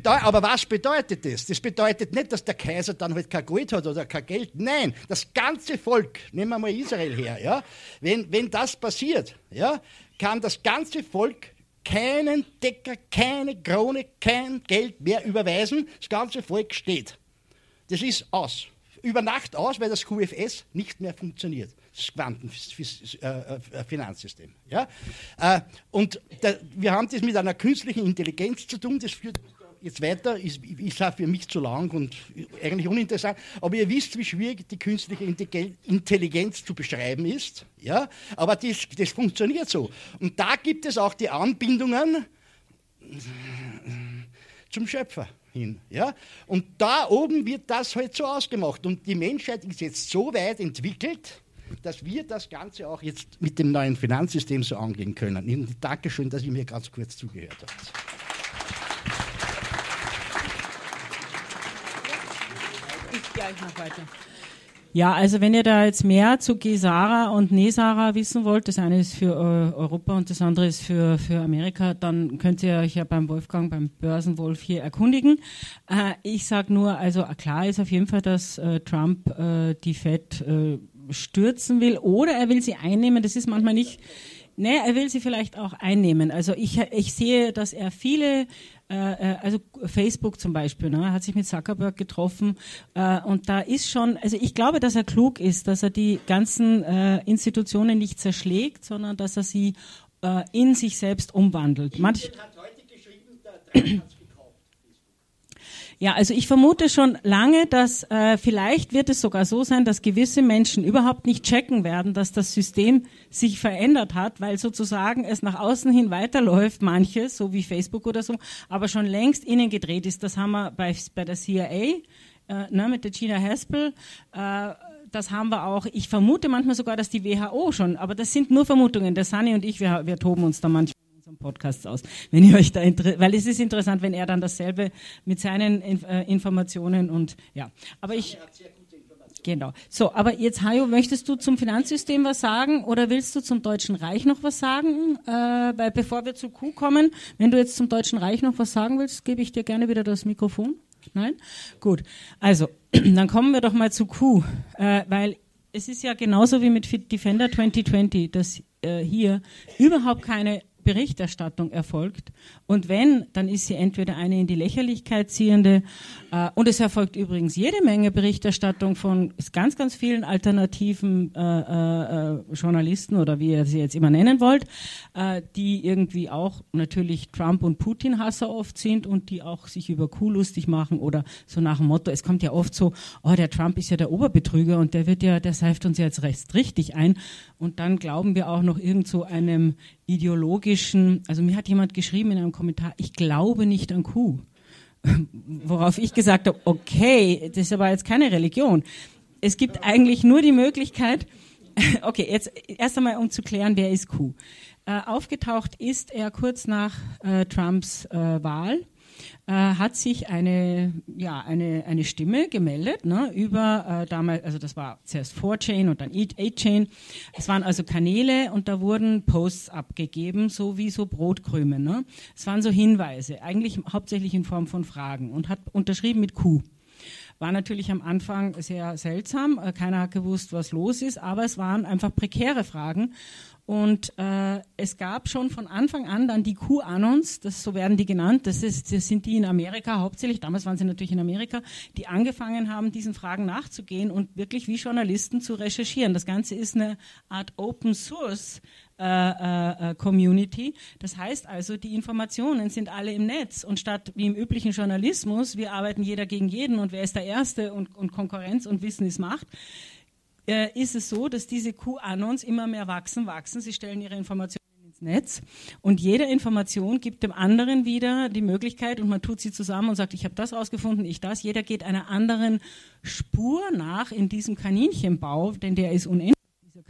aber was bedeutet das? Das bedeutet nicht, dass der Kaiser dann halt kein Gold hat oder kein Geld. Nein, das ganze Volk, nehmen wir mal Israel her, ja? wenn, wenn das passiert, ja, kann das ganze Volk keinen Decker, keine Krone, kein Geld mehr überweisen. Das ganze Volk steht. Das ist aus. Über Nacht aus, weil das QFS nicht mehr funktioniert das Quantenfinanzsystem. Äh, äh, ja? Äh, und da, wir haben das mit einer künstlichen Intelligenz zu tun, das führt jetzt weiter, ist, ist auch für mich zu lang und eigentlich uninteressant, aber ihr wisst, wie schwierig die künstliche Intelligenz zu beschreiben ist. Ja? Aber das, das funktioniert so. Und da gibt es auch die Anbindungen zum Schöpfer hin. Ja? Und da oben wird das halt so ausgemacht. Und die Menschheit ist jetzt so weit entwickelt, dass wir das Ganze auch jetzt mit dem neuen Finanzsystem so angehen können. Dankeschön, dass ihr mir ganz kurz zugehört habt. Ich gleich noch weiter. Ja, also wenn ihr da jetzt mehr zu Gesara und Nesara wissen wollt, das eine ist für äh, Europa und das andere ist für, für Amerika, dann könnt ihr euch ja beim Wolfgang, beim Börsenwolf hier erkundigen. Äh, ich sage nur, also klar ist auf jeden Fall, dass äh, Trump äh, die Fed äh, stürzen will oder er will sie einnehmen. Das ist manchmal nicht. Nee, er will sie vielleicht auch einnehmen. Also ich, ich sehe, dass er viele, äh, äh, also Facebook zum Beispiel, ne, hat sich mit Zuckerberg getroffen äh, und da ist schon, also ich glaube, dass er klug ist, dass er die ganzen äh, Institutionen nicht zerschlägt, sondern dass er sie äh, in sich selbst umwandelt. Manch, hat heute geschrieben, der ja, also ich vermute schon lange, dass äh, vielleicht wird es sogar so sein, dass gewisse Menschen überhaupt nicht checken werden, dass das System sich verändert hat, weil sozusagen es nach außen hin weiterläuft, manches, so wie Facebook oder so, aber schon längst innen gedreht ist. Das haben wir bei, bei der CIA äh, ne, mit der Gina Haspel. Äh, das haben wir auch. Ich vermute manchmal sogar, dass die WHO schon, aber das sind nur Vermutungen. Der Sunny und ich, wir, wir toben uns da manchmal unserem Podcast aus, wenn ihr euch da weil es ist interessant, wenn er dann dasselbe mit seinen äh, Informationen und ja, aber ich Genau. So, aber jetzt, Hajo, möchtest du zum Finanzsystem was sagen oder willst du zum Deutschen Reich noch was sagen? Äh, weil bevor wir zu Q kommen, wenn du jetzt zum Deutschen Reich noch was sagen willst, gebe ich dir gerne wieder das Mikrofon. Nein? Gut. Also, <clears throat> dann kommen wir doch mal zu Q, äh, weil es ist ja genauso wie mit Defender 2020, dass äh, hier überhaupt keine Berichterstattung erfolgt. Und wenn, dann ist sie entweder eine in die Lächerlichkeit ziehende, äh, und es erfolgt übrigens jede Menge Berichterstattung von ganz, ganz vielen alternativen äh, äh, Journalisten oder wie ihr sie jetzt immer nennen wollt, äh, die irgendwie auch natürlich Trump- und Putin-Hasser oft sind und die auch sich über Kuh lustig machen oder so nach dem Motto, es kommt ja oft so, oh, der Trump ist ja der Oberbetrüger und der wird ja, der seift uns jetzt recht richtig ein. Und dann glauben wir auch noch irgend so einem ideologischen, also mir hat jemand geschrieben in einem Kommentar, ich glaube nicht an Kuh. <laughs> Worauf ich gesagt habe, okay, das ist aber jetzt keine Religion. Es gibt eigentlich nur die Möglichkeit, <laughs> okay, jetzt erst einmal um zu klären, wer ist Kuh. Äh, aufgetaucht ist er kurz nach äh, Trumps äh, Wahl äh, hat sich eine, ja, eine, eine Stimme gemeldet ne, über äh, damals, also das war zuerst 4chain und dann 8chain. Es waren also Kanäle und da wurden Posts abgegeben, so wie so Brotkrümel. Ne? Es waren so Hinweise, eigentlich hauptsächlich in Form von Fragen und hat unterschrieben mit Q. War natürlich am Anfang sehr seltsam, äh, keiner hat gewusst, was los ist, aber es waren einfach prekäre Fragen Und äh, es gab schon von Anfang an dann die QAnons, das, so werden die genannt, das, ist, das sind die in Amerika hauptsächlich, damals waren sie natürlich in Amerika, die angefangen haben, diesen Fragen nachzugehen und wirklich wie Journalisten zu recherchieren. Das Ganze ist eine Art Open Source äh, äh, äh, Community. Das heißt also, die Informationen sind alle im Netz und statt wie im üblichen Journalismus, wir arbeiten jeder gegen jeden und wer ist der Erste und, und Konkurrenz und Wissen ist Macht, äh, ist es so, dass diese QAnons immer mehr wachsen, wachsen. Sie stellen ihre Informationen ins Netz und jede Information gibt dem anderen wieder die Möglichkeit und man tut sie zusammen und sagt, ich habe das rausgefunden, ich das. Jeder geht einer anderen Spur nach in diesem Kaninchenbau, denn der ist unendlich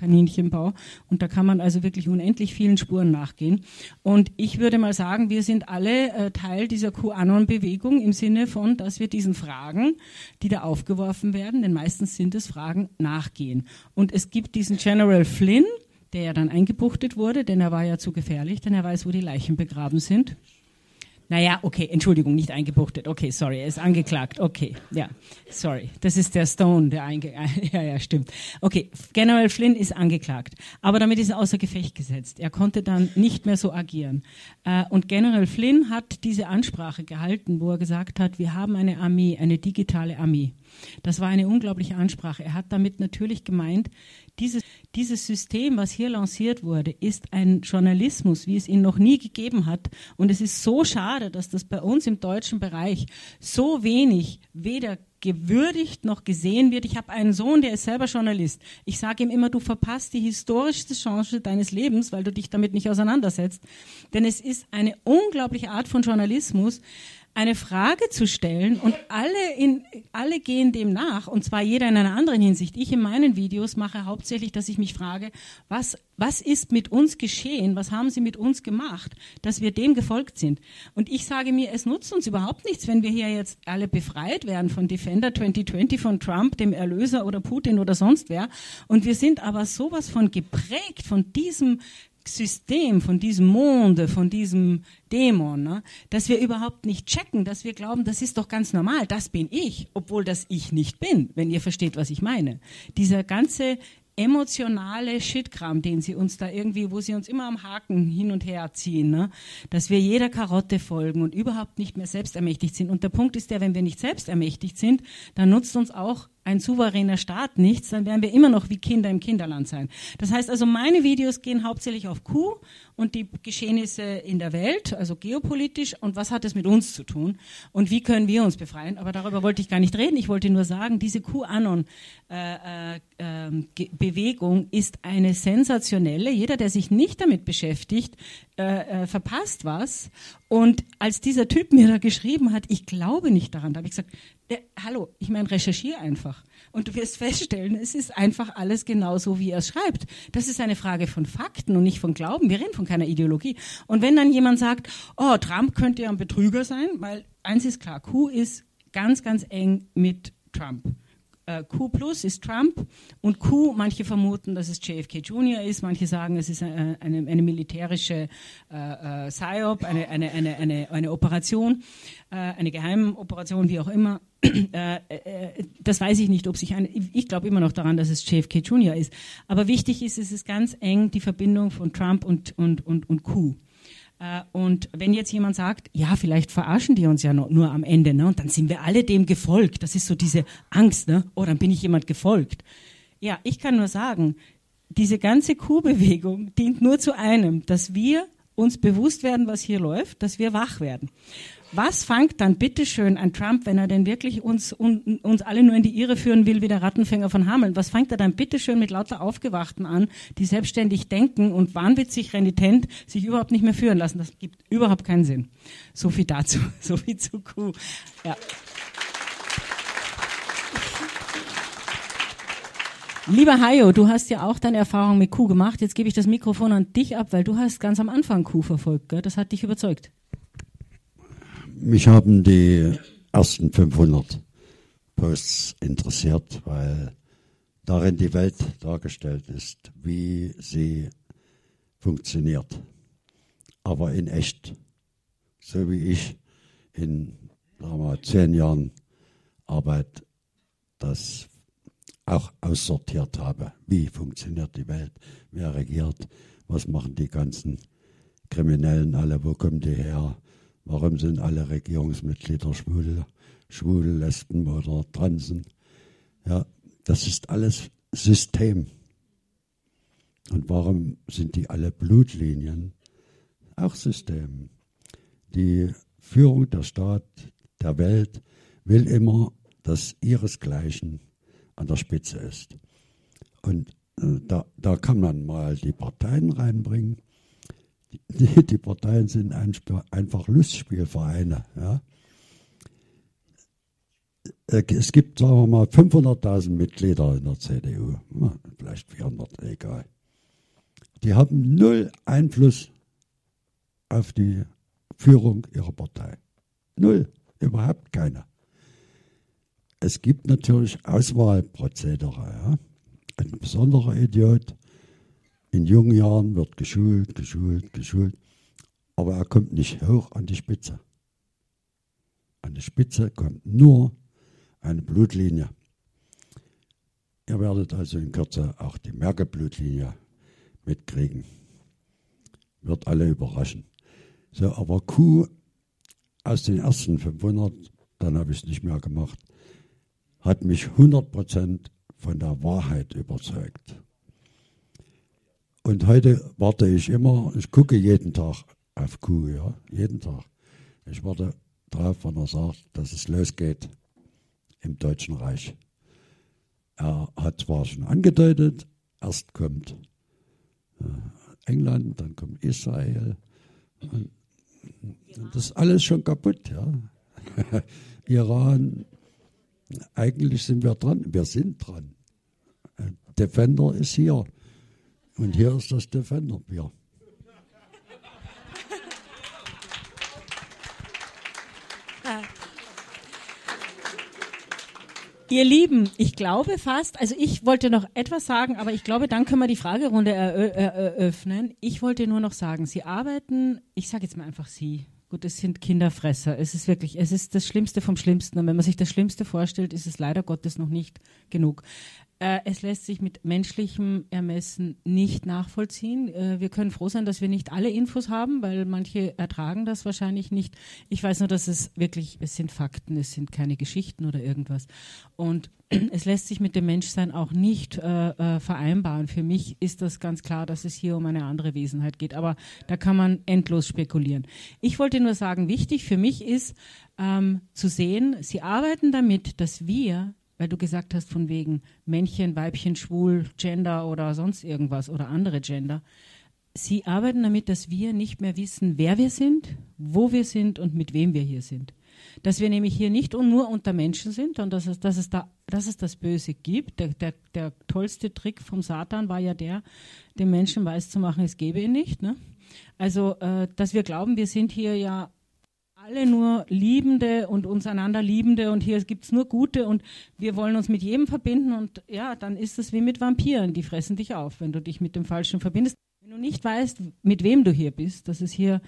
Kaninchenbau. Und da kann man also wirklich unendlich vielen Spuren nachgehen. Und ich würde mal sagen, wir sind alle äh, Teil dieser QAnon-Bewegung im Sinne von, dass wir diesen Fragen, die da aufgeworfen werden, denn meistens sind es Fragen, nachgehen. Und es gibt diesen General Flynn, der ja dann eingebuchtet wurde, denn er war ja zu gefährlich, denn er weiß, wo die Leichen begraben sind. Naja, okay, Entschuldigung, nicht eingebuchtet. Okay, sorry, er ist angeklagt. Okay, ja, sorry. Das ist der Stone, der einge... <laughs> Ja, ja, stimmt. Okay, General Flynn ist angeklagt. Aber damit ist er außer Gefecht gesetzt. Er konnte dann nicht mehr so agieren. Äh, und General Flynn hat diese Ansprache gehalten, wo er gesagt hat, wir haben eine Armee, eine digitale Armee. Das war eine unglaubliche Ansprache. Er hat damit natürlich gemeint, dieses, dieses System, was hier lanciert wurde, ist ein Journalismus, wie es ihn noch nie gegeben hat. Und es ist so schade, dass das bei uns im deutschen Bereich so wenig weder gewürdigt noch gesehen wird. Ich habe einen Sohn, der ist selber Journalist. Ich sage ihm immer, du verpasst die historischste Chance deines Lebens, weil du dich damit nicht auseinandersetzt. Denn es ist eine unglaubliche Art von Journalismus, eine Frage zu stellen und alle, in, alle gehen dem nach und zwar jeder in einer anderen Hinsicht. Ich in meinen Videos mache hauptsächlich, dass ich mich frage, was, was ist mit uns geschehen, was haben sie mit uns gemacht, dass wir dem gefolgt sind. Und ich sage mir, es nutzt uns überhaupt nichts, wenn wir hier jetzt alle befreit werden von Defender 2020, von Trump, dem Erlöser oder Putin oder sonst wer. Und wir sind aber sowas von geprägt von diesem System, von diesem Monde, von diesem Dämon, ne, dass wir überhaupt nicht checken, dass wir glauben, das ist doch ganz normal, das bin ich, obwohl das ich nicht bin, wenn ihr versteht, was ich meine. Dieser ganze emotionale Shitkram, den sie uns da irgendwie, wo sie uns immer am Haken hin und her ziehen, ne? dass wir jeder Karotte folgen und überhaupt nicht mehr selbstermächtigt sind. Und der Punkt ist der, wenn wir nicht selbstermächtigt sind, dann nutzt uns auch ein souveräner Staat nichts, dann werden wir immer noch wie Kinder im Kinderland sein. Das heißt also, meine Videos gehen hauptsächlich auf Q und die Geschehnisse in der Welt, also geopolitisch, und was hat es mit uns zu tun und wie können wir uns befreien. Aber darüber wollte ich gar nicht reden. Ich wollte nur sagen, diese QAnon-Bewegung äh, äh, ist eine sensationelle. Jeder, der sich nicht damit beschäftigt, äh, äh, verpasst was. Und als dieser Typ mir da geschrieben hat, ich glaube nicht daran, da habe ich gesagt, der, hallo, ich meine, recherchiere einfach. Und du wirst feststellen, es ist einfach alles genau so, wie er es schreibt. Das ist eine Frage von Fakten und nicht von Glauben. Wir reden von keiner Ideologie. Und wenn dann jemand sagt, oh, Trump könnte ja ein Betrüger sein, weil eins ist klar, Q ist ganz, ganz eng mit Trump. Äh, Q plus ist Trump und Q, manche vermuten, dass es JFK Jr. ist, manche sagen, es ist eine, eine, eine militärische äh, äh, PSYOP, eine, eine, eine, eine, eine Operation, äh, eine Geheimoperation, wie auch immer. <clears throat> Äh, äh, das weiß ich nicht, ob sich ein, ich glaube immer noch daran, dass es JFK Jr. ist. Aber wichtig ist, es ist ganz eng die Verbindung von Trump und, und, und, und Q. Äh, und wenn jetzt jemand sagt, ja, vielleicht verarschen die uns ja nur, nur am Ende, ne? und dann sind wir alle dem gefolgt. Das ist so diese Angst, ne? oh, dann bin ich jemand gefolgt. Ja, ich kann nur sagen, diese ganze Kuhbewegung dient nur zu einem, dass wir uns bewusst werden, was hier läuft, dass wir wach werden. Was fangt dann bitteschön an Trump, wenn er denn wirklich uns, un, uns alle nur in die Irre führen will, wie der Rattenfänger von Hameln? Was fängt er dann bitteschön mit lauter Aufgewachten an, die selbstständig denken und wahnwitzig renitent sich überhaupt nicht mehr führen lassen? Das gibt überhaupt keinen Sinn. So viel dazu, <laughs> so viel zu Q. Ja. Lieber Hayo, du hast ja auch deine Erfahrung mit Q gemacht. Jetzt gebe ich das Mikrofon an dich ab, weil du hast ganz am Anfang Q verfolgt. Gell? Das hat dich überzeugt. Mich haben die ersten 500 Posts interessiert, weil darin die Welt dargestellt ist, wie sie funktioniert. Aber in echt. So wie ich in wir, zehn Jahren Arbeit das auch aussortiert habe. Wie funktioniert die Welt? Wer regiert? Was machen die ganzen Kriminellen alle? Wo kommen die her? Warum sind alle Regierungsmitglieder schwul, schwul Lesben oder Transen? Ja, das ist alles System. Und warum sind die alle Blutlinien? Auch System. Die Führung der Staat, der Welt will immer, dass ihresgleichen an der Spitze ist. Und äh, da, da kann man mal die Parteien reinbringen. Die, die Parteien sind ein, einfach Lustspielvereine. Ja. Äh, es gibt, sagen wir mal, 500.000 Mitglieder in der CDU, vielleicht 400, egal. Die haben null Einfluss auf die Führung ihrer Partei. Null, überhaupt keiner. Es gibt natürlich Auswahlprozedere. Ja. Ein besonderer Idiot in jungen Jahren wird geschult, geschult, geschult, aber er kommt nicht hoch an die Spitze. An die Spitze kommt nur eine Blutlinie. Ihr werdet also in Kürze auch die Merkel-Blutlinie mitkriegen. Wird alle überraschen. So, aber Q aus den ersten 500, dann habe ich es nicht mehr gemacht, hat mich 100% von der Wahrheit überzeugt. Und heute warte ich immer, ich gucke jeden Tag auf Q, ja, jeden Tag. Ich warte drauf, wenn er sagt, dass es losgeht im Deutschen Reich. Er hat zwar schon angedeutet, erst kommt äh, England, dann kommt Israel. Und das ist alles schon kaputt. Ja. <laughs> Iran, eigentlich sind wir dran. Wir sind dran. Äh, Defender ist hier. Und hier ist das Defender-Bier. Ihr Lieben, ich glaube fast, also ich wollte noch etwas sagen, aber ich glaube, dann können wir die Fragerunde eröffnen. Ich wollte nur noch sagen, Sie arbeiten, ich sage jetzt mal einfach Sie. Gut, es sind Kinderfresser. Es ist wirklich, es ist das Schlimmste vom Schlimmsten. Und wenn man sich das Schlimmste vorstellt, ist es leider Gottes noch nicht genug. Äh, es lässt sich mit menschlichem Ermessen nicht nachvollziehen. Äh, wir können froh sein, dass wir nicht alle Infos haben, weil manche ertragen das wahrscheinlich nicht. Ich weiß nur, dass es wirklich, es sind Fakten, es sind keine Geschichten oder irgendwas. Und <clears throat> es lässt sich mit dem Menschsein auch nicht äh, vereinbaren. Für mich ist das ganz klar, dass es hier um eine andere Wesenheit geht. Aber da kann man endlos spekulieren. Ich wollte nur sagen, wichtig für mich ist ähm, zu sehen, Sie arbeiten damit, dass wir weil du gesagt hast von wegen Männchen, Weibchen, Schwul, Gender oder sonst irgendwas oder andere Gender. Sie arbeiten damit, dass wir nicht mehr wissen, wer wir sind, wo wir sind und mit wem wir hier sind. Dass wir nämlich hier nicht nur unter Menschen sind und dass es, dass es, da, dass es das Böse gibt. Der, der, der tollste Trick vom Satan war ja der, den Menschen weiß zu machen, es gäbe ihn nicht. Ne? Also, äh, dass wir glauben, wir sind hier ja alle nur Liebende und uns einander Liebende und hier gibt es nur Gute und wir wollen uns mit jedem verbinden und ja, dann ist es wie mit Vampiren, die fressen dich auf, wenn du dich mit dem Falschen verbindest. Wenn du nicht weißt, mit wem du hier bist, dass es hier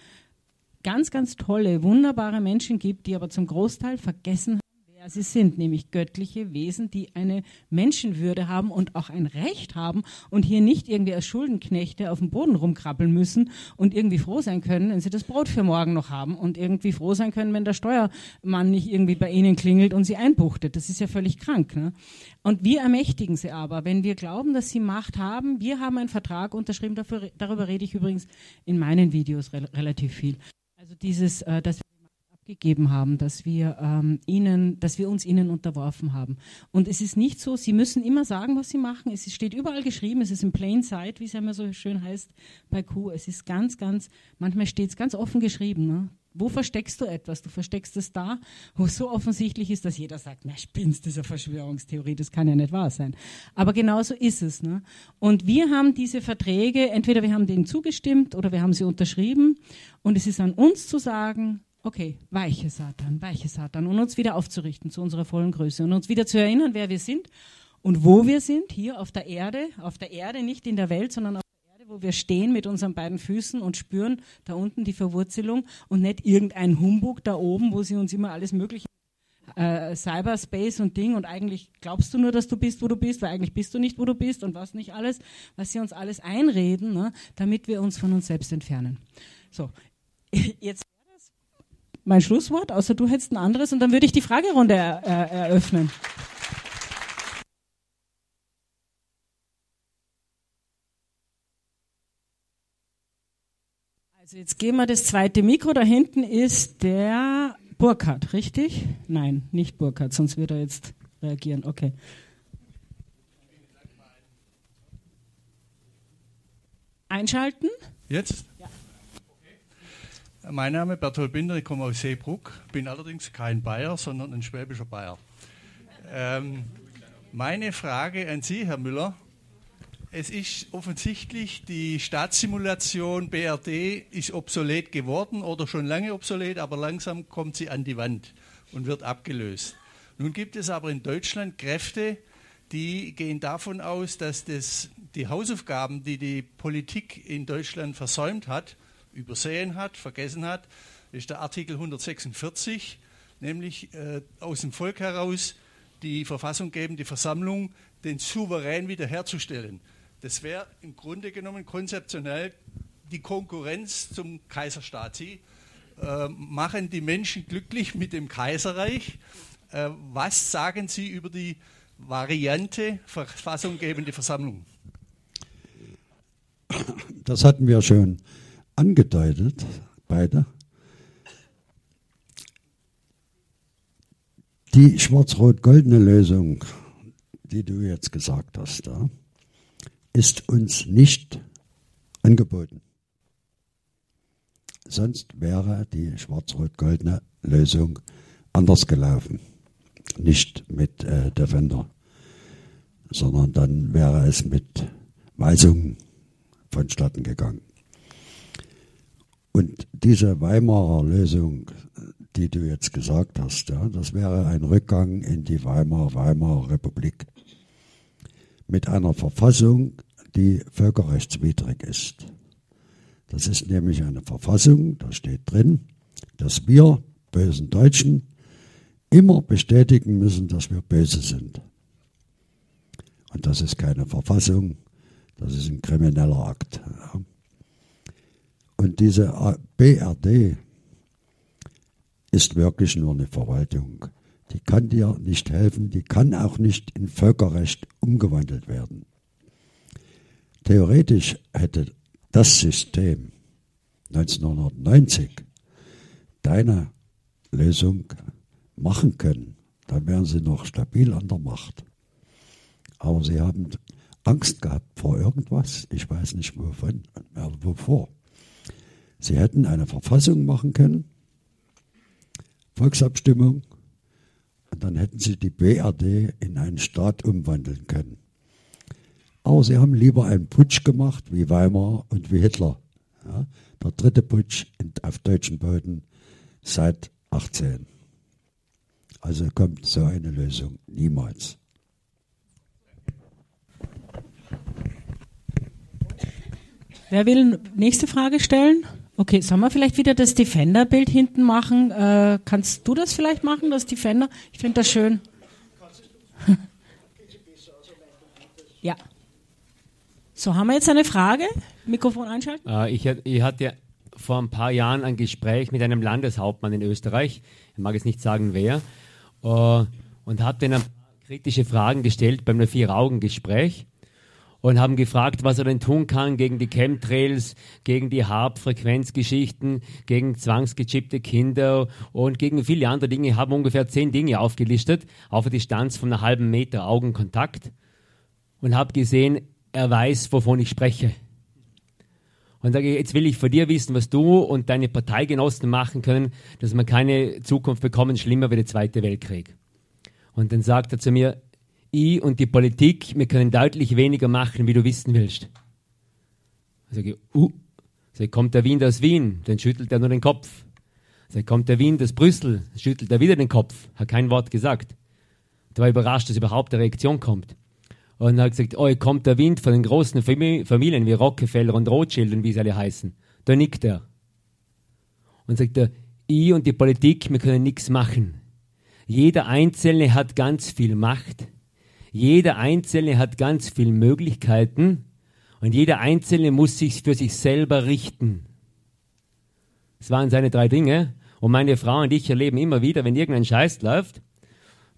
ganz, ganz tolle, wunderbare Menschen gibt, die aber zum Großteil vergessen ja, sie sind nämlich göttliche Wesen, die eine Menschenwürde haben und auch ein Recht haben und hier nicht irgendwie als Schuldenknechte auf dem Boden rumkrabbeln müssen und irgendwie froh sein können, wenn sie das Brot für morgen noch haben und irgendwie froh sein können, wenn der Steuermann nicht irgendwie bei ihnen klingelt und sie einbuchtet. Das ist ja völlig krank. Ne? Und wir ermächtigen sie aber, wenn wir glauben, dass sie Macht haben. Wir haben einen Vertrag unterschrieben, dafür, darüber rede ich übrigens in meinen Videos re relativ viel. Also dieses, äh, dass gegeben haben, dass wir ähm, ihnen, dass wir uns ihnen unterworfen haben. Und es ist nicht so, sie müssen immer sagen, was sie machen. Es steht überall geschrieben, es ist in plain sight, wie es ja immer so schön heißt bei Q. Es ist ganz, ganz, manchmal steht es ganz offen geschrieben. Ne? Wo versteckst du etwas? Du versteckst es da, wo es so offensichtlich ist, dass jeder sagt, na spinnst, diese Verschwörungstheorie, das kann ja nicht wahr sein. Aber genauso ist es. Ne? Und wir haben diese Verträge, entweder wir haben denen zugestimmt oder wir haben sie unterschrieben. Und es ist an uns zu sagen, okay, weiche Satan, weiche Satan und uns wieder aufzurichten zu unserer vollen Größe und uns wieder zu erinnern, wer wir sind und wo wir sind, hier auf der Erde, auf der Erde, nicht in der Welt, sondern auf der Erde, wo wir stehen mit unseren beiden Füßen und spüren da unten die Verwurzelung und nicht irgendein Humbug da oben, wo sie uns immer alles Mögliche äh, Cyberspace und Ding und eigentlich glaubst du nur, dass du bist, wo du bist, weil eigentlich bist du nicht, wo du bist und was nicht alles, was sie uns alles einreden, ne, damit wir uns von uns selbst entfernen. So, <laughs> jetzt mein Schlusswort, außer du hättest ein anderes und dann würde ich die Fragerunde er, äh, eröffnen. Also jetzt gehen wir das zweite Mikro. Da hinten ist der Burkhardt, richtig? Nein, nicht Burkhardt, sonst wird er jetzt reagieren. Okay. Einschalten. Jetzt? Mein Name ist Bertolt Binder, ich komme aus Seebruck, bin allerdings kein Bayer, sondern ein schwäbischer Bayer. Ähm, meine Frage an Sie, Herr Müller. Es ist offensichtlich, die Staatssimulation BRD ist obsolet geworden oder schon lange obsolet, aber langsam kommt sie an die Wand und wird abgelöst. Nun gibt es aber in Deutschland Kräfte, die gehen davon aus, dass das, die Hausaufgaben, die die Politik in Deutschland versäumt hat, übersehen hat, vergessen hat, ist der Artikel 146, nämlich äh, aus dem Volk heraus die Verfassung geben, die Versammlung, den Souverän wiederherzustellen. Das wäre im Grunde genommen konzeptionell die Konkurrenz zum Kaiserstaat. Sie äh, machen die Menschen glücklich mit dem Kaiserreich. Äh, was sagen Sie über die Variante verfassunggebende Versammlung? Das hatten wir schon angedeutet, beide. Die schwarz-rot-goldene Lösung, die du jetzt gesagt hast, da, ist uns nicht angeboten. Sonst wäre die schwarz-rot-goldene Lösung anders gelaufen. Nicht mit äh, Defender, sondern dann wäre es mit Weisungen vonstatten gegangen. Und diese Weimarer Lösung, die du jetzt gesagt hast, ja, das wäre ein Rückgang in die Weimarer, Weimarer Republik mit einer Verfassung, die völkerrechtswidrig ist. Das ist nämlich eine Verfassung, da steht drin, dass wir bösen Deutschen immer bestätigen müssen, dass wir böse sind. Und das ist keine Verfassung, das ist ein krimineller Akt. Und diese BRD ist wirklich nur eine Verwaltung. Die kann dir nicht helfen, die kann auch nicht in Völkerrecht umgewandelt werden. Theoretisch hätte das System 1990 deine Lösung machen können, dann wären sie noch stabil an der Macht. Aber sie haben Angst gehabt vor irgendwas, ich weiß nicht wovon, wovor. Sie hätten eine Verfassung machen können, Volksabstimmung, und dann hätten sie die BRD in einen Staat umwandeln können. Aber sie haben lieber einen Putsch gemacht wie Weimar und wie Hitler. Ja, der dritte Putsch auf deutschen Boden seit 18. Also kommt so eine Lösung niemals. Wer will nächste Frage stellen? Okay, sollen wir vielleicht wieder das Defender-Bild hinten machen? Äh, kannst du das vielleicht machen, das Defender? Ich finde das schön. <laughs> ja. So, haben wir jetzt eine Frage? Mikrofon einschalten. Äh, ich, ich, hatte vor ein paar Jahren ein Gespräch mit einem Landeshauptmann in Österreich, ich mag jetzt nicht sagen wer, äh, und habe dann kritische Fragen gestellt beim Vier-Augen-Gespräch und haben gefragt, was er denn tun kann gegen die Chemtrails, gegen die Harp-Frequenzgeschichten, gegen zwangsgechippte Kinder und gegen viele andere Dinge. Ich habe ungefähr zehn Dinge aufgelistet, auf der Distanz von einer halben Meter Augenkontakt und habe gesehen, er weiß, wovon ich spreche. Und sage, jetzt will ich von dir wissen, was du und deine Parteigenossen machen können, dass wir keine Zukunft bekommen, schlimmer wie der Zweite Weltkrieg. Und dann sagt er zu mir, ich und die Politik, wir können deutlich weniger machen, wie du wissen willst. Dann ich, uh, sage, kommt der Wind aus Wien, dann schüttelt er nur den Kopf. Sage, kommt der Wind aus Brüssel, dann schüttelt er wieder den Kopf, hat kein Wort gesagt. Da war überrascht, dass überhaupt eine Reaktion kommt. Und er hat gesagt, oh, kommt der Wind von den großen Familien wie Rockefeller und Rothschild und wie sie alle heißen. Da nickt er. Und sagt er, ich und die Politik, wir können nichts machen. Jeder Einzelne hat ganz viel Macht. Jeder Einzelne hat ganz viele Möglichkeiten. Und jeder Einzelne muss sich für sich selber richten. Das waren seine drei Dinge. Und meine Frau und ich erleben immer wieder, wenn irgendein Scheiß läuft,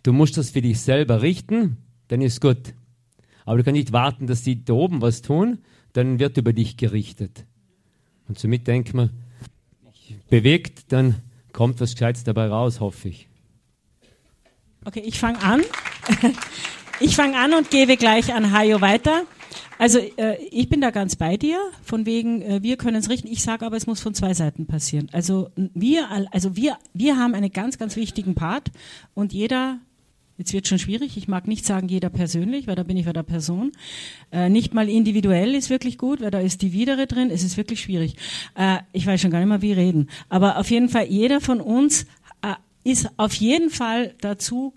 du musst das für dich selber richten, dann ist gut. Aber du kannst nicht warten, dass die da oben was tun, dann wird über dich gerichtet. Und somit denkt man, bewegt, dann kommt was Gescheites dabei raus, hoffe ich. Okay, ich fange an. <laughs> Ich fange an und gebe gleich an Hajo weiter. Also äh, ich bin da ganz bei dir, von wegen, äh, wir können es richten. Ich sage aber, es muss von zwei Seiten passieren. Also wir, also wir, wir haben einen ganz, ganz wichtigen Part und jeder Jetzt wird schon schwierig. Ich mag nicht sagen, jeder persönlich, weil da bin ich bei der Person. Äh, nicht mal individuell ist wirklich gut, weil da ist die Widere drin. Es ist wirklich schwierig. Äh, ich weiß schon gar nicht mehr, wie reden. Aber auf jeden Fall, jeder von uns äh, ist auf jeden Fall dazu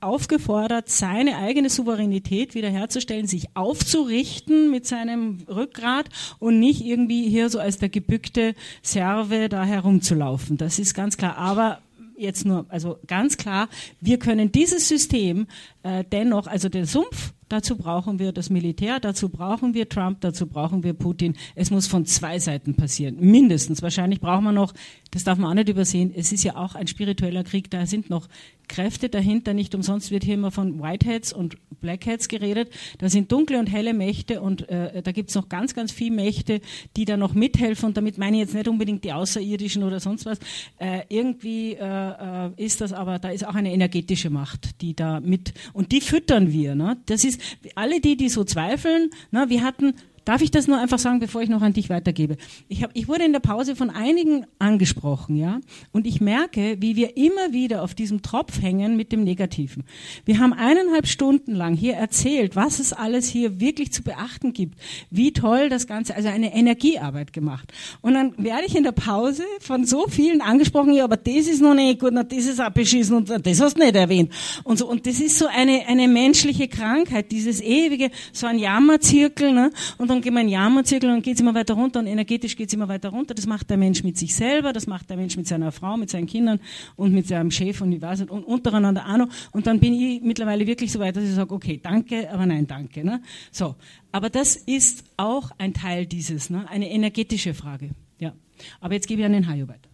aufgefordert, seine eigene Souveränität wiederherzustellen, sich aufzurichten mit seinem Rückgrat und nicht irgendwie hier so als der gebückte Serve da herumzulaufen. Das ist ganz klar. Aber jetzt nur, also ganz klar, wir können dieses System äh, dennoch, also den Sumpf, dazu brauchen wir das Militär, dazu brauchen wir Trump, dazu brauchen wir Putin. Es muss von zwei Seiten passieren, mindestens. Wahrscheinlich brauchen wir noch, das darf man auch nicht übersehen, es ist ja auch ein spiritueller Krieg, da sind noch Kräfte dahinter. Nicht umsonst wird hier immer von Whiteheads und Blackheads geredet. Da sind dunkle und helle Mächte und äh, da gibt's noch ganz, ganz viele Mächte, die da noch mithelfen. Und damit meine ich jetzt nicht unbedingt die Außerirdischen oder sonst was. Äh, irgendwie äh, äh ist das aber, da ist auch eine energetische Macht, die da mit, und die füttern wir. Ne? Das ist, alle die, die so zweifeln, ne, wir hatten Darf ich das nur einfach sagen, bevor ich noch an dich weitergebe? Ich, hab, ich wurde in der Pause von einigen angesprochen, ja, und ich merke, wie wir immer wieder auf diesem Tropf hängen mit dem Negativen. Wir haben eineinhalb Stunden lang hier erzählt, was es alles hier wirklich zu beachten gibt, wie toll das Ganze, also eine Energiearbeit gemacht. Und dann werde ich in der Pause von so vielen angesprochen, ja, aber das ist noch nicht gut, na, das ist abgeschissen und das hast du nicht erwähnt. Und so, und das ist so eine, eine menschliche Krankheit, dieses ewige, so ein Jammerzirkel, ne, und dann gehen wir in den Jammerzirkel und geht es immer weiter runter und energetisch geht es immer weiter runter. Das macht der Mensch mit sich selber, das macht der Mensch mit seiner Frau, mit seinen Kindern und mit seinem Chef und ich weiß nicht, und untereinander auch noch. Und dann bin ich mittlerweile wirklich so weit, dass ich sage, okay, danke, aber nein, danke. Ne? So. Aber das ist auch ein Teil dieses, ne? eine energetische Frage. Ja. Aber jetzt gebe ich an den Hajo weiter.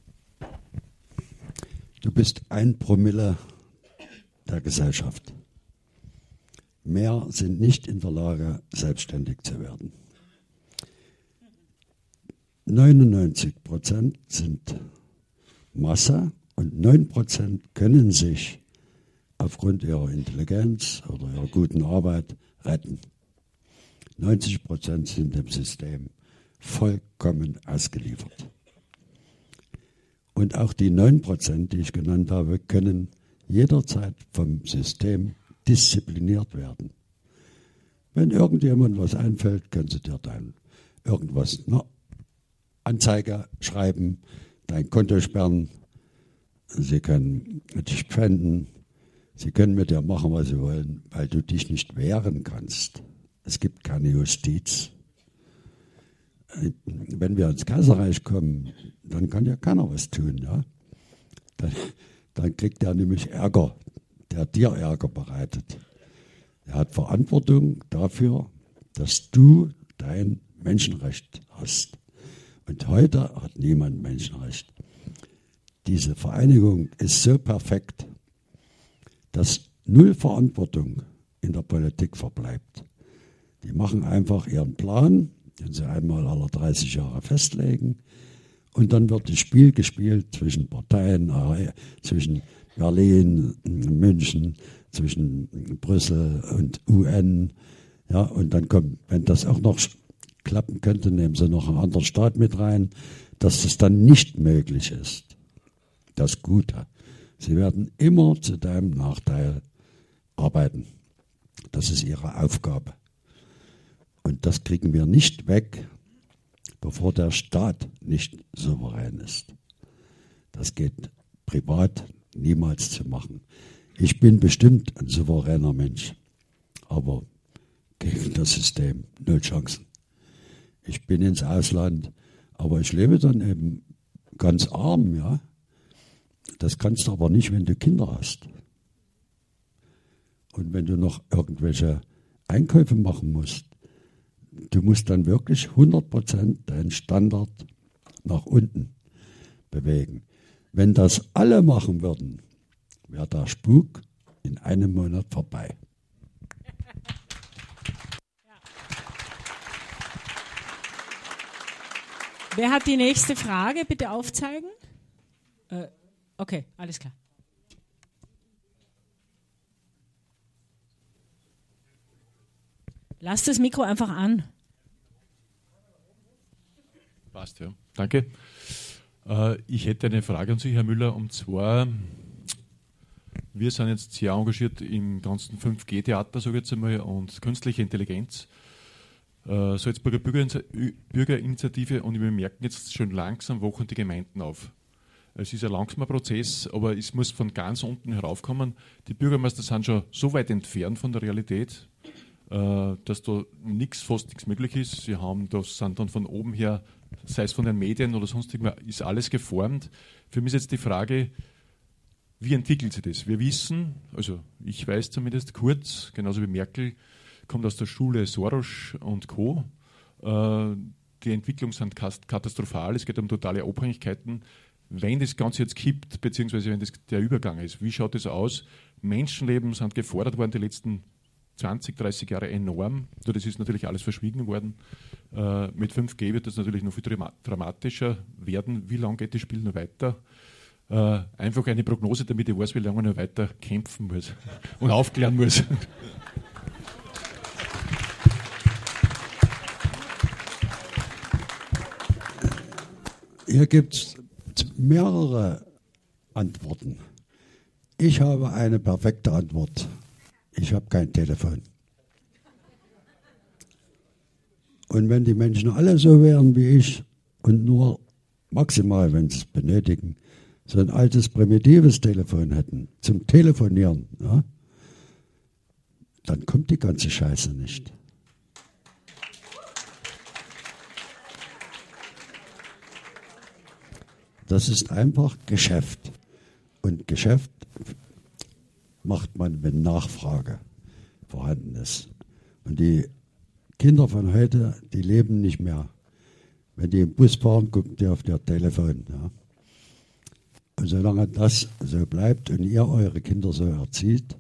Du bist ein Promille der Gesellschaft. Mehr sind nicht in der Lage, selbstständig zu werden. 99 Prozent sind Masse und 9 Prozent können sich aufgrund ihrer Intelligenz oder ihrer guten Arbeit retten. 90 Prozent sind dem System vollkommen ausgeliefert. Und auch die 9 Prozent, die ich genannt habe, können jederzeit vom System diszipliniert werden. Wenn irgendjemand was einfällt, können sie dir dann irgendwas na, Anzeige schreiben, dein Konto sperren, sie können dich spenden, sie können mit dir machen, was sie wollen, weil du dich nicht wehren kannst. Es gibt keine Justiz. Wenn wir ins Kaiserreich kommen, dann kann ja keiner was tun. Ja? Dann, dann kriegt er nämlich Ärger, der dir Ärger bereitet. Er hat Verantwortung dafür, dass du dein Menschenrecht hast. Und heute hat niemand Menschenrecht. Diese Vereinigung ist so perfekt, dass null Verantwortung in der Politik verbleibt. Die machen einfach ihren Plan, den sie einmal alle 30 Jahre festlegen, und dann wird das Spiel gespielt zwischen Parteien, äh, zwischen Berlin, München, zwischen Brüssel und UN. Ja, und dann kommt, wenn das auch noch klappen könnte, nehmen sie noch einen anderen Staat mit rein, dass das dann nicht möglich ist. Das Gute. Sie werden immer zu deinem Nachteil arbeiten. Das ist ihre Aufgabe. Und das kriegen wir nicht weg, bevor der Staat nicht souverän ist. Das geht privat niemals zu machen. Ich bin bestimmt ein souveräner Mensch, aber gegen das System null Chancen ich bin ins Ausland, aber ich lebe dann eben ganz arm, ja. Das kannst du aber nicht, wenn du Kinder hast. Und wenn du noch irgendwelche Einkäufe machen musst, du musst dann wirklich 100% deinen Standard nach unten bewegen. Wenn das alle machen würden, wäre der Spuk in einem Monat vorbei. Wer hat die nächste Frage? Bitte aufzeigen. Äh, okay, alles klar. Lass das Mikro einfach an. Passt, ja. Danke. Äh, ich hätte eine Frage an Sie, Herr Müller, und zwar, wir sind jetzt sehr engagiert im ganzen 5G-Theater, sage ich jetzt einmal, und künstliche Intelligenz. Äh, Salzburger Bürgerinitiative und wir merken jetzt schon langsam wachen die Gemeinden auf. Es ist ein langsamer Prozess, aber es muss von ganz unten heraufkommen. Die Bürgermeister sind schon so weit entfernt von der Realität, äh, dass da nichts, fast nichts möglich ist. Sie haben, das sind dann von oben her, sei es von den Medien oder sonst ist alles geformt. Für mich ist jetzt die Frage, wie entwickelt sich das? Wir wissen, also ich weiß zumindest kurz, genauso wie Merkel, kommt aus der Schule Soros und Co. Äh, die Entwicklungen sind katastrophal, es geht um totale Abhängigkeiten. Wenn das Ganze jetzt kippt, beziehungsweise wenn das der Übergang ist, wie schaut das aus? Menschenleben sind gefordert worden die letzten 20, 30 Jahre enorm. Das ist natürlich alles verschwiegen worden. Äh, mit 5G wird das natürlich noch viel dramatischer werden. Wie lange geht das Spiel noch weiter? Äh, einfach eine Prognose, damit ich weiß, wie lange ich noch weiter kämpfen muss <laughs> und aufklären muss. Hier gibt es mehrere Antworten. Ich habe eine perfekte Antwort. Ich habe kein Telefon. Und wenn die Menschen alle so wären wie ich und nur maximal, wenn sie es benötigen, so ein altes primitives Telefon hätten zum Telefonieren, ja, dann kommt die ganze Scheiße nicht. Das ist einfach Geschäft. Und Geschäft macht man, wenn Nachfrage vorhanden ist. Und die Kinder von heute, die leben nicht mehr. Wenn die im Bus fahren, gucken die auf ihr Telefon. Ja. Und solange das so bleibt und ihr eure Kinder so erzieht,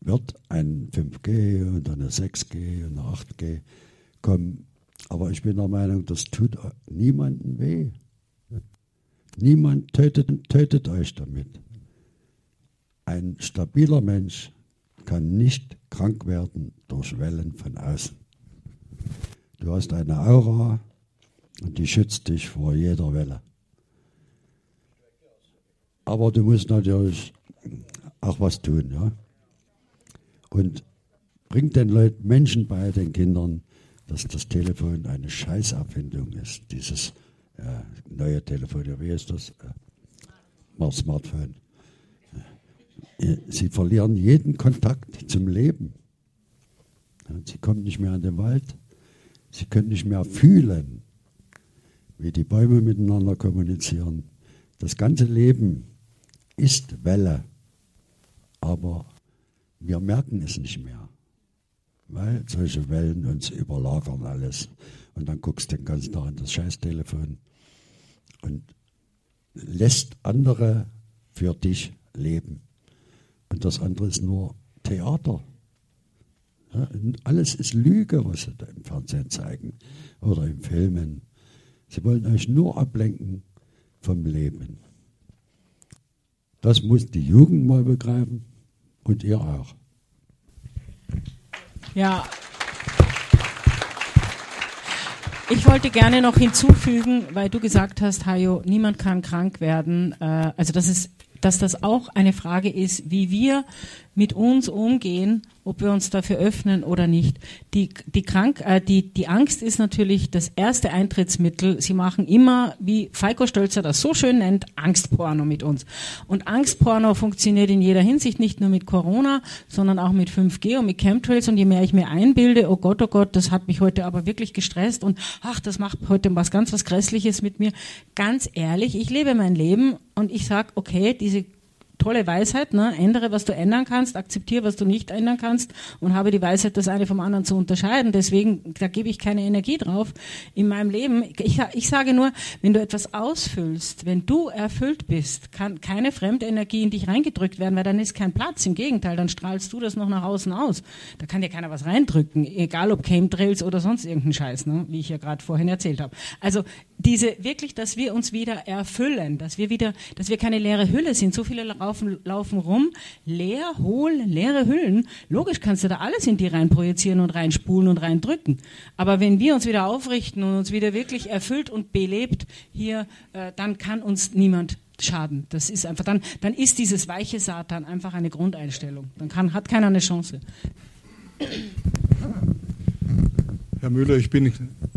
wird ein 5G und eine 6G und eine 8G kommen. Aber ich bin der Meinung, das tut niemandem weh. Niemand tötet, tötet euch damit. Ein stabiler Mensch kann nicht krank werden durch Wellen von außen. Du hast eine Aura und die schützt dich vor jeder Welle. Aber du musst natürlich auch was tun, ja. Und bring den Leuten, Menschen bei, den Kindern, dass das Telefon eine Scheißerfindung ist. Dieses äh, neue Telefon, wie ist das? Äh, Smartphone. Äh, sie verlieren jeden Kontakt zum Leben. Sie kommen nicht mehr an den Wald. Sie können nicht mehr fühlen, wie die Bäume miteinander kommunizieren. Das ganze Leben ist Welle, aber wir merken es nicht mehr, weil solche Wellen uns überlagern alles. Und dann guckst du den ganzen Tag an das Scheißtelefon und lässt andere für dich leben. Und das andere ist nur Theater. Ja, alles ist Lüge, was sie da im Fernsehen zeigen oder in Filmen. Sie wollen euch nur ablenken vom Leben. Das muss die Jugend mal begreifen und ihr auch. Ja, ich wollte gerne noch hinzufügen, weil du gesagt hast, Hajo, niemand kann krank werden. Äh, also das ist, dass das auch eine Frage ist, wie wir mit uns umgehen ob wir uns dafür öffnen oder nicht. Die, die, Krank äh, die, die Angst ist natürlich das erste Eintrittsmittel. Sie machen immer, wie Falco Stölzer das so schön nennt, Angstporno mit uns. Und Angstporno funktioniert in jeder Hinsicht, nicht nur mit Corona, sondern auch mit 5G und mit Chemtrails. Und je mehr ich mir einbilde, oh Gott, oh Gott, das hat mich heute aber wirklich gestresst und ach, das macht heute was ganz was Grässliches mit mir. Ganz ehrlich, ich lebe mein Leben und ich sage, okay, diese tolle Weisheit, ne? ändere, was du ändern kannst, akzeptiere, was du nicht ändern kannst und habe die Weisheit, das eine vom anderen zu unterscheiden. Deswegen, da gebe ich keine Energie drauf in meinem Leben. Ich, ich sage nur, wenn du etwas ausfüllst, wenn du erfüllt bist, kann keine Fremdenergie in dich reingedrückt werden, weil dann ist kein Platz. Im Gegenteil, dann strahlst du das noch nach außen aus. Da kann dir keiner was reindrücken, egal ob Chemtrails oder sonst irgendein Scheiß, ne? wie ich ja gerade vorhin erzählt habe. Also diese wirklich, dass wir uns wieder erfüllen, dass wir wieder, dass wir keine leere Hülle sind. So viele laufen, laufen rum, leer, hohl, leere Hüllen. Logisch kannst du da alles in die rein projizieren und reinspulen und reindrücken. Aber wenn wir uns wieder aufrichten und uns wieder wirklich erfüllt und belebt hier, äh, dann kann uns niemand schaden. Das ist einfach, dann, dann ist dieses weiche Satan einfach eine Grundeinstellung. Dann kann, hat keiner eine Chance. Herr Müller, ich bin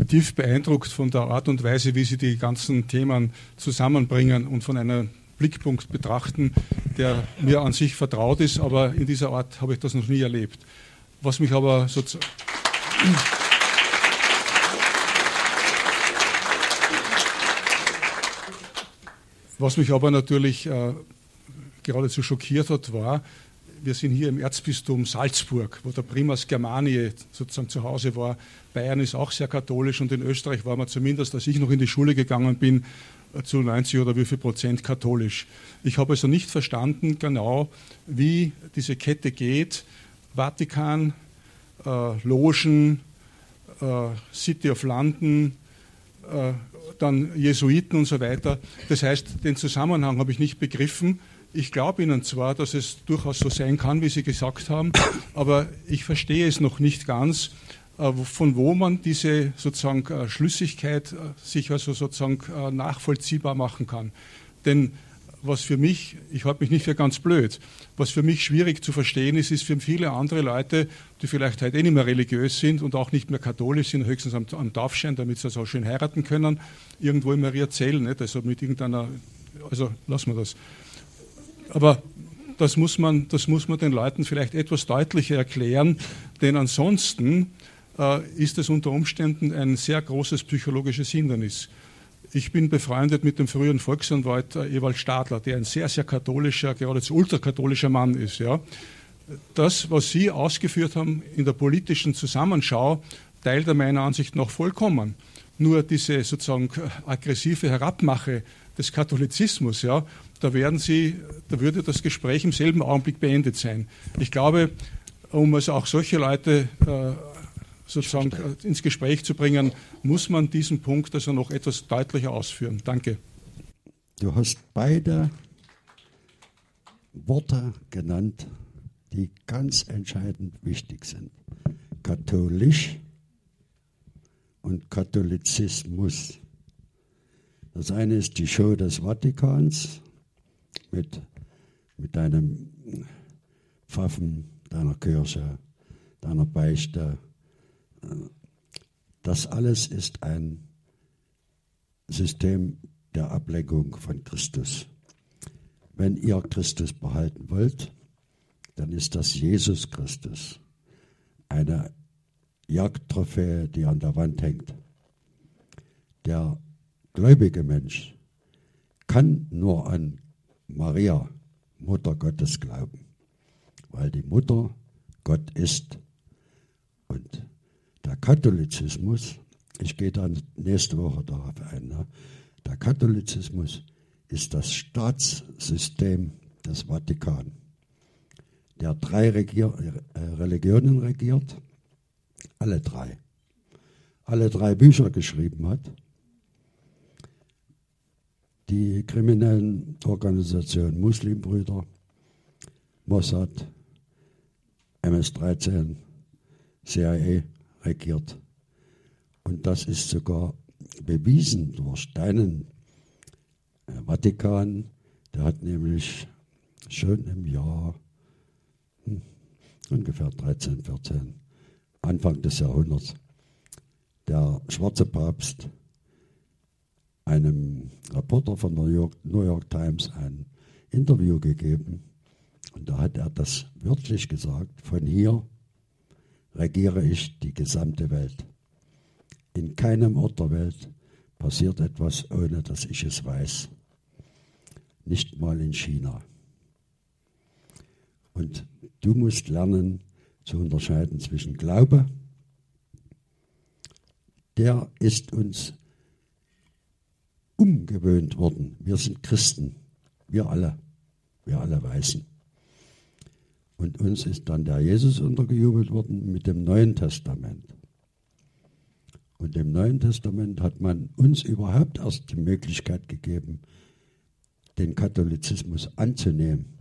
tief beeindruckt von der Art und Weise, wie Sie die ganzen Themen zusammenbringen und von einem Blickpunkt betrachten, der mir an sich vertraut ist, aber in dieser Art habe ich das noch nie erlebt. Was mich aber sozusagen. Was mich aber natürlich äh, geradezu schockiert hat, war, wir sind hier im Erzbistum Salzburg, wo der Primas Germaniae sozusagen zu Hause war. Bayern ist auch sehr katholisch und in Österreich war man zumindest, als ich noch in die Schule gegangen bin, zu 90 oder wie viel Prozent katholisch. Ich habe also nicht verstanden genau, wie diese Kette geht. Vatikan, äh, Logen, äh, City of London, äh, dann Jesuiten und so weiter. Das heißt, den Zusammenhang habe ich nicht begriffen. Ich glaube Ihnen zwar, dass es durchaus so sein kann, wie Sie gesagt haben, aber ich verstehe es noch nicht ganz, von wo man diese sozusagen äh, Schlüssigkeit äh, sich also sozusagen nachvollziehbar machen kann. Denn was für mich, ich halte mich nicht für ganz blöd, was für mich schwierig zu verstehen ist, ist für viele andere Leute, die vielleicht halt eh nicht mehr religiös sind und auch nicht mehr katholisch sind, höchstens am, am Taufschein, damit sie also schön heiraten können, irgendwo Maria Zell, nicht? also mit irgendeiner, also lassen wir das. Aber das muss, man, das muss man den Leuten vielleicht etwas deutlicher erklären, denn ansonsten äh, ist es unter Umständen ein sehr großes psychologisches Hindernis. Ich bin befreundet mit dem früheren Volksanwalt äh, Ewald Stadler, der ein sehr, sehr katholischer, geradezu ultrakatholischer Mann ist. Ja. Das, was Sie ausgeführt haben in der politischen Zusammenschau, teilt er meiner Ansicht nach vollkommen. Nur diese sozusagen aggressive Herabmache des Katholizismus, ja, da, werden Sie, da würde das Gespräch im selben Augenblick beendet sein. Ich glaube, um also auch solche Leute äh, sozusagen äh, ins Gespräch zu bringen, muss man diesen Punkt also noch etwas deutlicher ausführen. Danke. Du hast beide Worte genannt, die ganz entscheidend wichtig sind. Katholisch und Katholizismus. Das eine ist die Show des Vatikans mit, mit deinem Pfaffen, deiner Kirche, deiner Beichte. Das alles ist ein System der Ablenkung von Christus. Wenn ihr Christus behalten wollt, dann ist das Jesus Christus. Eine Jagdtrophäe, die an der Wand hängt. Der gläubige Mensch kann nur an Maria, Mutter Gottes, glauben, weil die Mutter Gott ist. Und der Katholizismus, ich gehe dann nächste Woche darauf ein, ne? der Katholizismus ist das Staatssystem des Vatikan, der drei Regier äh, Religionen regiert, alle drei, alle drei Bücher geschrieben hat die kriminellen Organisationen Muslimbrüder, Mossad, MS-13, CIA regiert. Und das ist sogar bewiesen durch deinen äh, Vatikan. Der hat nämlich schon im Jahr ungefähr 13, 14, Anfang des Jahrhunderts, der schwarze Papst einem Reporter von New York, New York Times ein Interview gegeben und da hat er das wörtlich gesagt, von hier regiere ich die gesamte Welt. In keinem Ort der Welt passiert etwas, ohne dass ich es weiß. Nicht mal in China. Und du musst lernen zu unterscheiden zwischen Glaube, der ist uns umgewöhnt worden. Wir sind Christen, wir alle, wir alle Weißen. Und uns ist dann der Jesus untergejubelt worden mit dem Neuen Testament. Und im Neuen Testament hat man uns überhaupt erst die Möglichkeit gegeben, den Katholizismus anzunehmen.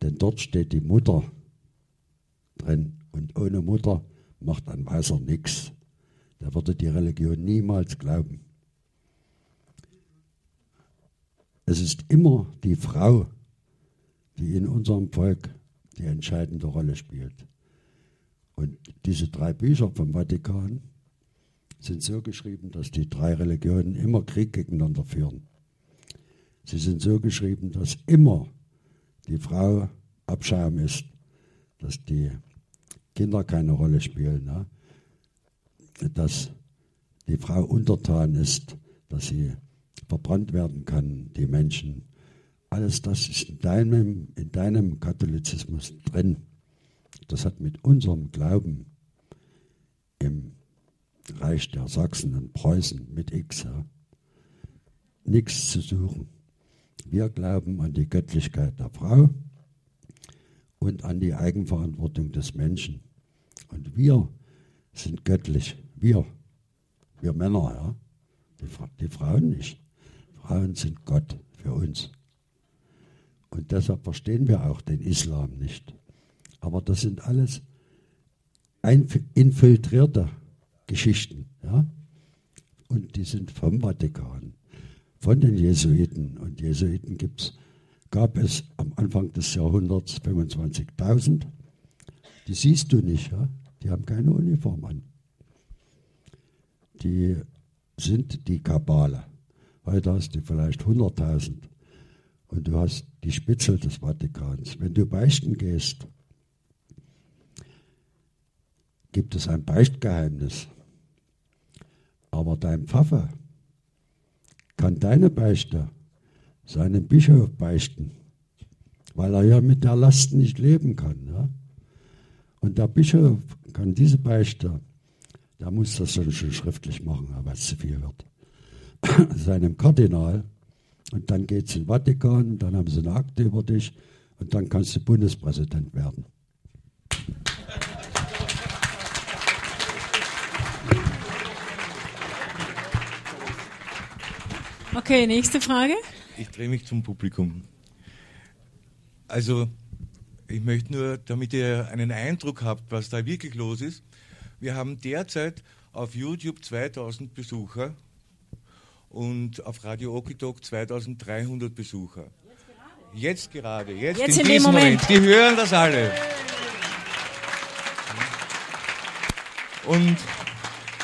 Denn dort steht die Mutter drin. Und ohne Mutter macht ein Weißer nichts. Der würde die Religion niemals glauben. Es ist immer die Frau, die in unserem Volk die entscheidende Rolle spielt. Und diese drei Bücher vom Vatikan sind so geschrieben, dass die drei Religionen immer Krieg gegeneinander führen. Sie sind so geschrieben, dass immer die Frau Abschaum ist, dass die Kinder keine Rolle spielen, ne? dass die Frau untertan ist, dass sie verbrannt werden kann, die Menschen. Alles das ist in deinem, in deinem Katholizismus drin. Das hat mit unserem Glauben im Reich der Sachsen und Preußen mit X ja, nichts zu suchen. Wir glauben an die Göttlichkeit der Frau und an die Eigenverantwortung des Menschen. Und wir sind göttlich. Wir. Wir Männer, ja. Die, die Frauen nicht. Frauen sind Gott für uns. Und deshalb verstehen wir auch den Islam nicht. Aber das sind alles infiltrierte Geschichten. Ja? Und die sind vom Vatikan, von den Jesuiten. Und Jesuiten gibt's, gab es am Anfang des Jahrhunderts 25.000. Die siehst du nicht, ja? die haben keine Uniform an. Die sind die Kabale. Heute hast du vielleicht 100.000 und du hast die Spitzel des Vatikans. Wenn du beichten gehst, gibt es ein Beichtgeheimnis. Aber dein Pfaffe kann deine Beichte seinem Bischof beichten, weil er ja mit der Last nicht leben kann. Ja? Und der Bischof kann diese Beichte, der muss das schon schriftlich machen, weil es zu viel wird, <clears throat> seinem Kardinal. Und dann geht es in den Vatikan, dann haben sie eine Akte über dich und dann kannst du Bundespräsident werden. Okay, nächste Frage. Ich drehe mich zum Publikum. Also, ich möchte nur, damit ihr einen Eindruck habt, was da wirklich los ist. Wir haben derzeit auf YouTube 2000 Besucher und auf Radio Okidok 2300 Besucher. Jetzt gerade, jetzt, Jetzt in, in diesem Moment. Moment. Die hören das alle. Und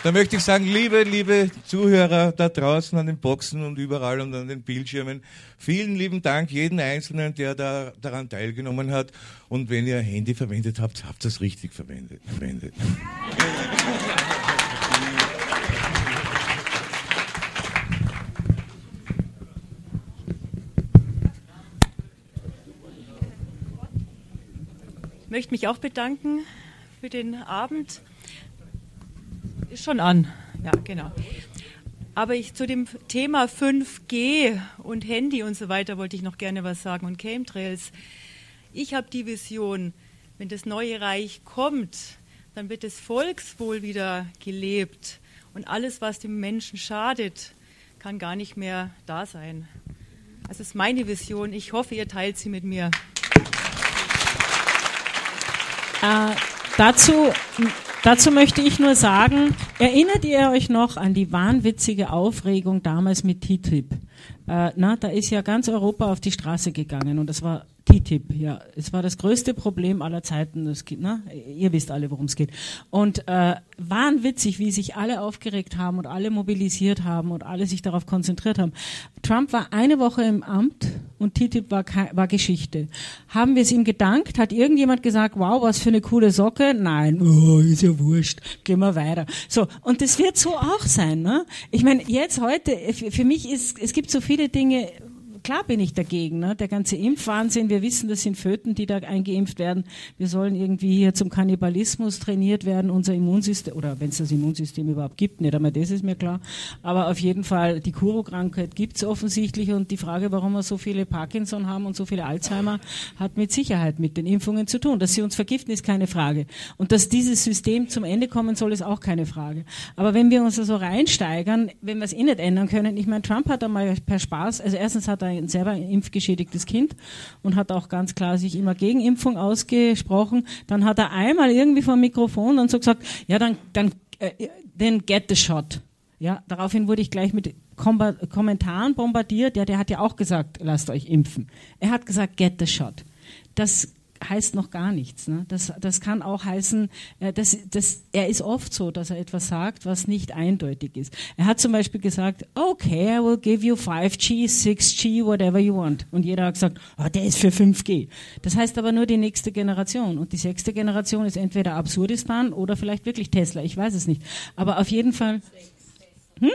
da möchte ich sagen, liebe, liebe Zuhörer da draußen an den Boxen und überall und an den Bildschirmen, vielen lieben Dank jeden Einzelnen, der da, daran teilgenommen hat. Und wenn ihr Handy verwendet habt, habt ihr es richtig verwendet. verwendet. Möchte mich auch bedanken für den Abend. Ist schon an, ja, genau. Aber ich zu dem Thema 5G und Handy und so weiter wollte ich noch gerne was sagen und Chemtrails. Ich habe die Vision, wenn das neue Reich kommt, dann wird das Volkswohl wieder gelebt und alles, was dem Menschen schadet, kann gar nicht mehr da sein. Das ist meine Vision. Ich hoffe, ihr teilt sie mit mir. Äh, dazu, dazu möchte ich nur sagen, erinnert ihr euch noch an die wahnwitzige Aufregung damals mit TTIP? Äh, na, da ist ja ganz Europa auf die Straße gegangen und das war TTIP, ja. Es war das größte Problem aller Zeiten. Das geht, ne? Ihr wisst alle, worum es geht. Und äh, wahnwitzig, wie sich alle aufgeregt haben und alle mobilisiert haben und alle sich darauf konzentriert haben. Trump war eine Woche im Amt und TTIP war, war Geschichte. Haben wir es ihm gedankt? Hat irgendjemand gesagt, wow, was für eine coole Socke? Nein, oh, ist ja wurscht, gehen wir weiter. So, und das wird so auch sein. Ne? Ich meine, jetzt heute, für, für mich ist, es gibt so viele Dinge, klar bin ich dagegen. Ne? Der ganze Impfwahnsinn, wir wissen, das sind Föten, die da eingeimpft werden. Wir sollen irgendwie hier zum Kannibalismus trainiert werden, unser Immunsystem, oder wenn es das Immunsystem überhaupt gibt, nicht einmal das ist mir klar. Aber auf jeden Fall, die Kuro-Krankheit gibt es offensichtlich und die Frage, warum wir so viele Parkinson haben und so viele Alzheimer, hat mit Sicherheit mit den Impfungen zu tun. Dass sie uns vergiften, ist keine Frage. Und dass dieses System zum Ende kommen soll, ist auch keine Frage. Aber wenn wir uns da so reinsteigern, wenn wir es eh nicht ändern können, ich meine, Trump hat einmal per Spaß, also erstens hat er ein selber ein impfgeschädigtes Kind und hat auch ganz klar sich immer gegen Impfung ausgesprochen. Dann hat er einmal irgendwie vom Mikrofon und so gesagt, ja, dann, dann, äh, get the shot. Ja, daraufhin wurde ich gleich mit Kommentaren bombardiert. Ja, der hat ja auch gesagt, lasst euch impfen. Er hat gesagt, get the shot. Das heißt noch gar nichts. Ne? Das, das kann auch heißen, äh, dass, dass, er ist oft so, dass er etwas sagt, was nicht eindeutig ist. Er hat zum Beispiel gesagt, okay, I will give you 5G, 6G, whatever you want. Und jeder hat gesagt, oh, der ist für 5G. Das heißt aber nur die nächste Generation. Und die sechste Generation ist entweder Absurdistan oder vielleicht wirklich Tesla. Ich weiß es nicht. Aber auf jeden Fall. Hm?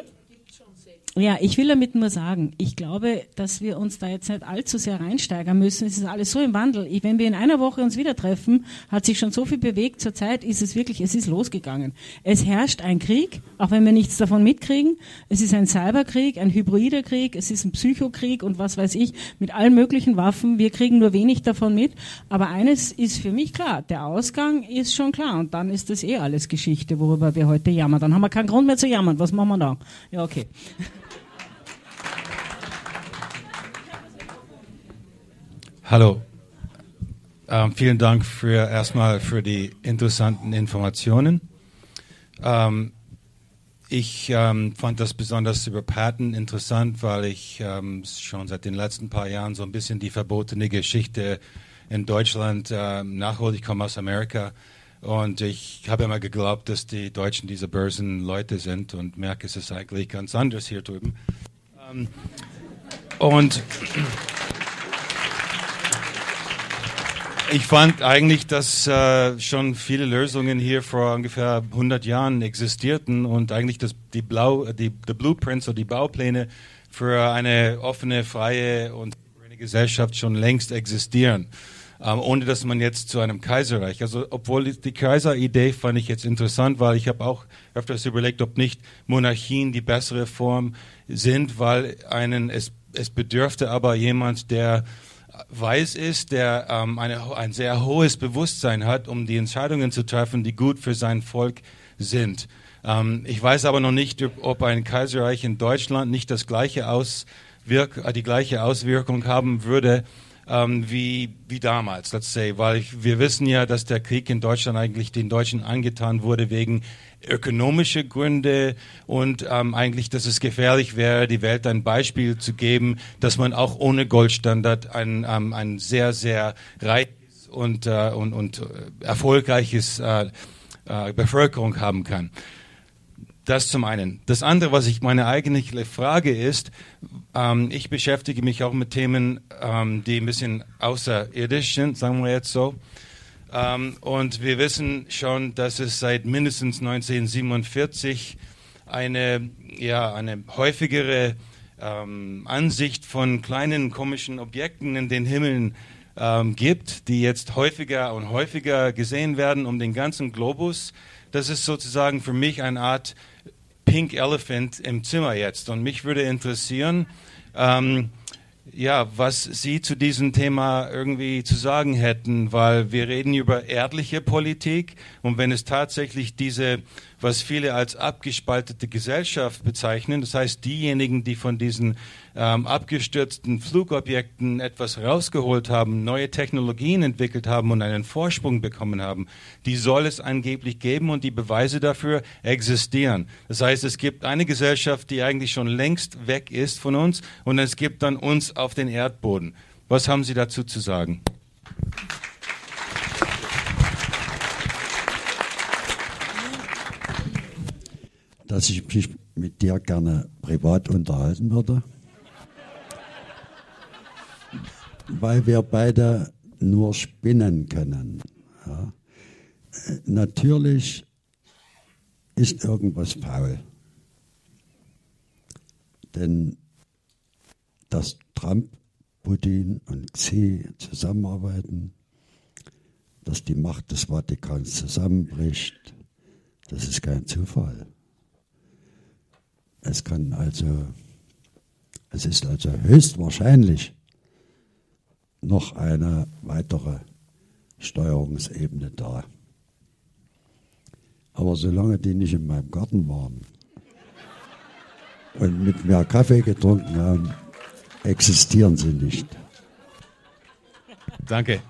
Ja, ich will damit nur sagen, ich glaube, dass wir uns da jetzt nicht allzu sehr reinsteigern müssen. Es ist alles so im Wandel. Ich, wenn wir in einer Woche uns wieder treffen, hat sich schon so viel bewegt. Zurzeit ist es wirklich, es ist losgegangen. Es herrscht ein Krieg, auch wenn wir nichts davon mitkriegen. Es ist ein Cyberkrieg, ein hybrider Krieg, es ist ein Psychokrieg und was weiß ich, mit allen möglichen Waffen. Wir kriegen nur wenig davon mit. Aber eines ist für mich klar, der Ausgang ist schon klar. Und dann ist das eh alles Geschichte, worüber wir heute jammern. Dann haben wir keinen Grund mehr zu jammern. Was machen wir da? Ja, okay. Hallo. Ähm, vielen Dank für erstmal für die interessanten Informationen. Ähm, ich ähm, fand das besonders über Patton interessant, weil ich ähm, schon seit den letzten paar Jahren so ein bisschen die verbotene Geschichte in Deutschland ähm, nachhole. Ich komme aus Amerika und ich habe immer geglaubt, dass die Deutschen diese bösen Leute sind und merke, es ist eigentlich ganz anders hier drüben. Ähm, und ich fand eigentlich, dass äh, schon viele Lösungen hier vor ungefähr 100 Jahren existierten und eigentlich das, die, Blau, die, die Blueprints oder die Baupläne für eine offene, freie und Gesellschaft schon längst existieren. Ähm, ohne dass man jetzt zu einem Kaiserreich, also obwohl die- die Kaiseridee fand ich jetzt interessant, weil ich habe auch öfters überlegt, ob nicht Monarchien die bessere Form sind, weil einen es, es bedürfte aber jemand, der weiß ist, der ähm, eine, ein sehr hohes Bewusstsein hat, um die Entscheidungen zu treffen, die gut für sein Volk sind. Ähm, ich weiß aber noch nicht, ob- ein Kaiserreich in Deutschland nicht das gleiche Auswirk äh, die gleiche Auswirkung haben würde ähm, wie, wie damals, let's say, weil ich, wir wissen ja, dass der Krieg in Deutschland eigentlich den Deutschen angetan wurde wegen ökonomischer Gründe und ähm, eigentlich, dass es gefährlich wäre, die Welt ein Beispiel zu geben, dass man auch ohne Goldstandard ein, ähm, ein sehr, sehr reiches und, äh, und, und äh, erfolgreiches äh, äh, Bevölkerung haben kann. Das zum einen. Das andere, was ich meine eigentliche Frage ist, ähm, ich beschäftige mich auch mit Themen, ähm, die ein bisschen außerirdisch sind, sagen wir jetzt so. Ähm, und wir wissen schon, dass es seit mindestens 1947 eine, ja, eine häufigere ähm, Ansicht von kleinen komischen Objekten in den Himmeln ähm, gibt, die jetzt häufiger und häufiger gesehen werden um den ganzen Globus. Das ist sozusagen für mich eine Art Pink Elephant im Zimmer jetzt. Und mich würde interessieren, ähm, ja, was Sie zu diesem Thema irgendwie zu sagen hätten, weil wir reden über erdliche Politik und wenn es tatsächlich diese, was viele als abgespaltete Gesellschaft bezeichnen, das heißt diejenigen, die von diesen ähm, abgestürzten Flugobjekten etwas rausgeholt haben, neue Technologien entwickelt haben und einen Vorsprung bekommen haben, die soll es angeblich geben und die Beweise dafür existieren. Das heißt, es gibt eine Gesellschaft, die eigentlich schon längst weg ist von uns und es gibt dann uns auf den Erdboden. Was haben Sie dazu zu sagen? Dass ich mich mit dir gerne privat unterhalten würde. Weil wir beide nur spinnen können. Ja. Natürlich ist irgendwas faul. Denn dass Trump, Putin und Xi zusammenarbeiten, dass die Macht des Vatikans zusammenbricht, das ist kein Zufall. Es kann also, es ist also höchstwahrscheinlich noch eine weitere Steuerungsebene da. Aber solange die nicht in meinem Garten waren und mit mir Kaffee getrunken haben, existieren sie nicht. Danke.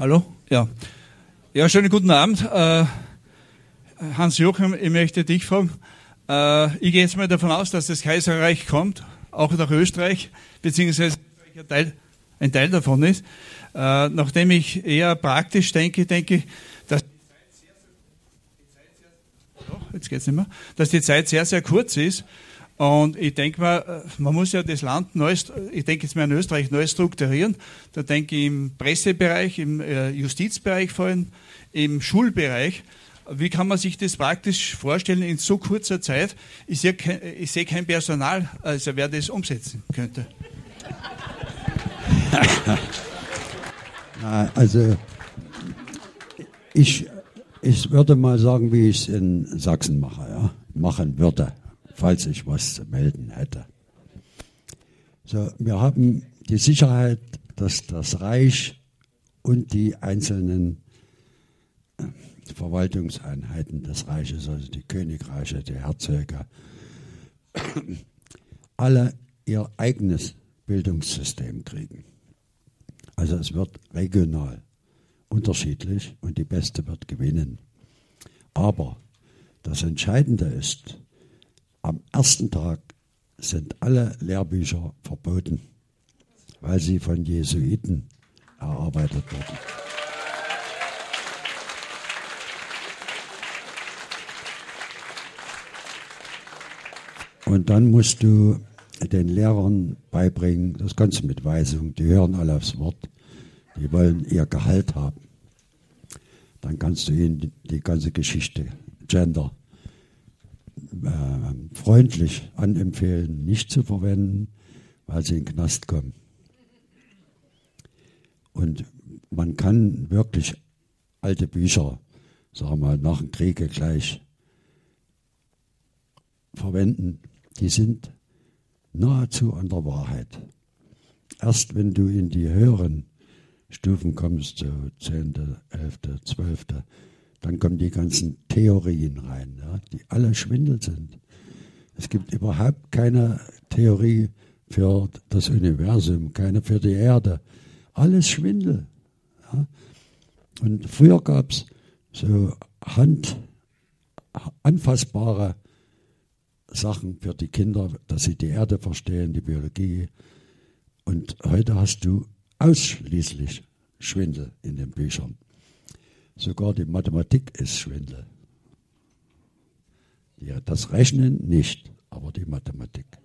Hallo? Ja. Ja, schönen guten Abend. Äh, Hans-Joachim, ich möchte dich fragen. Äh, ich gehe jetzt mal davon aus, dass das Kaiserreich kommt, auch nach Österreich, beziehungsweise ein Teil, ein Teil davon ist. Äh, nachdem ich eher praktisch denke, denke ich, dass Doch, jetzt geht's nicht mehr, dass die Zeit sehr, sehr kurz ist. Und ich denke mal, man muss ja das Land neu, ich denke jetzt mal in Österreich neu strukturieren. Da denke ich im Pressebereich, im äh, Justizbereich vor allem, im Schulbereich. Wie kann man sich das praktisch vorstellen in so kurzer Zeit? Ich sehe kein, ich sehe kein Personal, also wer das umsetzen könnte. Also ich, ich würde mal sagen, wie ich es in Sachsen mache, ja? machen würde, falls ich was zu melden hätte. So, wir haben die Sicherheit, dass das Reich und die einzelnen äh, Verwaltungseinheiten des Reiches, also die Königreiche, die Herzöge, <coughs> alle ihr eigenes Bildungssystem kriegen. Also es wird regional unterschiedlich und die Beste wird gewinnen. Aber das Entscheidende ist, am ersten Tag sind alle Lehrbücher verboten, weil sie von Jesuiten erarbeitet wurden. Und dann musst du den Lehrern beibringen, das Ganze mit Weisung, die hören alle aufs Wort, die wollen ihr Gehalt haben. Dann kannst du ihnen die, ganze Geschichte, Gender, äh, freundlich anempfehlen, nicht zu verwenden, weil sie in den Knast kommen. Und man kann wirklich alte Bücher, sagen wir mal, nach dem Kriege gleich verwenden. Die sind nahezu an der Wahrheit. Erst wenn du in die höheren Stufen kommst, so 10., 11., 12., dann kommen die ganzen Theorien rein, ja, die alle Schwindel sind. Es gibt überhaupt keine Theorie für das Universum, keine für die Erde. Alles Schwindel. Ja. Und früher gab es so Hand, anfassbare Sachen für die Kinder, dass sie die Erde verstehen, die Biologie. Und heute hast du ausschließlich Schwindel in den Büchern. Sogar die Mathematik ist Schwindel. Ja, das Rechnen nicht, aber die Mathematik.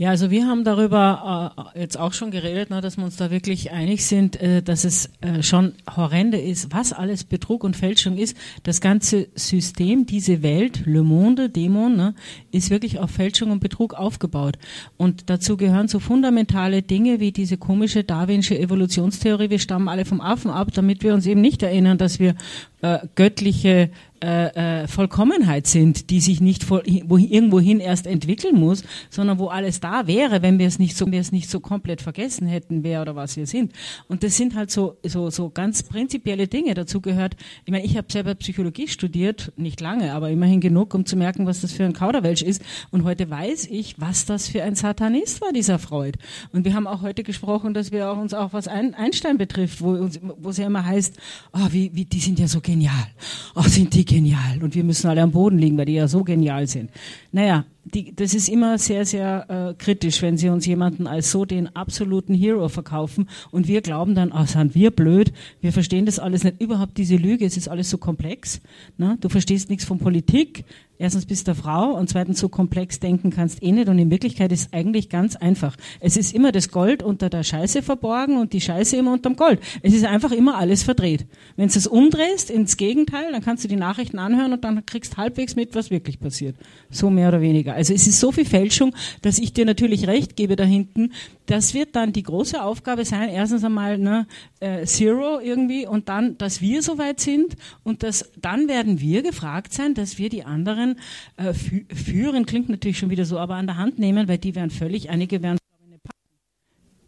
Ja, also wir haben darüber äh, jetzt auch schon geredet, ne, dass wir uns da wirklich einig sind, äh, dass es äh, schon horrende ist, was alles Betrug und Fälschung ist. Das ganze System, diese Welt, Le Monde, Dämon, ne, ist wirklich auf Fälschung und Betrug aufgebaut. Und dazu gehören so fundamentale Dinge wie diese komische darwinsche Evolutionstheorie, wir stammen alle vom Affen ab, damit wir uns eben nicht erinnern, dass wir äh, göttliche äh, äh, Vollkommenheit sind, die sich nicht voll, wo, irgendwohin erst entwickeln muss, sondern wo alles da wäre, wenn wir es nicht so, wir es nicht so komplett vergessen hätten, wer oder was wir sind. Und das sind halt so, so, so ganz prinzipielle Dinge. Dazu gehört, ich meine, ich habe selber Psychologie studiert, nicht lange, aber immerhin genug, um zu merken, was das für ein Kauderwelsch ist. Und heute weiß ich, was das für ein Satanist war, dieser Freud. Und wir haben auch heute gesprochen, dass wir auch uns auch was Einstein betrifft, wo, wo es ja immer heißt, oh, wie, wie, die sind ja so genial. Oh, sind die genial und wir müssen alle am Boden liegen, weil die ja so genial sind. Naja, die, das ist immer sehr, sehr äh, kritisch, wenn sie uns jemanden als so den absoluten Hero verkaufen und wir glauben dann, ah, sind wir blöd, wir verstehen das alles nicht. Überhaupt diese Lüge, es ist alles so komplex. Ne? Du verstehst nichts von Politik, erstens bist du Frau und zweitens so komplex denken kannst eh nicht und in Wirklichkeit ist es eigentlich ganz einfach. Es ist immer das Gold unter der Scheiße verborgen und die Scheiße immer unterm Gold. Es ist einfach immer alles verdreht. Wenn du es umdrehst ins Gegenteil, dann kannst du die Nachrichten anhören und dann kriegst halbwegs mit, was wirklich passiert. So mehr oder weniger. Also es ist so viel Fälschung, dass ich dir natürlich recht gebe da hinten. Das wird dann die große Aufgabe sein, erstens einmal ne, äh, Zero irgendwie und dann, dass wir soweit sind und dass, dann werden wir gefragt sein, dass wir die anderen äh, fü führen, klingt natürlich schon wieder so, aber an der Hand nehmen, weil die werden völlig, einige werden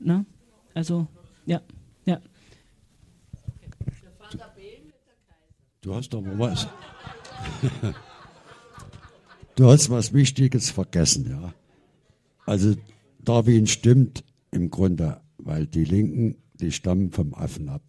ne? Also, ja, ja. Du hast doch mal was. <laughs> du hast was Wichtiges vergessen, ja. Also Darwin stimmt im Grunde, weil die Linken, die stammen vom Affen ab.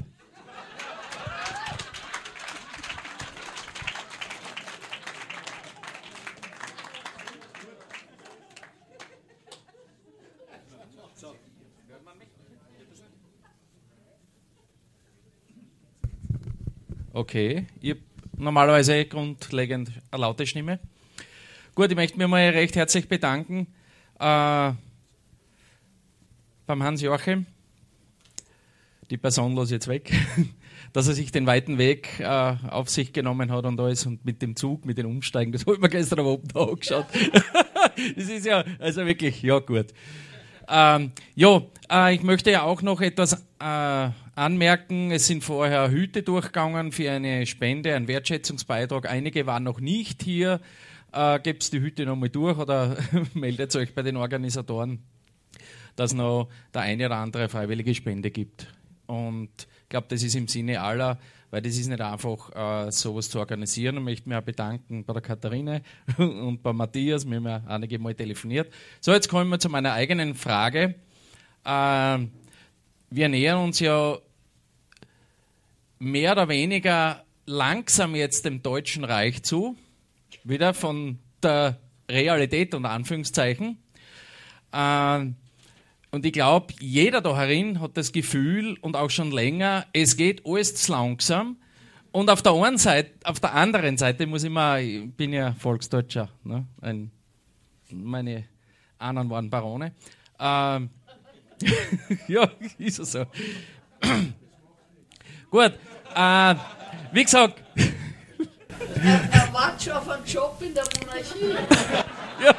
Okay, ich habe normalerweise grundlegend eine laute Stimme. Gut, ich möchte mich mal recht herzlich bedanken äh, beim Hans-Joachim, die Person los jetzt weg, <laughs> dass er sich den weiten Weg äh, auf sich genommen hat und alles und mit dem Zug, mit den Umsteigen, das habe ich mir gestern am Abend angeschaut. <laughs> das ist ja, also wirklich, ja gut. Ähm, ja, äh, ich möchte ja auch noch etwas äh, anmerken. Es sind vorher Hüte durchgegangen für eine Spende, ein Wertschätzungsbeitrag. Einige waren noch nicht hier. Äh, Gebt die Hüte nochmal durch oder <laughs> meldet euch bei den Organisatoren, dass noch der eine oder andere freiwillige Spende gibt. Und ich glaube, das ist im Sinne aller, weil das ist nicht einfach, äh, sowas zu organisieren. Ich möchte mich auch bedanken bei der Katharine <laughs> und bei Matthias. Wir haben ja einige Mal telefoniert. So, jetzt kommen wir zu meiner eigenen Frage. Äh, wir nähern uns ja mehr oder weniger langsam jetzt dem Deutschen Reich zu, wieder von der Realität unter Anführungszeichen. Äh, und ich glaube, jeder da herin hat das Gefühl und auch schon länger, es geht alles zu langsam. Und auf der einen Seite, auf der anderen Seite muss ich mal, ich bin ja Volksdeutscher, ne? Ein, meine anderen waren Barone. Ähm, <laughs> ja, ist es so. <clears throat> Gut, äh, wie gesagt. <laughs> Er, er wartet schon auf einen Job in der Monarchie. ja.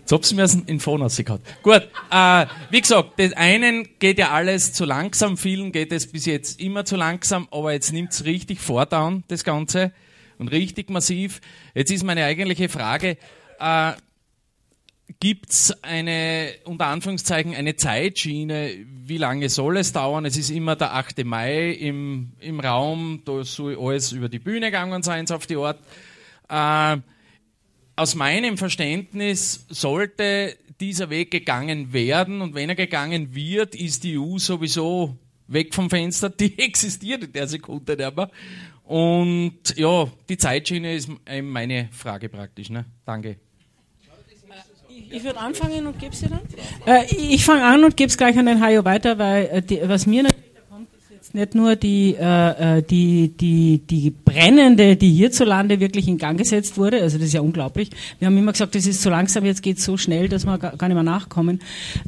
Jetzt hab's mir in Phone rausgehauen. Gut, äh, wie gesagt, des einen geht ja alles zu langsam, vielen geht es bis jetzt immer zu langsam, aber jetzt nimmt's richtig Vordown, das Ganze, und richtig massiv. Jetzt ist meine eigentliche Frage, äh, gibt's eine, unter Anführungszeichen, eine Zeitschiene, wie lange soll es dauern? Es ist immer der 8. Mai im, im Raum, da soll alles über die Bühne gegangen sein, auf die Art. Äh, aus meinem Verständnis sollte dieser Weg gegangen werden und wenn er gegangen wird, ist die EU sowieso weg vom Fenster. Die <laughs> existiert in der Sekunde mehr. Und ja, die Zeitschiene ist meine Frage praktisch. Ne? Danke. Ich würde anfangen und gebe dir dann. Äh, ich fange an und gebe es gleich an den Hajo weiter, weil äh, die, was mir natürlich nicht nur die, äh, äh, die, die, die brennende, die hierzulande wirklich in Gang gesetzt wurde. Also das ist ja unglaublich. Wir haben immer gesagt, das ist so langsam, jetzt geht es so schnell, dass wir gar nicht mehr nachkommen.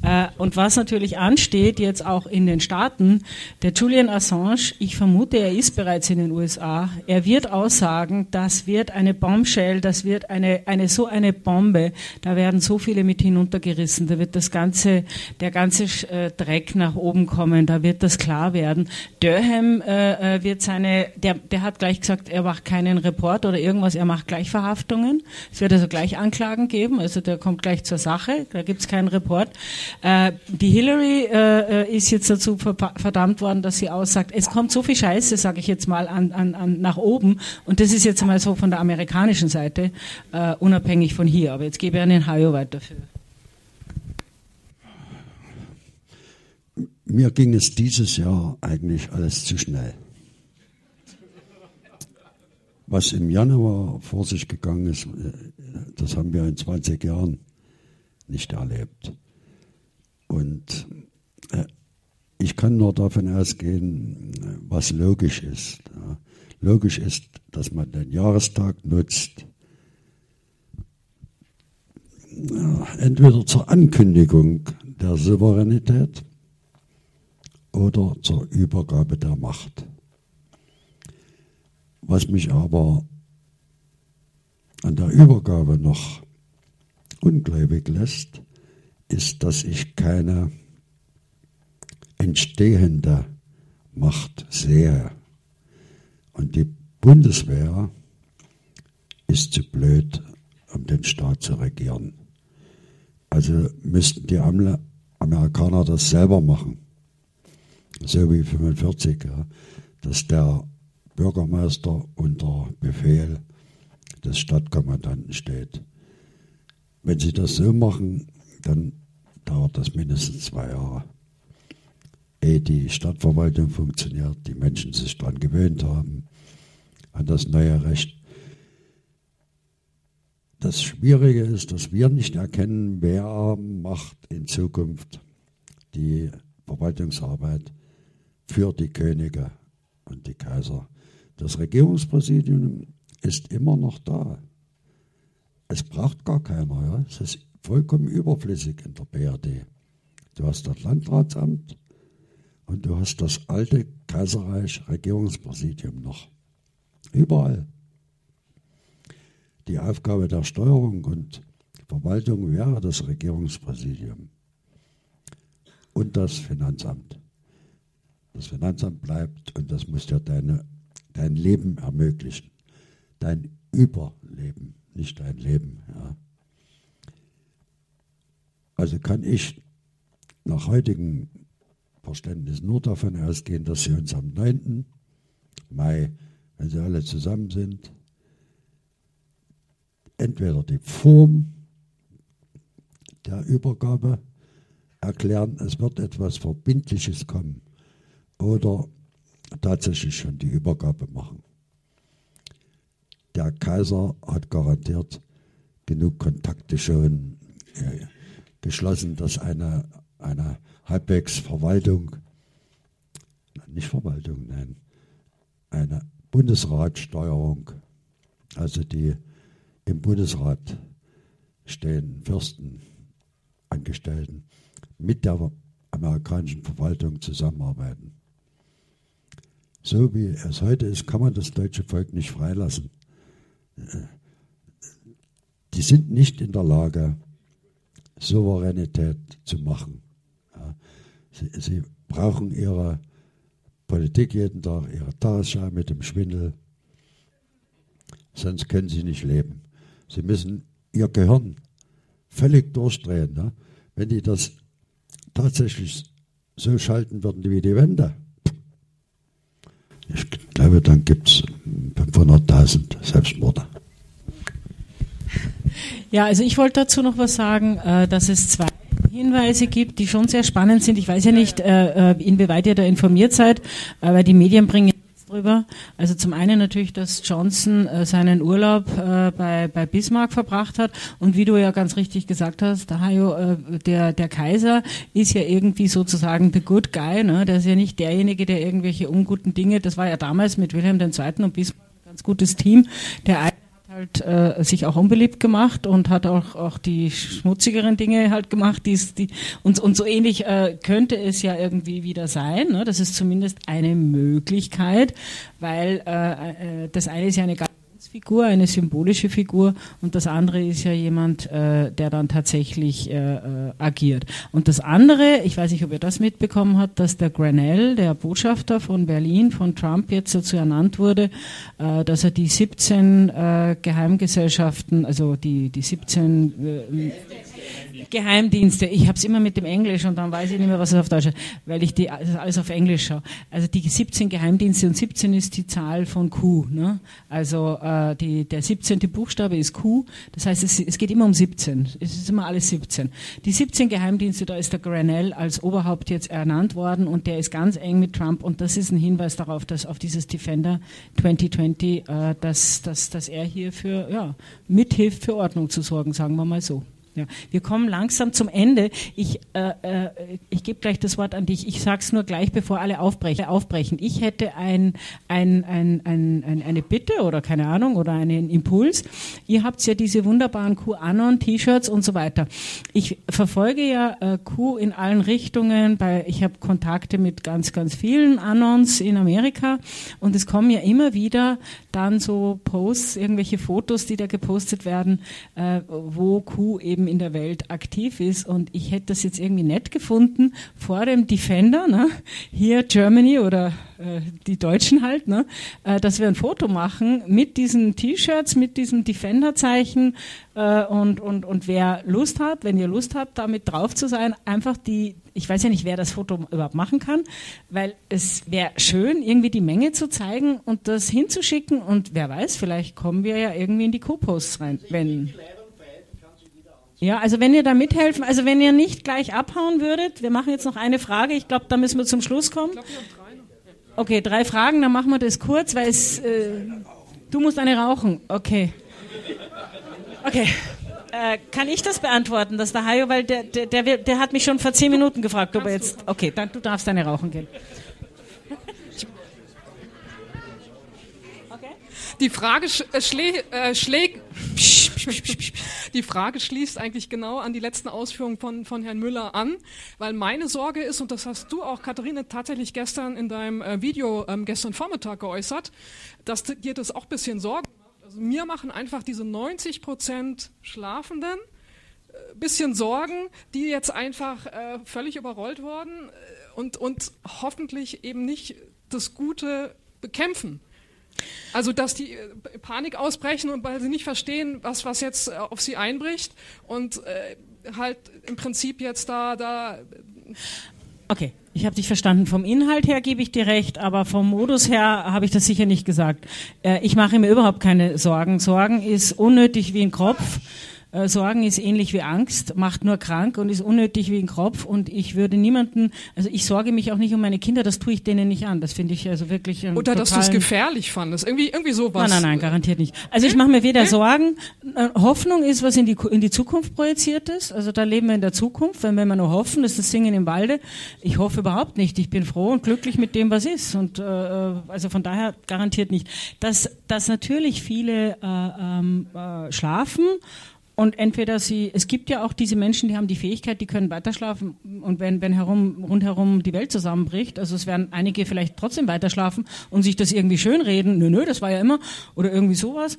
Äh, und was natürlich ansteht, jetzt auch in den Staaten, der Julian Assange, ich vermute, er ist bereits in den USA, er wird aussagen, das wird eine Bombshell, das wird eine, eine so eine Bombe, da werden so viele mit hinuntergerissen, da wird das ganze, der ganze äh, Dreck nach oben kommen, da wird das klar werden. Durham äh, äh, wird seine, der, der hat gleich gesagt, er macht keinen Report oder irgendwas, er macht gleich Verhaftungen. Es wird also gleich Anklagen geben, also der kommt gleich zur Sache, da gibt es keinen Report. Äh, die Hillary äh, äh, ist jetzt dazu verdammt worden, dass sie aussagt, es kommt so viel Scheiße, sage ich jetzt mal, an, an, an nach oben und das ist jetzt mal so von der amerikanischen Seite, äh, unabhängig von hier. Aber jetzt gebe ich an den Hajo weiter für. Mir ging es dieses Jahr eigentlich alles zu schnell. Was im Januar vor sich gegangen ist, äh, das haben wir in 20 Jahren nicht erlebt. Und äh, ich kann nur davon ausgehen, was logisch ist. Logisch ist, dass man den Jahrestag nutzt, entweder zur Ankündigung der Souveränität oder zur Übergabe der Macht. Was mich aber an der Übergabe noch ungläubig lässt, ist, dass ich keine entstehende Macht sehe. Und die Bundeswehr ist zu blöd, um den Staat zu regieren. Also müssten die Amerikaner das selber machen so wie 45, ja, dass der Bürgermeister unter Befehl des Stadtkommandanten steht. Wenn Sie das so machen, dann dauert das mindestens zwei Jahre, ehe die Stadtverwaltung funktioniert, die Menschen sich daran gewöhnt haben, an das neue Recht. Das Schwierige ist, dass wir nicht erkennen, wer macht in Zukunft die Verwaltungsarbeit für die Könige und die Kaiser. Das Regierungspräsidium ist immer noch da. Es braucht gar keiner. Ja? Es ist vollkommen überflüssig in der BRD. Du hast das Landratsamt und du hast das alte Kaiserreich Regierungspräsidium noch. Überall. Die Aufgabe der Steuerung und Verwaltung wäre das Regierungspräsidium und das Finanzamt. Das Finanzamt bleibt und das muss dir deine, dein Leben ermöglichen. Dein Überleben, nicht dein Leben. Ja. Also kann ich nach heutigem Verständnis nur davon ausgehen, dass sie uns am 9. Mai, wenn sie alle zusammen sind, entweder die Form der Übergabe erklären, es wird etwas Verbindliches kommen oder tatsächlich schon die Übergabe machen. Der Kaiser hat garantiert genug Kontakte schon äh, geschlossen, dass eine, eine halbwegs Verwaltung, nicht Verwaltung, nein, eine Bundesratsteuerung, also die im Bundesrat stehen Fürsten, Angestellten, mit der amerikanischen Verwaltung zusammenarbeiten. So wie es heute ist, kann man das deutsche Volk nicht freilassen. Die sind nicht in der Lage, Souveränität zu machen. Sie, brauchen ihre Politik jeden Tag, ihre Tagesschau mit dem Schwindel. Sonst können sie nicht leben. Sie müssen ihr Gehirn völlig durchdrehen. Wenn die das tatsächlich so schalten würden wie die Wände, glaube, dann gibt es 500.000 Selbstmorde. Ja, also ich wollte dazu noch was sagen, äh, dass es zwei Hinweise gibt, die schon sehr spannend sind. Ich weiß ja nicht, äh, äh, inwieweit ihr da informiert seid, aber die Medien bringen drüber. Also zum einen natürlich, dass Johnson äh, seinen Urlaub äh, bei, bei Bismarck verbracht hat und wie du ja ganz richtig gesagt hast, der, Hajo, äh, der, der Kaiser ist ja irgendwie sozusagen the good guy, ne? der ist ja nicht derjenige, der irgendwelche unguten Dinge, das war ja damals mit Wilhelm II. und Bismarck ganz gutes Team. Der halt äh, sich auch unbeliebt gemacht und hat auch, auch die schmutzigeren Dinge halt gemacht, die's, die und, und so ähnlich äh, könnte es ja irgendwie wieder sein. Ne? Das ist zumindest eine Möglichkeit, weil äh, äh, das eine ist ja eine Figur, eine symbolische Figur und das andere ist ja jemand, äh, der dann tatsächlich äh, äh, agiert. Und das andere, ich weiß nicht, ob ihr das mitbekommen habt, dass der Granell, der Botschafter von Berlin, von Trump jetzt dazu ernannt wurde, äh, dass er die 17 äh, Geheimgesellschaften, also die, die 17 äh, Geheimdienste. Ich habe es immer mit dem Englisch und dann weiß ich nicht mehr, was es auf Deutsch ist, weil ich die, das alles auf Englisch schaue. Also die 17 Geheimdienste und 17 ist die Zahl von Q. Ne? Also äh, die, der 17. Buchstabe ist Q. Das heißt, es, es geht immer um 17. Es ist immer alles 17. Die 17 Geheimdienste, da ist der Granell als Oberhaupt jetzt ernannt worden und der ist ganz eng mit Trump und das ist ein Hinweis darauf, dass auf dieses Defender 2020, äh, dass, dass, dass er hier für ja, mithilft, für Ordnung zu sorgen, sagen wir mal so. Ja, wir kommen langsam zum Ende. Ich, äh, äh, ich gebe gleich das Wort an dich. Ich sage es nur gleich, bevor alle aufbrechen. Ich hätte ein, ein, ein, ein, eine Bitte oder keine Ahnung oder einen Impuls. Ihr habt ja diese wunderbaren QAnon-T-Shirts und so weiter. Ich verfolge ja äh, Q in allen Richtungen. Bei, ich habe Kontakte mit ganz, ganz vielen Anons in Amerika und es kommen ja immer wieder dann so Posts, irgendwelche Fotos, die da gepostet werden, äh, wo Q eben in der Welt aktiv ist. Und ich hätte das jetzt irgendwie nett gefunden, vor dem Defender, ne, hier Germany oder äh, die Deutschen halt, ne, äh, dass wir ein Foto machen mit diesen T-Shirts, mit diesem Defender-Zeichen äh, und, und, und wer Lust hat, wenn ihr Lust habt, damit drauf zu sein, einfach die, ich weiß ja nicht, wer das Foto überhaupt machen kann, weil es wäre schön, irgendwie die Menge zu zeigen und das hinzuschicken und wer weiß, vielleicht kommen wir ja irgendwie in die Co-Posts rein, wenn... Ja, also wenn ihr da mithelfen, also wenn ihr nicht gleich abhauen würdet, wir machen jetzt noch eine Frage, ich glaube, da müssen wir zum Schluss kommen. Okay, drei Fragen, dann machen wir das kurz, weil es, äh, du musst eine rauchen. Okay. Okay. Äh, kann ich das beantworten, dass der Hajo, weil der, der, der, der hat mich schon vor zehn Minuten gefragt, ob er jetzt, okay, dann du darfst deine rauchen gehen. Die Frage äh, schlä äh, schlägt. Die Frage schließt eigentlich genau an die letzten Ausführungen von, von Herrn Müller an, weil meine Sorge ist, und das hast du auch, Katharina, tatsächlich gestern in deinem äh, Video ähm, gestern Vormittag geäußert, dass dir das auch ein bisschen Sorgen macht. Also mir machen einfach diese 90 Prozent Schlafenden äh, bisschen Sorgen, die jetzt einfach äh, völlig überrollt wurden äh, und, und hoffentlich eben nicht das Gute bekämpfen. Also, dass die äh, Panik ausbrechen und weil sie nicht verstehen, was, was jetzt äh, auf sie einbricht und äh, halt im Prinzip jetzt da, da. Okay, ich habe dich verstanden. Vom Inhalt her gebe ich dir recht, aber vom Modus her habe ich das sicher nicht gesagt. Äh, ich mache mir überhaupt keine Sorgen. Sorgen ist unnötig wie ein Kropf. Äh, Sorgen ist ähnlich wie Angst, macht nur krank und ist unnötig wie ein Kropf. Und ich würde niemanden, also ich sorge mich auch nicht um meine Kinder, das tue ich denen nicht an. Das finde ich also wirklich. Oder dass du es gefährlich fandest. Irgendwie, irgendwie sowas. Nein, nein, nein, garantiert nicht. Also ich mache mir weder Sorgen. Äh, Hoffnung ist, was in die, in die Zukunft projiziert ist. Also da leben wir in der Zukunft. Wenn wir nur hoffen, ist das Singen im Walde. Ich hoffe überhaupt nicht. Ich bin froh und glücklich mit dem, was ist. Und äh, also von daher garantiert nicht. Dass, dass natürlich viele äh, ähm, äh, schlafen und entweder sie, es gibt ja auch diese Menschen, die haben die Fähigkeit, die können weiterschlafen und wenn, wenn herum, rundherum die Welt zusammenbricht, also es werden einige vielleicht trotzdem weiterschlafen und sich das irgendwie schönreden, nö, nö, das war ja immer, oder irgendwie sowas.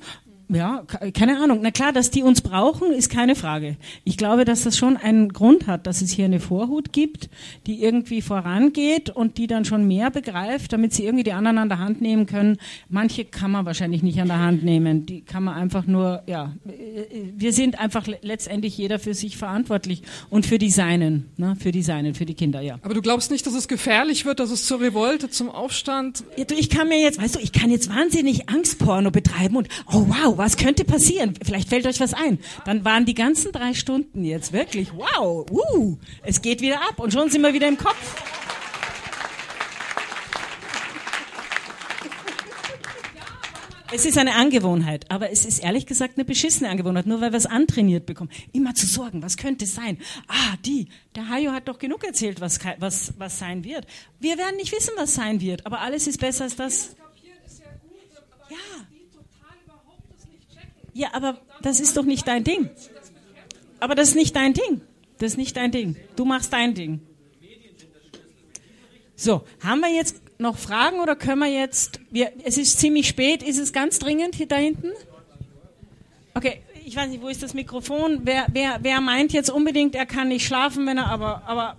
Ja, keine Ahnung. Na klar, dass die uns brauchen, ist keine Frage. Ich glaube, dass das schon einen Grund hat, dass es hier eine Vorhut gibt, die irgendwie vorangeht und die dann schon mehr begreift, damit sie irgendwie die anderen an der Hand nehmen können. Manche kann man wahrscheinlich nicht an der Hand nehmen. Die kann man einfach nur, ja, wir sind einfach letztendlich jeder für sich verantwortlich und für die Seinen, ne, für die Seinen, für die Kinder, ja. Aber du glaubst nicht, dass es gefährlich wird, dass es zur Revolte, zum Aufstand? Ja, du, ich kann mir jetzt, weißt du, ich kann jetzt wahnsinnig Angstporno betreiben und, oh wow, was könnte passieren? Vielleicht fällt euch was ein. Dann waren die ganzen drei Stunden jetzt wirklich, wow, uh, es geht wieder ab und schon sind wir wieder im Kopf. Es ist eine Angewohnheit, aber es ist ehrlich gesagt eine beschissene Angewohnheit, nur weil wir es antrainiert bekommen. Immer zu sorgen, was könnte sein? Ah, die, der Hajo hat doch genug erzählt, was, was, was sein wird. Wir werden nicht wissen, was sein wird, aber alles ist besser als das. Ja, Ja, aber das ist doch nicht dein Ding. Aber das ist nicht dein Ding. Das ist nicht dein Ding. Du machst dein Ding. So, haben wir jetzt noch Fragen oder können wir jetzt. Wir, es ist ziemlich spät. Ist es ganz dringend hier da hinten? Okay, ich weiß nicht, wo ist das Mikrofon? Wer, wer, wer meint jetzt unbedingt, er kann nicht schlafen, wenn er aber. aber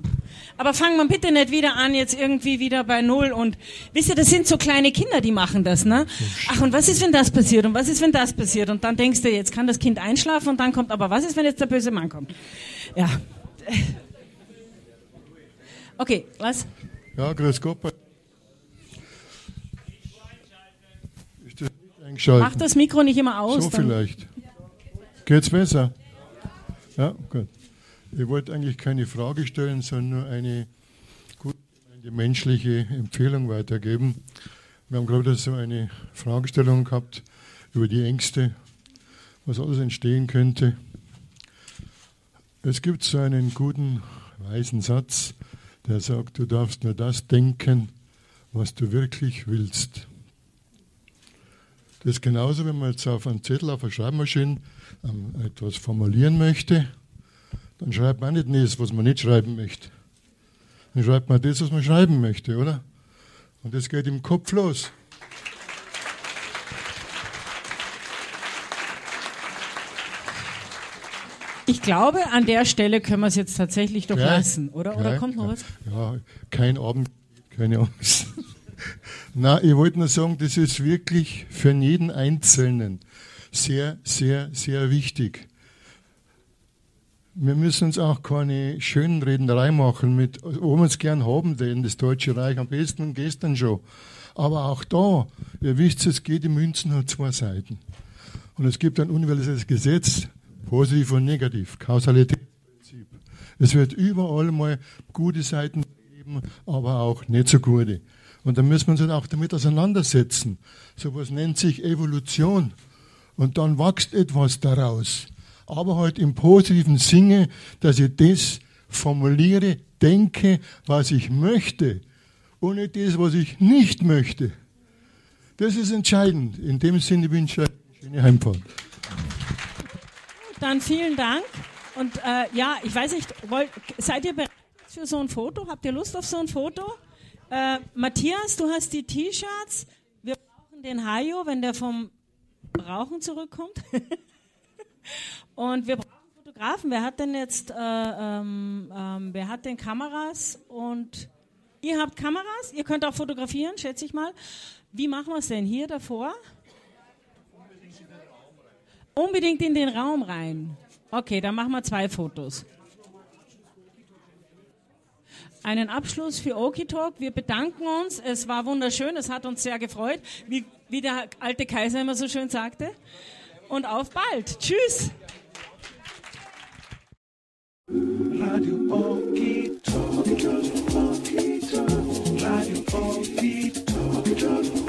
aber fangen wir bitte nicht wieder an, jetzt irgendwie wieder bei Null und wisst ihr, das sind so kleine Kinder, die machen das, ne? Ach, und was ist, wenn das passiert? Und was ist, wenn das passiert? Und dann denkst du, jetzt kann das Kind einschlafen und dann kommt, aber was ist, wenn jetzt der böse Mann kommt? Ja. Okay, was? Ja, grüß Gott. Ist das nicht eingeschaltet? Mach das Mikro nicht immer aus. So vielleicht. Geht's besser? Ja, gut. Ich wollte eigentlich keine Frage stellen, sondern nur eine eine menschliche Empfehlung weitergeben. Wir haben gerade so eine Fragestellung gehabt über die Ängste, was alles entstehen könnte. Es gibt so einen guten, weisen Satz, der sagt, du darfst nur das denken, was du wirklich willst. Das ist genauso, wenn man jetzt auf einen Zettel auf einer Schreibmaschine ähm, etwas formulieren möchte, dann schreibt man nicht das, was man nicht schreiben möchte. Dann schreibt man das, was man schreiben möchte, oder? Und das geht im Kopf los. Ich glaube, an der Stelle können wir es jetzt tatsächlich doch Gell? lassen, oder? Oder Gell? kommt noch was? Ja, kein Abend, keine Angst. <laughs> Na, ich wollte nur sagen, das ist wirklich für jeden Einzelnen sehr, sehr, sehr wichtig. Wir müssen uns auch keine Schönrednerei machen mit, wo wir es gern haben, denn das Deutsche Reich am besten gestern schon. Aber auch da, ihr wisst, es geht, die Münzen hat zwei Seiten. Und es gibt ein universelles Gesetz, positiv und negativ, Kausalitätsprinzip. Es wird überall mal gute Seiten geben, aber auch nicht so gute. Und da müssen wir uns halt auch damit auseinandersetzen. So was nennt sich Evolution. Und dann wächst etwas daraus. Aber halt im positiven Sinne, dass ich das formuliere, denke, was ich möchte. Nicht das, was ich nicht möchte. Das ist entscheidend. In dem Sinne wünsche ich eine schöne Heimfahrt. Dann vielen Dank. Und äh, ja, ich weiß nicht, wollt, seid ihr bereit für so ein Foto? Habt ihr Lust auf so ein Foto? Äh, Matthias, du hast die T-Shirts. Wir brauchen den Hajo, wenn der vom Rauchen zurückkommt. <laughs> Und wir brauchen Fotografen. Wer hat denn jetzt, äh, ähm, ähm, wer hat denn Kameras? Und ihr habt Kameras? Ihr könnt auch fotografieren, schätze ich mal. Wie machen wir es denn? Hier davor? Unbedingt in den Raum rein. Okay, dann machen wir zwei Fotos. Einen Abschluss für Oki Talk. Wir bedanken uns. Es war wunderschön. Es hat uns sehr gefreut, wie, wie der alte Kaiser immer so schön sagte. Und auf bald. Tschüss. Radio Okie Talk, Okie Talk, Radio Okie Talk,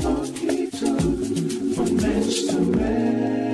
Okie Talk, von Mensch zu Mensch.